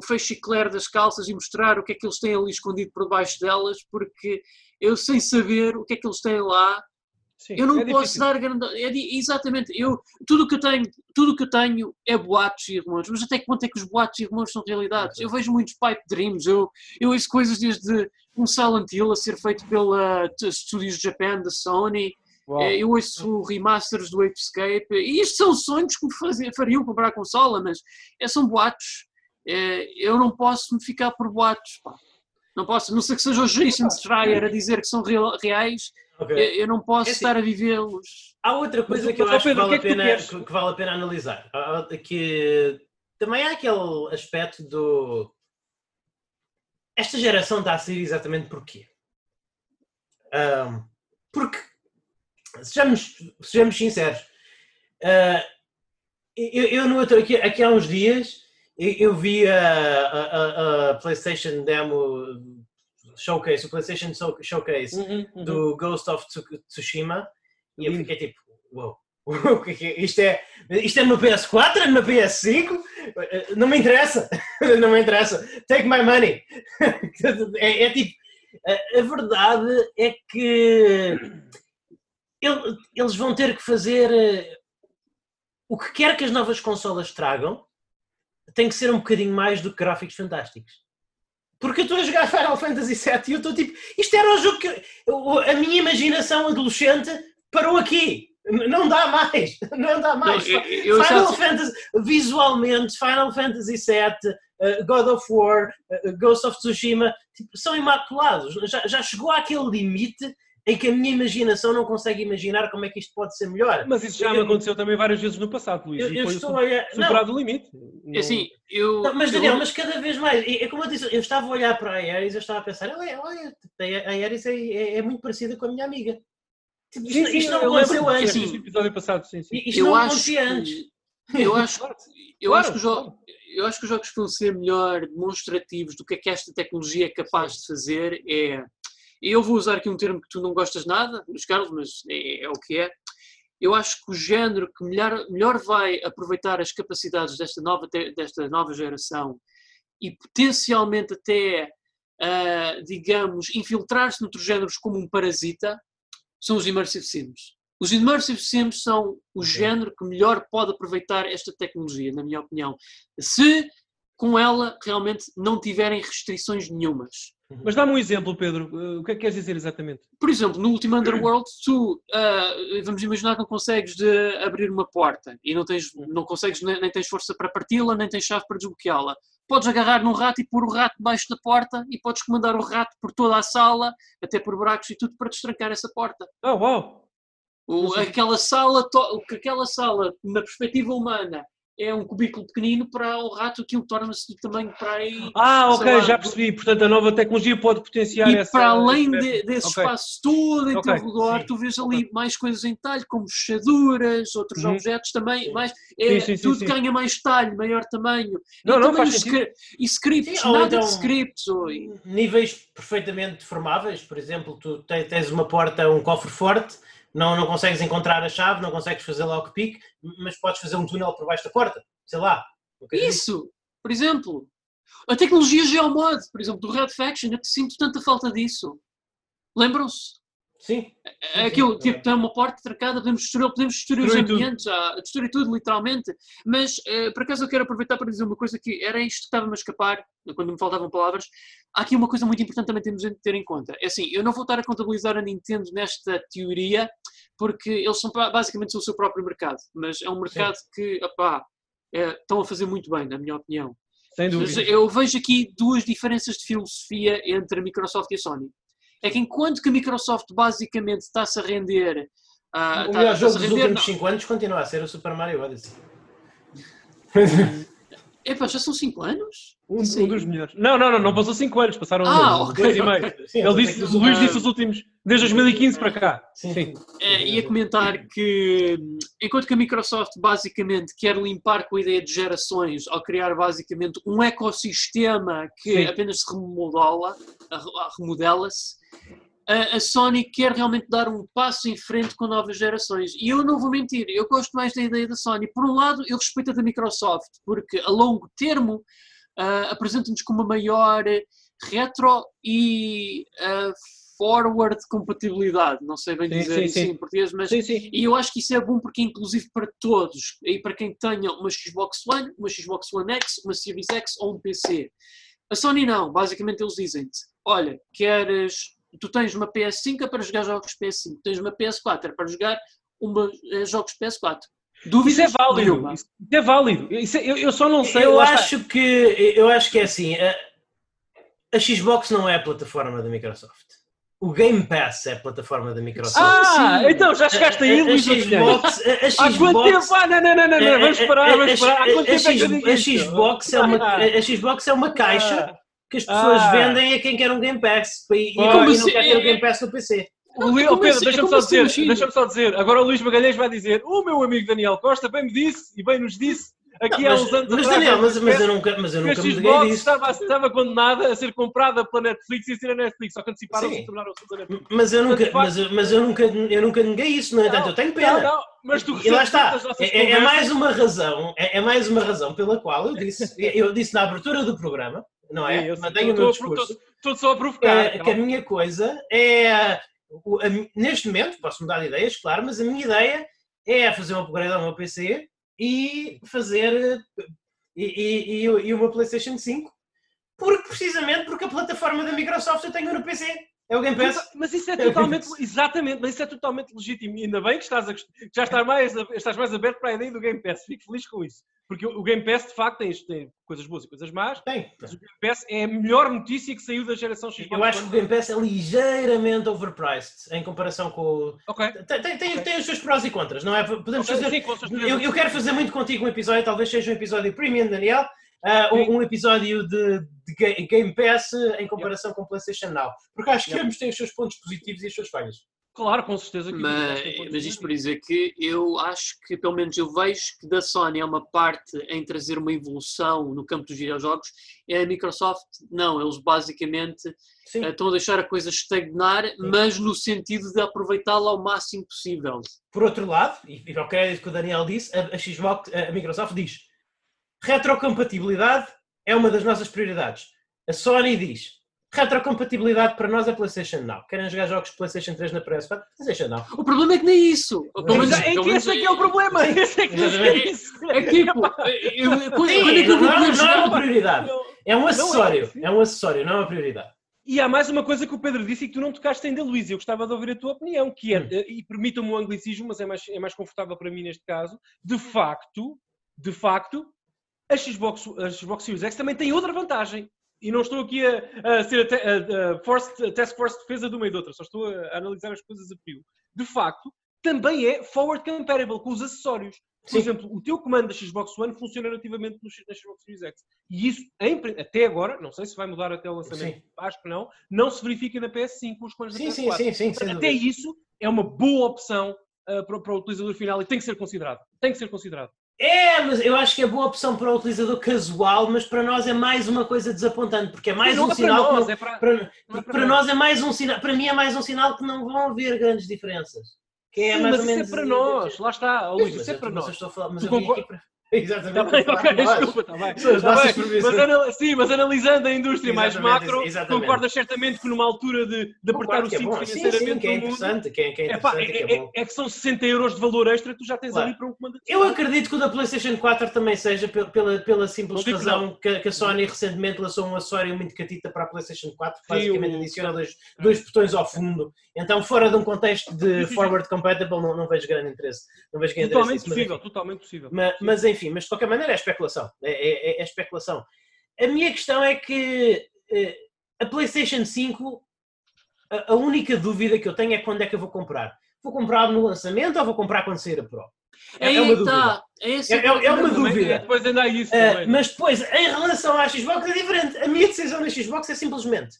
o feixe das calças e mostrar o que é que eles têm ali escondido por debaixo delas, porque eu sem saber o que é que eles têm lá, Sim, eu não é posso difícil. dar grande. É, exatamente, eu, tudo o que eu tenho, tudo que eu tenho é boatos e rumores, mas até que ponto é que os boatos e rumores são realidades? Eu vejo muitos pipe dreams, eu, eu ouço coisas desde um Silent Hill a ser feito pela Studios Japan da Sony, Uau. eh, Eu ouço remasters do Escape e isto são sonhos que me fariam comprar a consola, mas é, são boatos. Eh, Eu não posso me ficar por boatos. pá. Não posso, a não sei que seja o Jason Schreier a dizer que são real- reais, Ok. eu eu não posso É assim. estar a vivê-los. Há outra coisa Mas, que eu acho que Pedro, vale, o que é a que pena, que, que vale a pena analisar. Que também há aquele aspecto do. Esta geração está a sair exatamente porquê? Ahm, porque, sejamos, sejamos sinceros, ah, eu, eu no outro, aqui, aqui há uns dias eu, vi a, a- a- PlayStation Demo Showcase, o PlayStation Show- Showcase Uhum, uhum. do Ghost of Tsu- Tsushima e eu fiquei tipo, uau, [LAUGHS] que é isto é, isto é no PS4, é no PS5? Não me interessa, [LAUGHS] não me interessa, take my money. [LAUGHS] É, é tipo, a, verdade é que ele- eles vão ter que fazer eh, o que quer que as novas consolas tragam, tem que ser um bocadinho mais do que gráficos fantásticos. Porque eu estou a jogar Final Fantasy VII e eu estou tipo, isto era o jogo que eu- a minha imaginação adolescente parou aqui. Não dá mais, [LAUGHS] não dá mais. Não, eu- eu Final já- Fantasy, visualmente, Final Fantasy VII, uh, God of War, uh, Ghost of Tsushima, tipo, são imaculados. Já, já chegou àquele limite em que a minha imaginação não consegue imaginar como é que isto pode ser melhor. Mas isso já me Eu- aconteceu também várias vezes no passado, Luís. Eu, eu estou su- a olhar. Não, superado o limite. É assim, eu. não, mas eu- Daniel, mas cada vez mais, é, como eu disse, eu estava a olhar para a Ares e eu estava a pensar, olha, olha a Ares é, é- é muito parecida com a minha amiga. Tipo, isto, Sim, sim, isto não eu aconteceu antes. Assim, episódio passado, sim, sim. Isto eu não acontecia antes. Eu acho, Claro, eu, claro, acho que claro. eu acho que os jogos que vão ser melhor demonstrativos do que é que esta tecnologia é capaz de fazer é. E Eu vou usar aqui um termo que tu não gostas nada, Luís Carlos, mas é, é o que é. Eu acho que o género que melhor, melhor vai aproveitar as capacidades desta nova, desta nova geração e potencialmente até, ah, digamos, infiltrar-se noutros géneros como um parasita, são os Immersive Sims. Os Immersive Sims são o género que melhor pode aproveitar esta tecnologia, na minha opinião. Se com ela realmente não tiverem restrições nenhumas. Mas dá-me um exemplo, Pedro. Uh, O que é que queres dizer exatamente? Por exemplo, no último Underworld, tu, ah, vamos imaginar que não consegues de abrir uma porta e não, tens, não consegues, nem, nem tens força para parti-la, nem tens chave para desbloqueá-la. Podes agarrar num rato e pôr o rato debaixo da porta e podes comandar o rato por toda a sala, até por buracos e tudo, para destrancar essa porta. Oh, uau! O- Não sei. aquela sala, aquela sala, na perspectiva humana, é um cubículo pequenino para o rato, aquilo torna-se do tamanho para aí. Ah, ok, lá, já percebi. Portanto, a nova tecnologia pode potenciar E essa. para além de- desse Ok. espaço todo em Ok, teu redor, sim. tu vês ali mais coisas em detalhe, como fechaduras, outros Uhum. objetos também, mais, é, Sim, sim, sim, tudo ganha mais talho, maior tamanho. Não, e não, faz sentido. E scripts, nada então- de scripts. Ou, níveis perfeitamente deformáveis, por exemplo, tu te- tens uma porta, um cofre forte, não, não consegues encontrar a chave, não consegues fazer lockpick, mas podes fazer um túnel por baixo da porta, sei lá. Isso, por exemplo. A tecnologia Geomod, por exemplo, do Red Faction, eu sinto tanta falta disso. Lembram-se? Sim. É Aquilo, sim, tipo, é. tem uma porta trancada, podemos destruir, podemos destruir os ambientes, ah, destruir tudo, literalmente. Mas, eh, por acaso, eu quero aproveitar para dizer uma coisa que era isto que estava-me a escapar, quando me faltavam palavras. Há aqui uma coisa muito importante também temos de ter em conta. É assim, eu não vou estar a contabilizar a Nintendo nesta teoria, porque eles são ba- basicamente o seu próprio mercado. Mas é um mercado que, opá, eh, estão a fazer muito bem, na minha opinião. Sem Mas dúvida. eu vejo aqui duas diferenças de filosofia entre a Microsoft e a Sony. É que enquanto que a Microsoft basicamente está-se a render. ah, o está- melhor jogo dos render últimos não. 5 anos continua a ser o Super Mario Odyssey. Epá, já são 5 anos? Um, um dos melhores. Não, não, não, não passou 5 anos, passaram Ah, dois, ok, dois e meio. Sim, Ele eu disse, o Luís disse os últimos, desde 2015 para cá. Sim, Sim. Eh, ia comentar que, enquanto que a Microsoft basicamente quer limpar com a ideia de gerações ao criar basicamente um ecossistema que Sim. apenas se remodela, remodela-se, a, a Sony quer realmente dar um passo em frente com novas gerações. E eu não vou mentir, eu gosto mais da ideia da Sony. Por um lado, eu respeito a da Microsoft, porque a longo termo ah, apresenta-nos com uma maior retro e ah, forward compatibilidade. Não sei bem Sim, dizer sim, isso sim. em português, mas e eu acho que isso é bom porque é inclusive para todos. E para quem tenha uma Xbox One, uma Xbox One X, uma Series X ou um PC. A Sony não. Basicamente eles dizem-te, olha, queres... Tu tens uma PS5 é para jogar jogos PS5. Tens uma PS4 é para jogar uma, eh, jogos PS4. Dúvidas? Isso é válido. Nenhuma. Isso é válido. Isso é- eu, eu só não sei. Eu lá está. acho que eu acho que é assim. A, a Xbox não é a plataforma da Microsoft. O Game Pass é a plataforma da Microsoft. Ah, Sim. então já chegaste aí, a, a, Luís Magalhães. Xbox, a, a Há Xbox, quanto tempo? Ah, não, não, não, não, não. Vamos a- parar, a- vamos a- parar. Há a- a é a isto? Xbox é uma Ah. a a Xbox é uma caixa Ah. Que as pessoas Ah. vendem a quem quer um Game Pass e, e Pois. não Como quer ter o assim? Game Pass no PC. O Luís- Como oh, Pedro, assim- deixa-me só assim, dizer, deixa-me só dizer. Agora o Luís Magalhães vai dizer: o meu amigo Daniel Costa bem me disse e bem nos disse aqui há mas, uns anos mas, atrás, Daniel, mas, mas eu nunca, mas eu nunca me Xbox disso. estava, estava condenada a ser comprada pela Netflix e a ser a Netflix, só que anteciparam-se e tornaram-se a Netflix. Mas eu nunca, mas, eu- mas eu nunca, eu nunca neguei isso, no entanto, eu tenho pena. Não, não, mas tu E lá está. É, é- é mais uma razão, é, é mais uma razão pela qual eu disse, eu disse na abertura do programa, não é? sei, Mantenho o estou- meu discurso. Estou só a provocar. é, que a minha coisa é o- a neste momento, posso mudar de ideias, claro, mas a minha ideia é fazer um upgrade ao meu PC e fazer e, e, e, e uma PlayStation 5, porque precisamente porque a plataforma da Microsoft eu tenho no PC. É o Game Pass. Mas, isso é [LAUGHS] totalmente, exatamente, mas isso é totalmente legítimo. E ainda bem que estás a, que já estás mais, estás mais aberto para a ideia do Game Pass. Fico feliz com isso. Porque o Game Pass, de facto, tem, tem coisas boas e coisas más. Tem. Mas o Game Pass é a melhor notícia que saiu da geração Xbox. Eu acho que o Game Pass é ligeiramente overpriced em comparação com o. Ok. Tem, tem, tem, Ok. tem os seus prós e contras, não é? Podemos Ok, fazer. Eu, eu quero fazer muito contigo um episódio, talvez seja um episódio premium, Daniel. Sim. um, um episódio de, de Ga- Game Pass eh, em comparação com o PlayStation Now. Porque acho que Yep. ambos têm os seus pontos positivos e as suas falhas. Claro, com certeza. Mas, mas isto para positivos. dizer que eu acho que, pelo menos eu vejo que da Sony é uma parte em trazer uma evolução no campo dos videojogos, é a Microsoft, não, eles basicamente Sim. eh, estão a deixar a coisa estagnar, mas no sentido de aproveitá-la ao máximo possível. Por outro lado, e, e ao crédito que o Daniel disse, a, a Xbox, a Microsoft diz retrocompatibilidade é uma das nossas prioridades. A Sony diz retrocompatibilidade para nós é PlayStation Now. Querem jogar jogos de PlayStation 3 na PS4? PlayStation Now. O problema é que nem isso. Menos- Mas é pelo que esse é que é o problema. Esse é que é isso. É tipo, eu- eu- quando, Sim, quando é que eu vou não, poder não é jogar? uma prioridade. É um é, acessório. É um acessório, não é uma prioridade. E há mais uma coisa que o Pedro disse e que tu não tocaste ainda, Luís, eu gostava de ouvir a tua opinião, que é, Hum. eh, e permitam-me o anglicismo, mas é mais, é mais confortável para mim neste caso, de facto, de facto, a Xbox, a Xbox Series X também tem outra vantagem. E não estou aqui a, a ser a, te- a- force- a task force de defesa de uma e de outra, só estou a, analisar as coisas a frio. De facto, também é forward compatible com os acessórios. Por Sim. exemplo, o teu comando da Xbox One funciona nativamente no, na Xbox Series X. E isso, em até agora, não sei se vai mudar até o lançamento, Sim. acho que não, não se verifica na PS5 com os comandos da Sim, sim, PS4. sim, sim, sem Até isso é uma boa opção ah, para, para o utilizador final e tem que ser considerado. Tem que ser considerado. É, mas eu acho que é boa opção para o utilizador casual, mas para nós é mais uma coisa desapontante, porque é mais um é para sinal que nós, não- é para, para, não é para nós é mais um sinal, para mim é mais um sinal que não vão haver grandes diferenças. Que é Sim, mais mas ou isso menos é para nós. Lá está, Luís, isso é para mas eu nós. estou a falar, mas Tu eu vim aqui para... Exatamente. Está bem, para ok, desculpa, está bem. Nossas bem, previsões. Mas, anal- sim, mas analisando a indústria mais Exatamente, macro, exatamente. concordas certamente que numa altura de, de apertar Concordo o é cinto. Sim, sim, financeiramente que é mundo, que é, que é é, pá, é, que é é- é que são 60 euros de valor extra que tu já tens Claro. ali para um comando Eu acredito que o da PlayStation 4 também seja pe- pela, pela simples Não razão que, a- que a Sony recentemente lançou um acessório muito catita para a PlayStation 4, que basicamente adiciona dois, dois botões ao fundo. Então, fora de um contexto de forward compatible, não, não vejo grande interesse. Não vejo grande Totalmente interesse mas possível, totalmente possível. Ma- Mas, enfim, mas de qualquer maneira é especulação. É, é- é- é especulação. A minha questão é que eh, a PlayStation 5, a, a única dúvida que eu tenho é quando é que eu vou comprar. Vou comprar no lançamento ou vou comprar quando sair a Pro? É, é uma que dúvida. É, É- é- é uma Também, dúvida. depois ainda isso Uh, mas depois, em relação à Xbox, é diferente. A minha decisão na Xbox é simplesmente: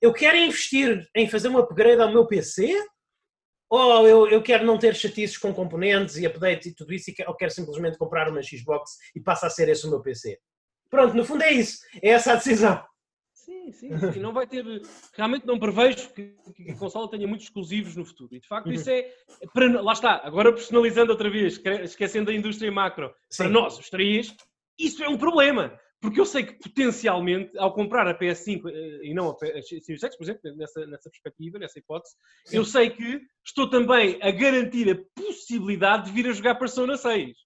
eu quero investir em fazer um upgrade ao meu PC ou eu, eu quero não ter chatices com componentes e updates e tudo isso, e que- ou quero simplesmente comprar uma Xbox e passa a ser esse o meu PC. Pronto, no fundo é isso. É essa a decisão. Sim, sim, sim. Não vai ter. Realmente não prevejo que, que a consola tenha muitos exclusivos no futuro. E de facto, isso é. Para, lá está, agora personalizando outra vez, esque- esquecendo a indústria macro. Para Sim. nós, os três, isso é um problema. Porque eu sei que potencialmente, ao comprar a PS5 eh, e não a Series X, por exemplo, nessa, nessa perspectiva, nessa hipótese, Sim. eu sei que estou também a garantir a possibilidade de vir a jogar Persona 6.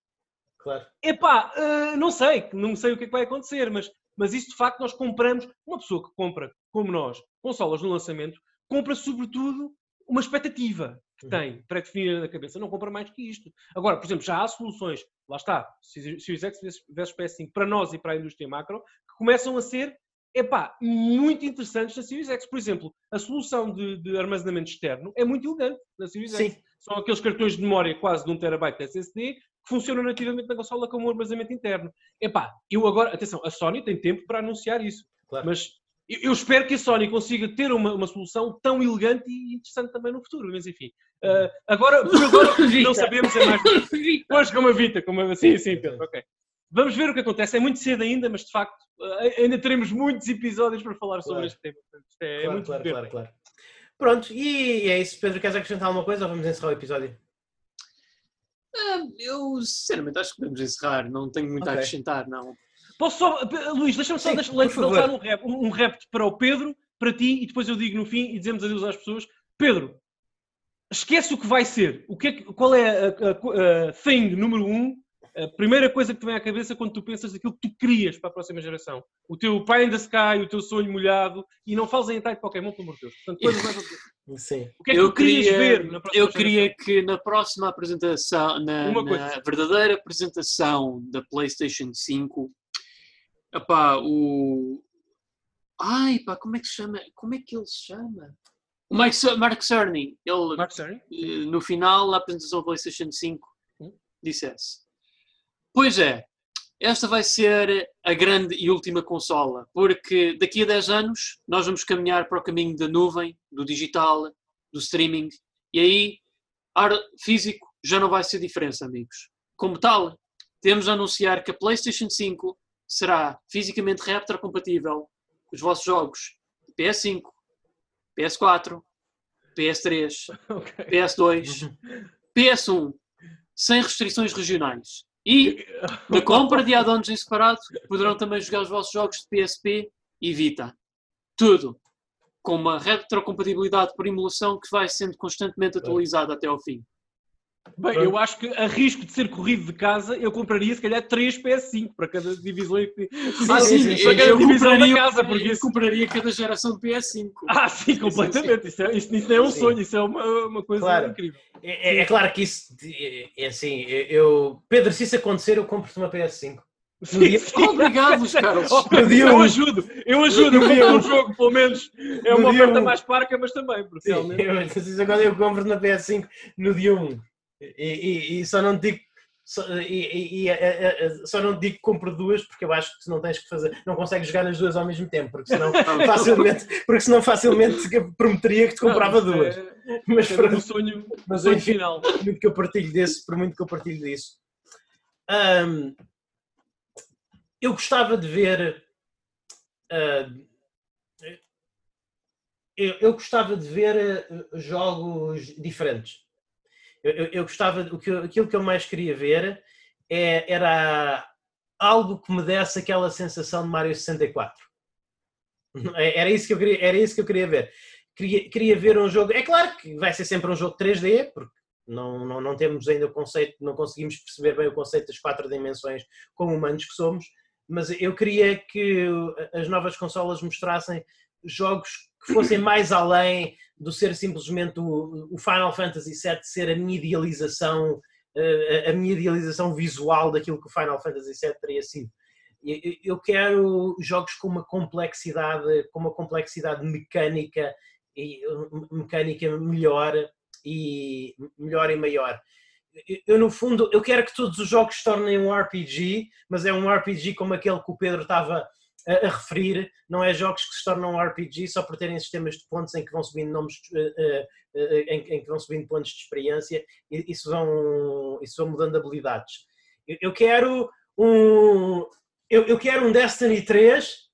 Claro. Epá, eh, não sei, não sei o que é que vai acontecer, mas, mas isso de facto nós compramos, uma pessoa que compra, como nós, consolas no lançamento, compra sobretudo uma expectativa que Uhum. tem pré-definida na cabeça, não compra mais que isto. Agora, por exemplo, já há soluções, lá está, Series X versus PS5, para nós e para a indústria macro, que começam a ser, epá, muito interessantes na Series X. Por exemplo, a solução de, de armazenamento externo é muito elegante na Series X. Sim. São aqueles cartões de memória quase de 1 terabyte de SSD que funcionam nativamente na consola como um armazenamento interno. Epá, eu agora, atenção, a Sony tem tempo para anunciar isso, Claro. mas eu, eu espero que a Sony consiga ter uma, uma solução tão elegante e interessante também no futuro, mas enfim. Ah, agora, por [LAUGHS] agora, não sabemos, é mais... [LAUGHS] Pois, como a Vita, como a... Sim, sim, Pedro, ok. Vamos ver o que acontece. É muito cedo ainda, mas de facto ah, ainda teremos muitos episódios para falar sobre Claro. este tema. É, é claro, muito claro, claro, claro. Pronto, e é isso. Pedro, queres acrescentar alguma coisa ou vamos encerrar o episódio? Ah, Eu, sinceramente, acho que podemos encerrar. Não tenho muito a Ok. acrescentar, não. Posso só, P- Luís, deixa-me só Sim, deixa, lançar um rap, um, um rap para o Pedro, para ti, e depois eu digo no fim e dizemos adeus às pessoas. Pedro, esquece o que vai ser. O que é qual é a, a- a thing número um, a primeira coisa que te vem à cabeça quando tu pensas daquilo que tu querias para a próxima geração? O teu Pie in the Sky, o teu sonho molhado, e não fales em detalhe de Pokémon, pelo amor de Deus. Portanto, coisas mais- Sim. o que é que eu tu querias queria, ver na próxima eu queria geração? que na próxima apresentação, na, na verdadeira apresentação da PlayStation 5, epá, o. Ai, pá, como é que se chama? Como é que ele se chama? O Mike, Mark Cerny, ele Mark Cerny? eh, no final da apresentação da PlayStation 5 Hum. dissesse: Pois é, esta vai ser a grande e última consola, porque daqui a 10 anos nós vamos caminhar para o caminho da nuvem, do digital, do streaming, e aí ar físico já não vai ser diferença, amigos. Como tal, temos a anunciar que a PlayStation 5 será fisicamente retrocompatível com os vossos jogos de PS5, PS4, PS3, Ok. PS2, [LAUGHS] PS1, sem restrições regionais. E [LAUGHS] na compra de add-ons em separado, poderão também jogar os vossos jogos de PSP e Vita. Tudo com uma retrocompatibilidade por emulação que vai sendo constantemente atualizada até ao fim. Bem, eu acho que a risco de ser corrido de casa, eu compraria se calhar 3 PS5 para cada divisão. Ah, sim, sim, sim, eu, para cada eu divisão da casa, porque isso. compraria cada geração de PS5. Ah, sim, completamente. Isso, é, isso, isso é um Sim. sonho, isso é uma, uma coisa Claro. incrível. É, é- é claro que isso é, é assim, eu, Pedro, se isso acontecer, eu compro-te uma PS5. Sim, sim. [LAUGHS] Obrigado, Carlos. [LAUGHS] Oh, eu ajudo, eu ajudo, eu compro um jogo, pelo menos é uma oferta mais parca, mas também, porque Sim, eu, agora eu compro na PS5 no dia 1. E, e- e só não digo. Só, e, e- e, eh, eh, eh, só não digo que compro duas porque eu acho que tu não tens que fazer, não consegues jogar as duas ao mesmo tempo, porque senão [LAUGHS] facilmente, porque senão facilmente prometeria que te comprava Não, duas. é- Mas É para, o sonho, mas sonho enfim, final. por muito que eu partilho desse, por muito que eu partilho disso. Ahm, eu gostava de ver. ah, eu, eu gostava de ver ah, jogos diferentes. Eu, eu- eu gostava, o que aquilo que eu mais queria ver é- era algo que me desse aquela sensação de Mario 64. É- Era isso que eu queria, era isso que eu queria ver. Queria, queria ver um jogo. É claro que vai ser sempre um jogo 3D, porque não, não, não temos ainda o conceito, não conseguimos perceber bem o conceito das quatro dimensões como humanos que somos, mas eu queria que as novas consolas mostrassem jogos que fossem mais além do ser simplesmente o, o Final Fantasy VII ser a minha idealização, eh, a minha idealização visual daquilo que o Final Fantasy VII teria sido. Eu- quero jogos com uma complexidade, com uma complexidade mecânica e mecânica melhor e melhor e maior. Eu, no fundo, eu quero que todos os jogos se tornem um RPG, mas é um RPG como aquele que o Pedro estava a, a referir, não é jogos que se tornam RPG só por terem sistemas de pontos em que vão subindo nomes, eh, eh, eh, em, em que vão subindo pontos de experiência e isso vão, isso vão mudando habilidades. Eu, eu quero um, eu, eu quero um Destiny 3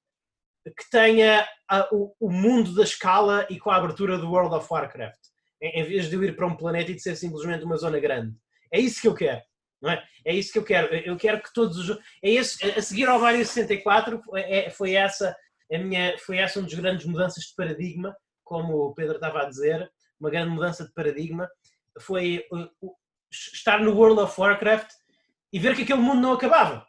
que tenha a- o, o mundo da escala e com a abertura do World of Warcraft, em, em vez de eu ir para um planeta e de ser simplesmente uma zona grande. É isso que eu quero. Não é? é isso que eu quero. Eu quero que todos os. É esse, a seguir ao Mario 64, foi- é- foi essa a minha, foi essa uma das grandes mudanças de paradigma, como o Pedro estava a dizer, uma grande mudança de paradigma, foi uh, estar no World of Warcraft e ver que aquele mundo não acabava.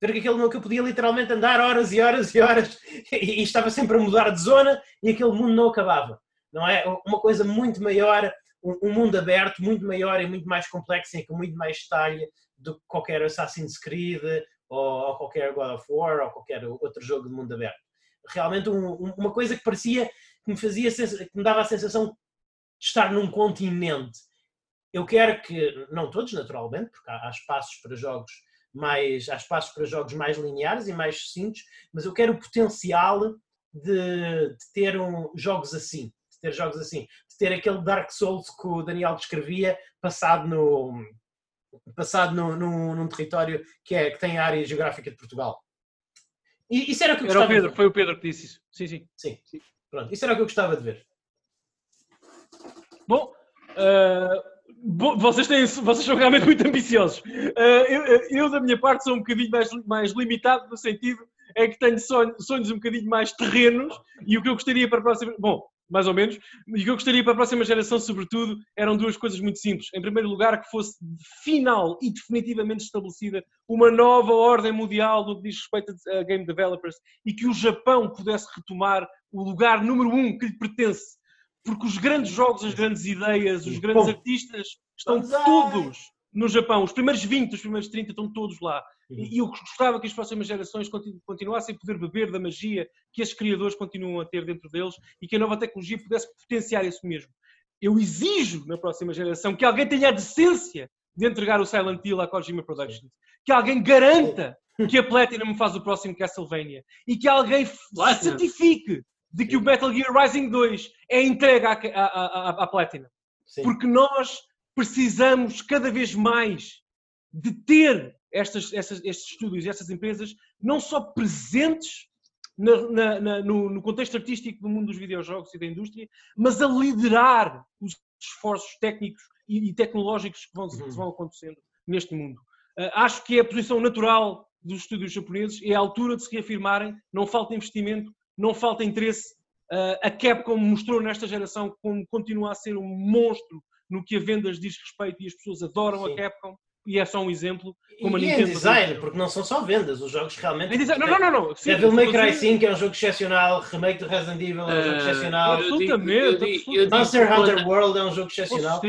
Ver que aquele mundo que eu podia literalmente andar horas e horas e horas [LAUGHS] e, e estava sempre a mudar de zona e aquele mundo não acabava. Não é? Uma coisa muito maior, um, mundo aberto, muito maior e muito mais complexo e com muito mais detalhe do que qualquer Assassin's Creed ou, ou qualquer God of War ou qualquer outro jogo de mundo aberto. Realmente um- um- uma coisa que parecia, que me fazia, que me dava a sensação de estar num continente. Eu quero que, não todos naturalmente, porque há, há espaços para jogos mais, há espaços para jogos mais lineares e mais sucintos, mas eu quero o potencial de, de ter um, jogos assim, ter jogos assim, ter aquele Dark Souls que o Daniel descrevia passado no passado no, no- num território que, é, que tem a área geográfica de Portugal. E isso era o que eu Era o gostava de Pedro, ver. foi o Pedro que disse isso. Sim, sim. Sim, pronto, isso era o que eu gostava de ver. Bom, bo- vocês, têm, vocês são realmente muito ambiciosos. Ah, eu, eu, da minha parte, sou um bocadinho mais, mais limitado no sentido é que tenho sonho- sonhos um bocadinho mais terrenos e o que eu gostaria para a próxima. Bom, mais ou menos. E o que eu gostaria para a próxima geração, sobretudo, eram duas coisas muito simples. Em primeiro lugar, que fosse final e definitivamente estabelecida uma nova ordem mundial no que diz respeito a game developers e que o Japão pudesse retomar o lugar número um que lhe pertence. Porque os grandes jogos, as grandes ideias, os grandes Bom. artistas estão todos no Japão. Os primeiros 20, os primeiros 30 estão todos lá. E e eu gostava que as próximas gerações continu- continuassem a poder beber da magia que esses criadores continuam a ter dentro deles e que a nova tecnologia pudesse potenciar isso mesmo. Eu exijo na próxima geração que alguém tenha a decência de entregar o Silent Hill à Kojima Productions. Que alguém garanta que a Platinum faz o próximo Castlevania. E que alguém Platinum? certifique de que o Metal Gear Rising 2 é entregue à, à, à, à Platinum. Sim. Porque nós precisamos cada vez mais de ter estas, estas- estes estúdios e estas empresas não só presentes na- na- na- no, no contexto artístico do mundo dos videojogos e da indústria, mas a liderar os esforços técnicos e, e tecnológicos que vão, que Uhum. vão acontecendo neste mundo. Ah, acho que é a posição natural dos estúdios japoneses, é a altura de se reafirmarem, não falta investimento, não falta interesse. Ah, a Capcom mostrou nesta geração como continua a ser um monstro no que a vendas diz respeito e as pessoas adoram Sim. a Capcom. e é só um exemplo como a e Nintendo. em design, porque não são só vendas, os jogos realmente. Em design- Não, não, não. não. Sim, Devil May Cry sim. 5 é um jogo excepcional, remake do Resident Evil é um jogo Eh, excepcional, Absolutamente, Monster Hunter World é um jogo excepcional.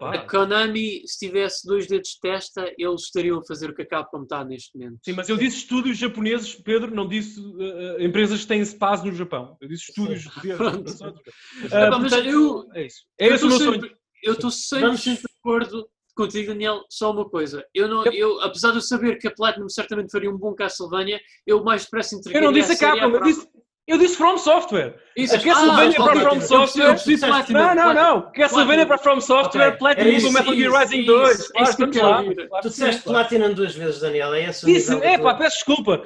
A Konami, se tivesse dois dedos de testa, eles estariam a fazer o que a Capcom está neste momento. Sim, mas eu disse estúdios japoneses, Pedro, não disse uh, empresas que têm espaço no Japão. Eu disse estúdios. Pronto. [LAUGHS] Uh, mas portanto, eu- É isso. É esse o meu sonho. Eu estou 100% Vamos- de acordo contigo, Daniel. Só uma coisa. Eu, não, eu, apesar de eu saber que a Platinum certamente faria um bom Castlevania, eu mais depressa entreguei Eu não disse a Capcom, eu disse, eu disse From Software. Isso, a Castlevania ah, para From eu Software. eu percebi Platinum, Não, não, Platinum. não. Castlevania para From Software, Ok, Platinum do isso, Metal Gear isso, Rising isso, 2. isso Claro, estamos lá. Claro Tu disseste. Platinum duas vezes, Daniel, é esse o Disse, é pá, peço desculpa.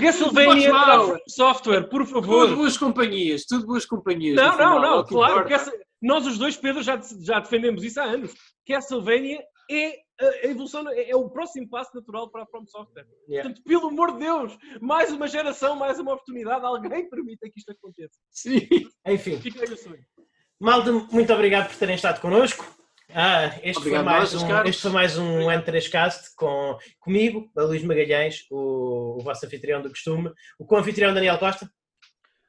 Castlevania Não para. From Software, por Tudo favor. boas companhias, tudo boas companhias. Não, não, final, é não, claro. importa. Nós os dois, Pedro, já, já defendemos isso há anos. Castlevania é a evolução, é, é o próximo passo natural para a From Software. Yeah. Portanto, pelo amor de Deus, mais uma geração, mais uma oportunidade, alguém [LAUGHS] permita que isto aconteça. Sim. Enfim, Fica aí o sonho. malta, muito obrigado por terem estado connosco. Ah, este, foi mais nós, um, este foi mais um N3Cast com, comigo, a Luís Magalhães, o, o vosso anfitrião do costume, o co-anfitrião Daniel Costa.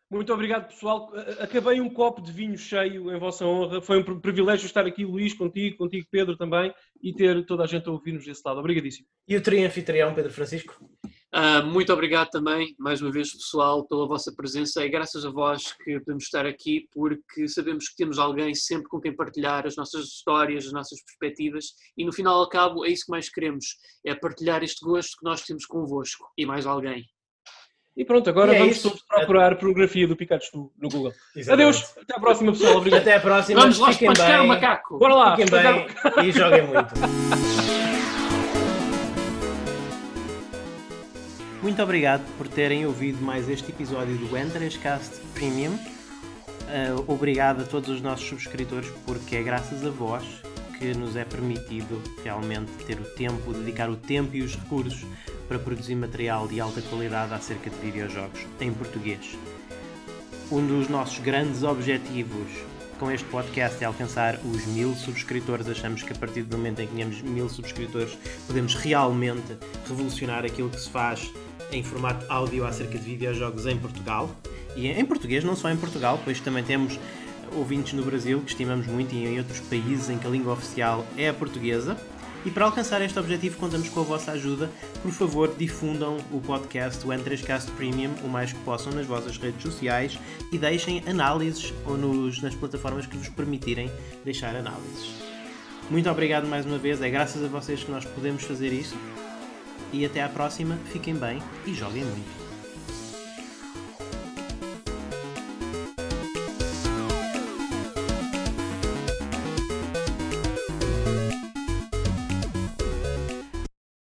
Muito obrigado, pessoal. Acabei um copo de vinho cheio em vossa honra. Foi um pri- privilégio estar aqui, Luís, contigo, contigo, Pedro, também, e ter toda a gente a ouvir-nos desse lado. Obrigadíssimo. E o trio anfitrião Pedro Francisco. Ah, muito obrigado também, mais uma vez, pessoal, pela vossa presença. É graças a vós que podemos estar aqui, porque sabemos que temos alguém sempre com quem partilhar as nossas histórias, as nossas perspectivas, e no final ao cabo é isso que mais queremos: é partilhar este gosto que nós temos convosco e mais alguém. E pronto, agora E é vamos isso. todos procurar a pornografia do Pikachu no Google. Exatamente. Adeus, até à próxima, pessoal. Obrigado. Até à próxima. Vamos lá espancar o macaco! Bora lá. Fiquem bem e joguem muito. Muito obrigado por terem ouvido mais este episódio do N3Cast Premium. Uh, obrigado a todos os nossos subscritores, porque é graças a vós que nos é permitido realmente ter o tempo, dedicar o tempo e os recursos para produzir material de alta qualidade acerca de videojogos em português. Um dos nossos grandes objetivos com este podcast é alcançar os mil subscritores. Achamos que a partir do momento em que tenhamos mil subscritores podemos realmente revolucionar aquilo que se faz em formato áudio acerca de videojogos em Portugal. E em português, não só em Portugal, pois também temos ouvintes no Brasil que estimamos muito e em outros países em que a língua oficial é a portuguesa. E para alcançar este objetivo contamos com a vossa ajuda. Por favor, difundam o podcast, o N3Cast Premium, o mais que possam nas vossas redes sociais e deixem análises ou nos, nas plataformas que vos permitirem deixar análises. Muito obrigado mais uma vez, é graças a vocês que nós podemos fazer isso. E até à próxima, fiquem bem e joguem muito.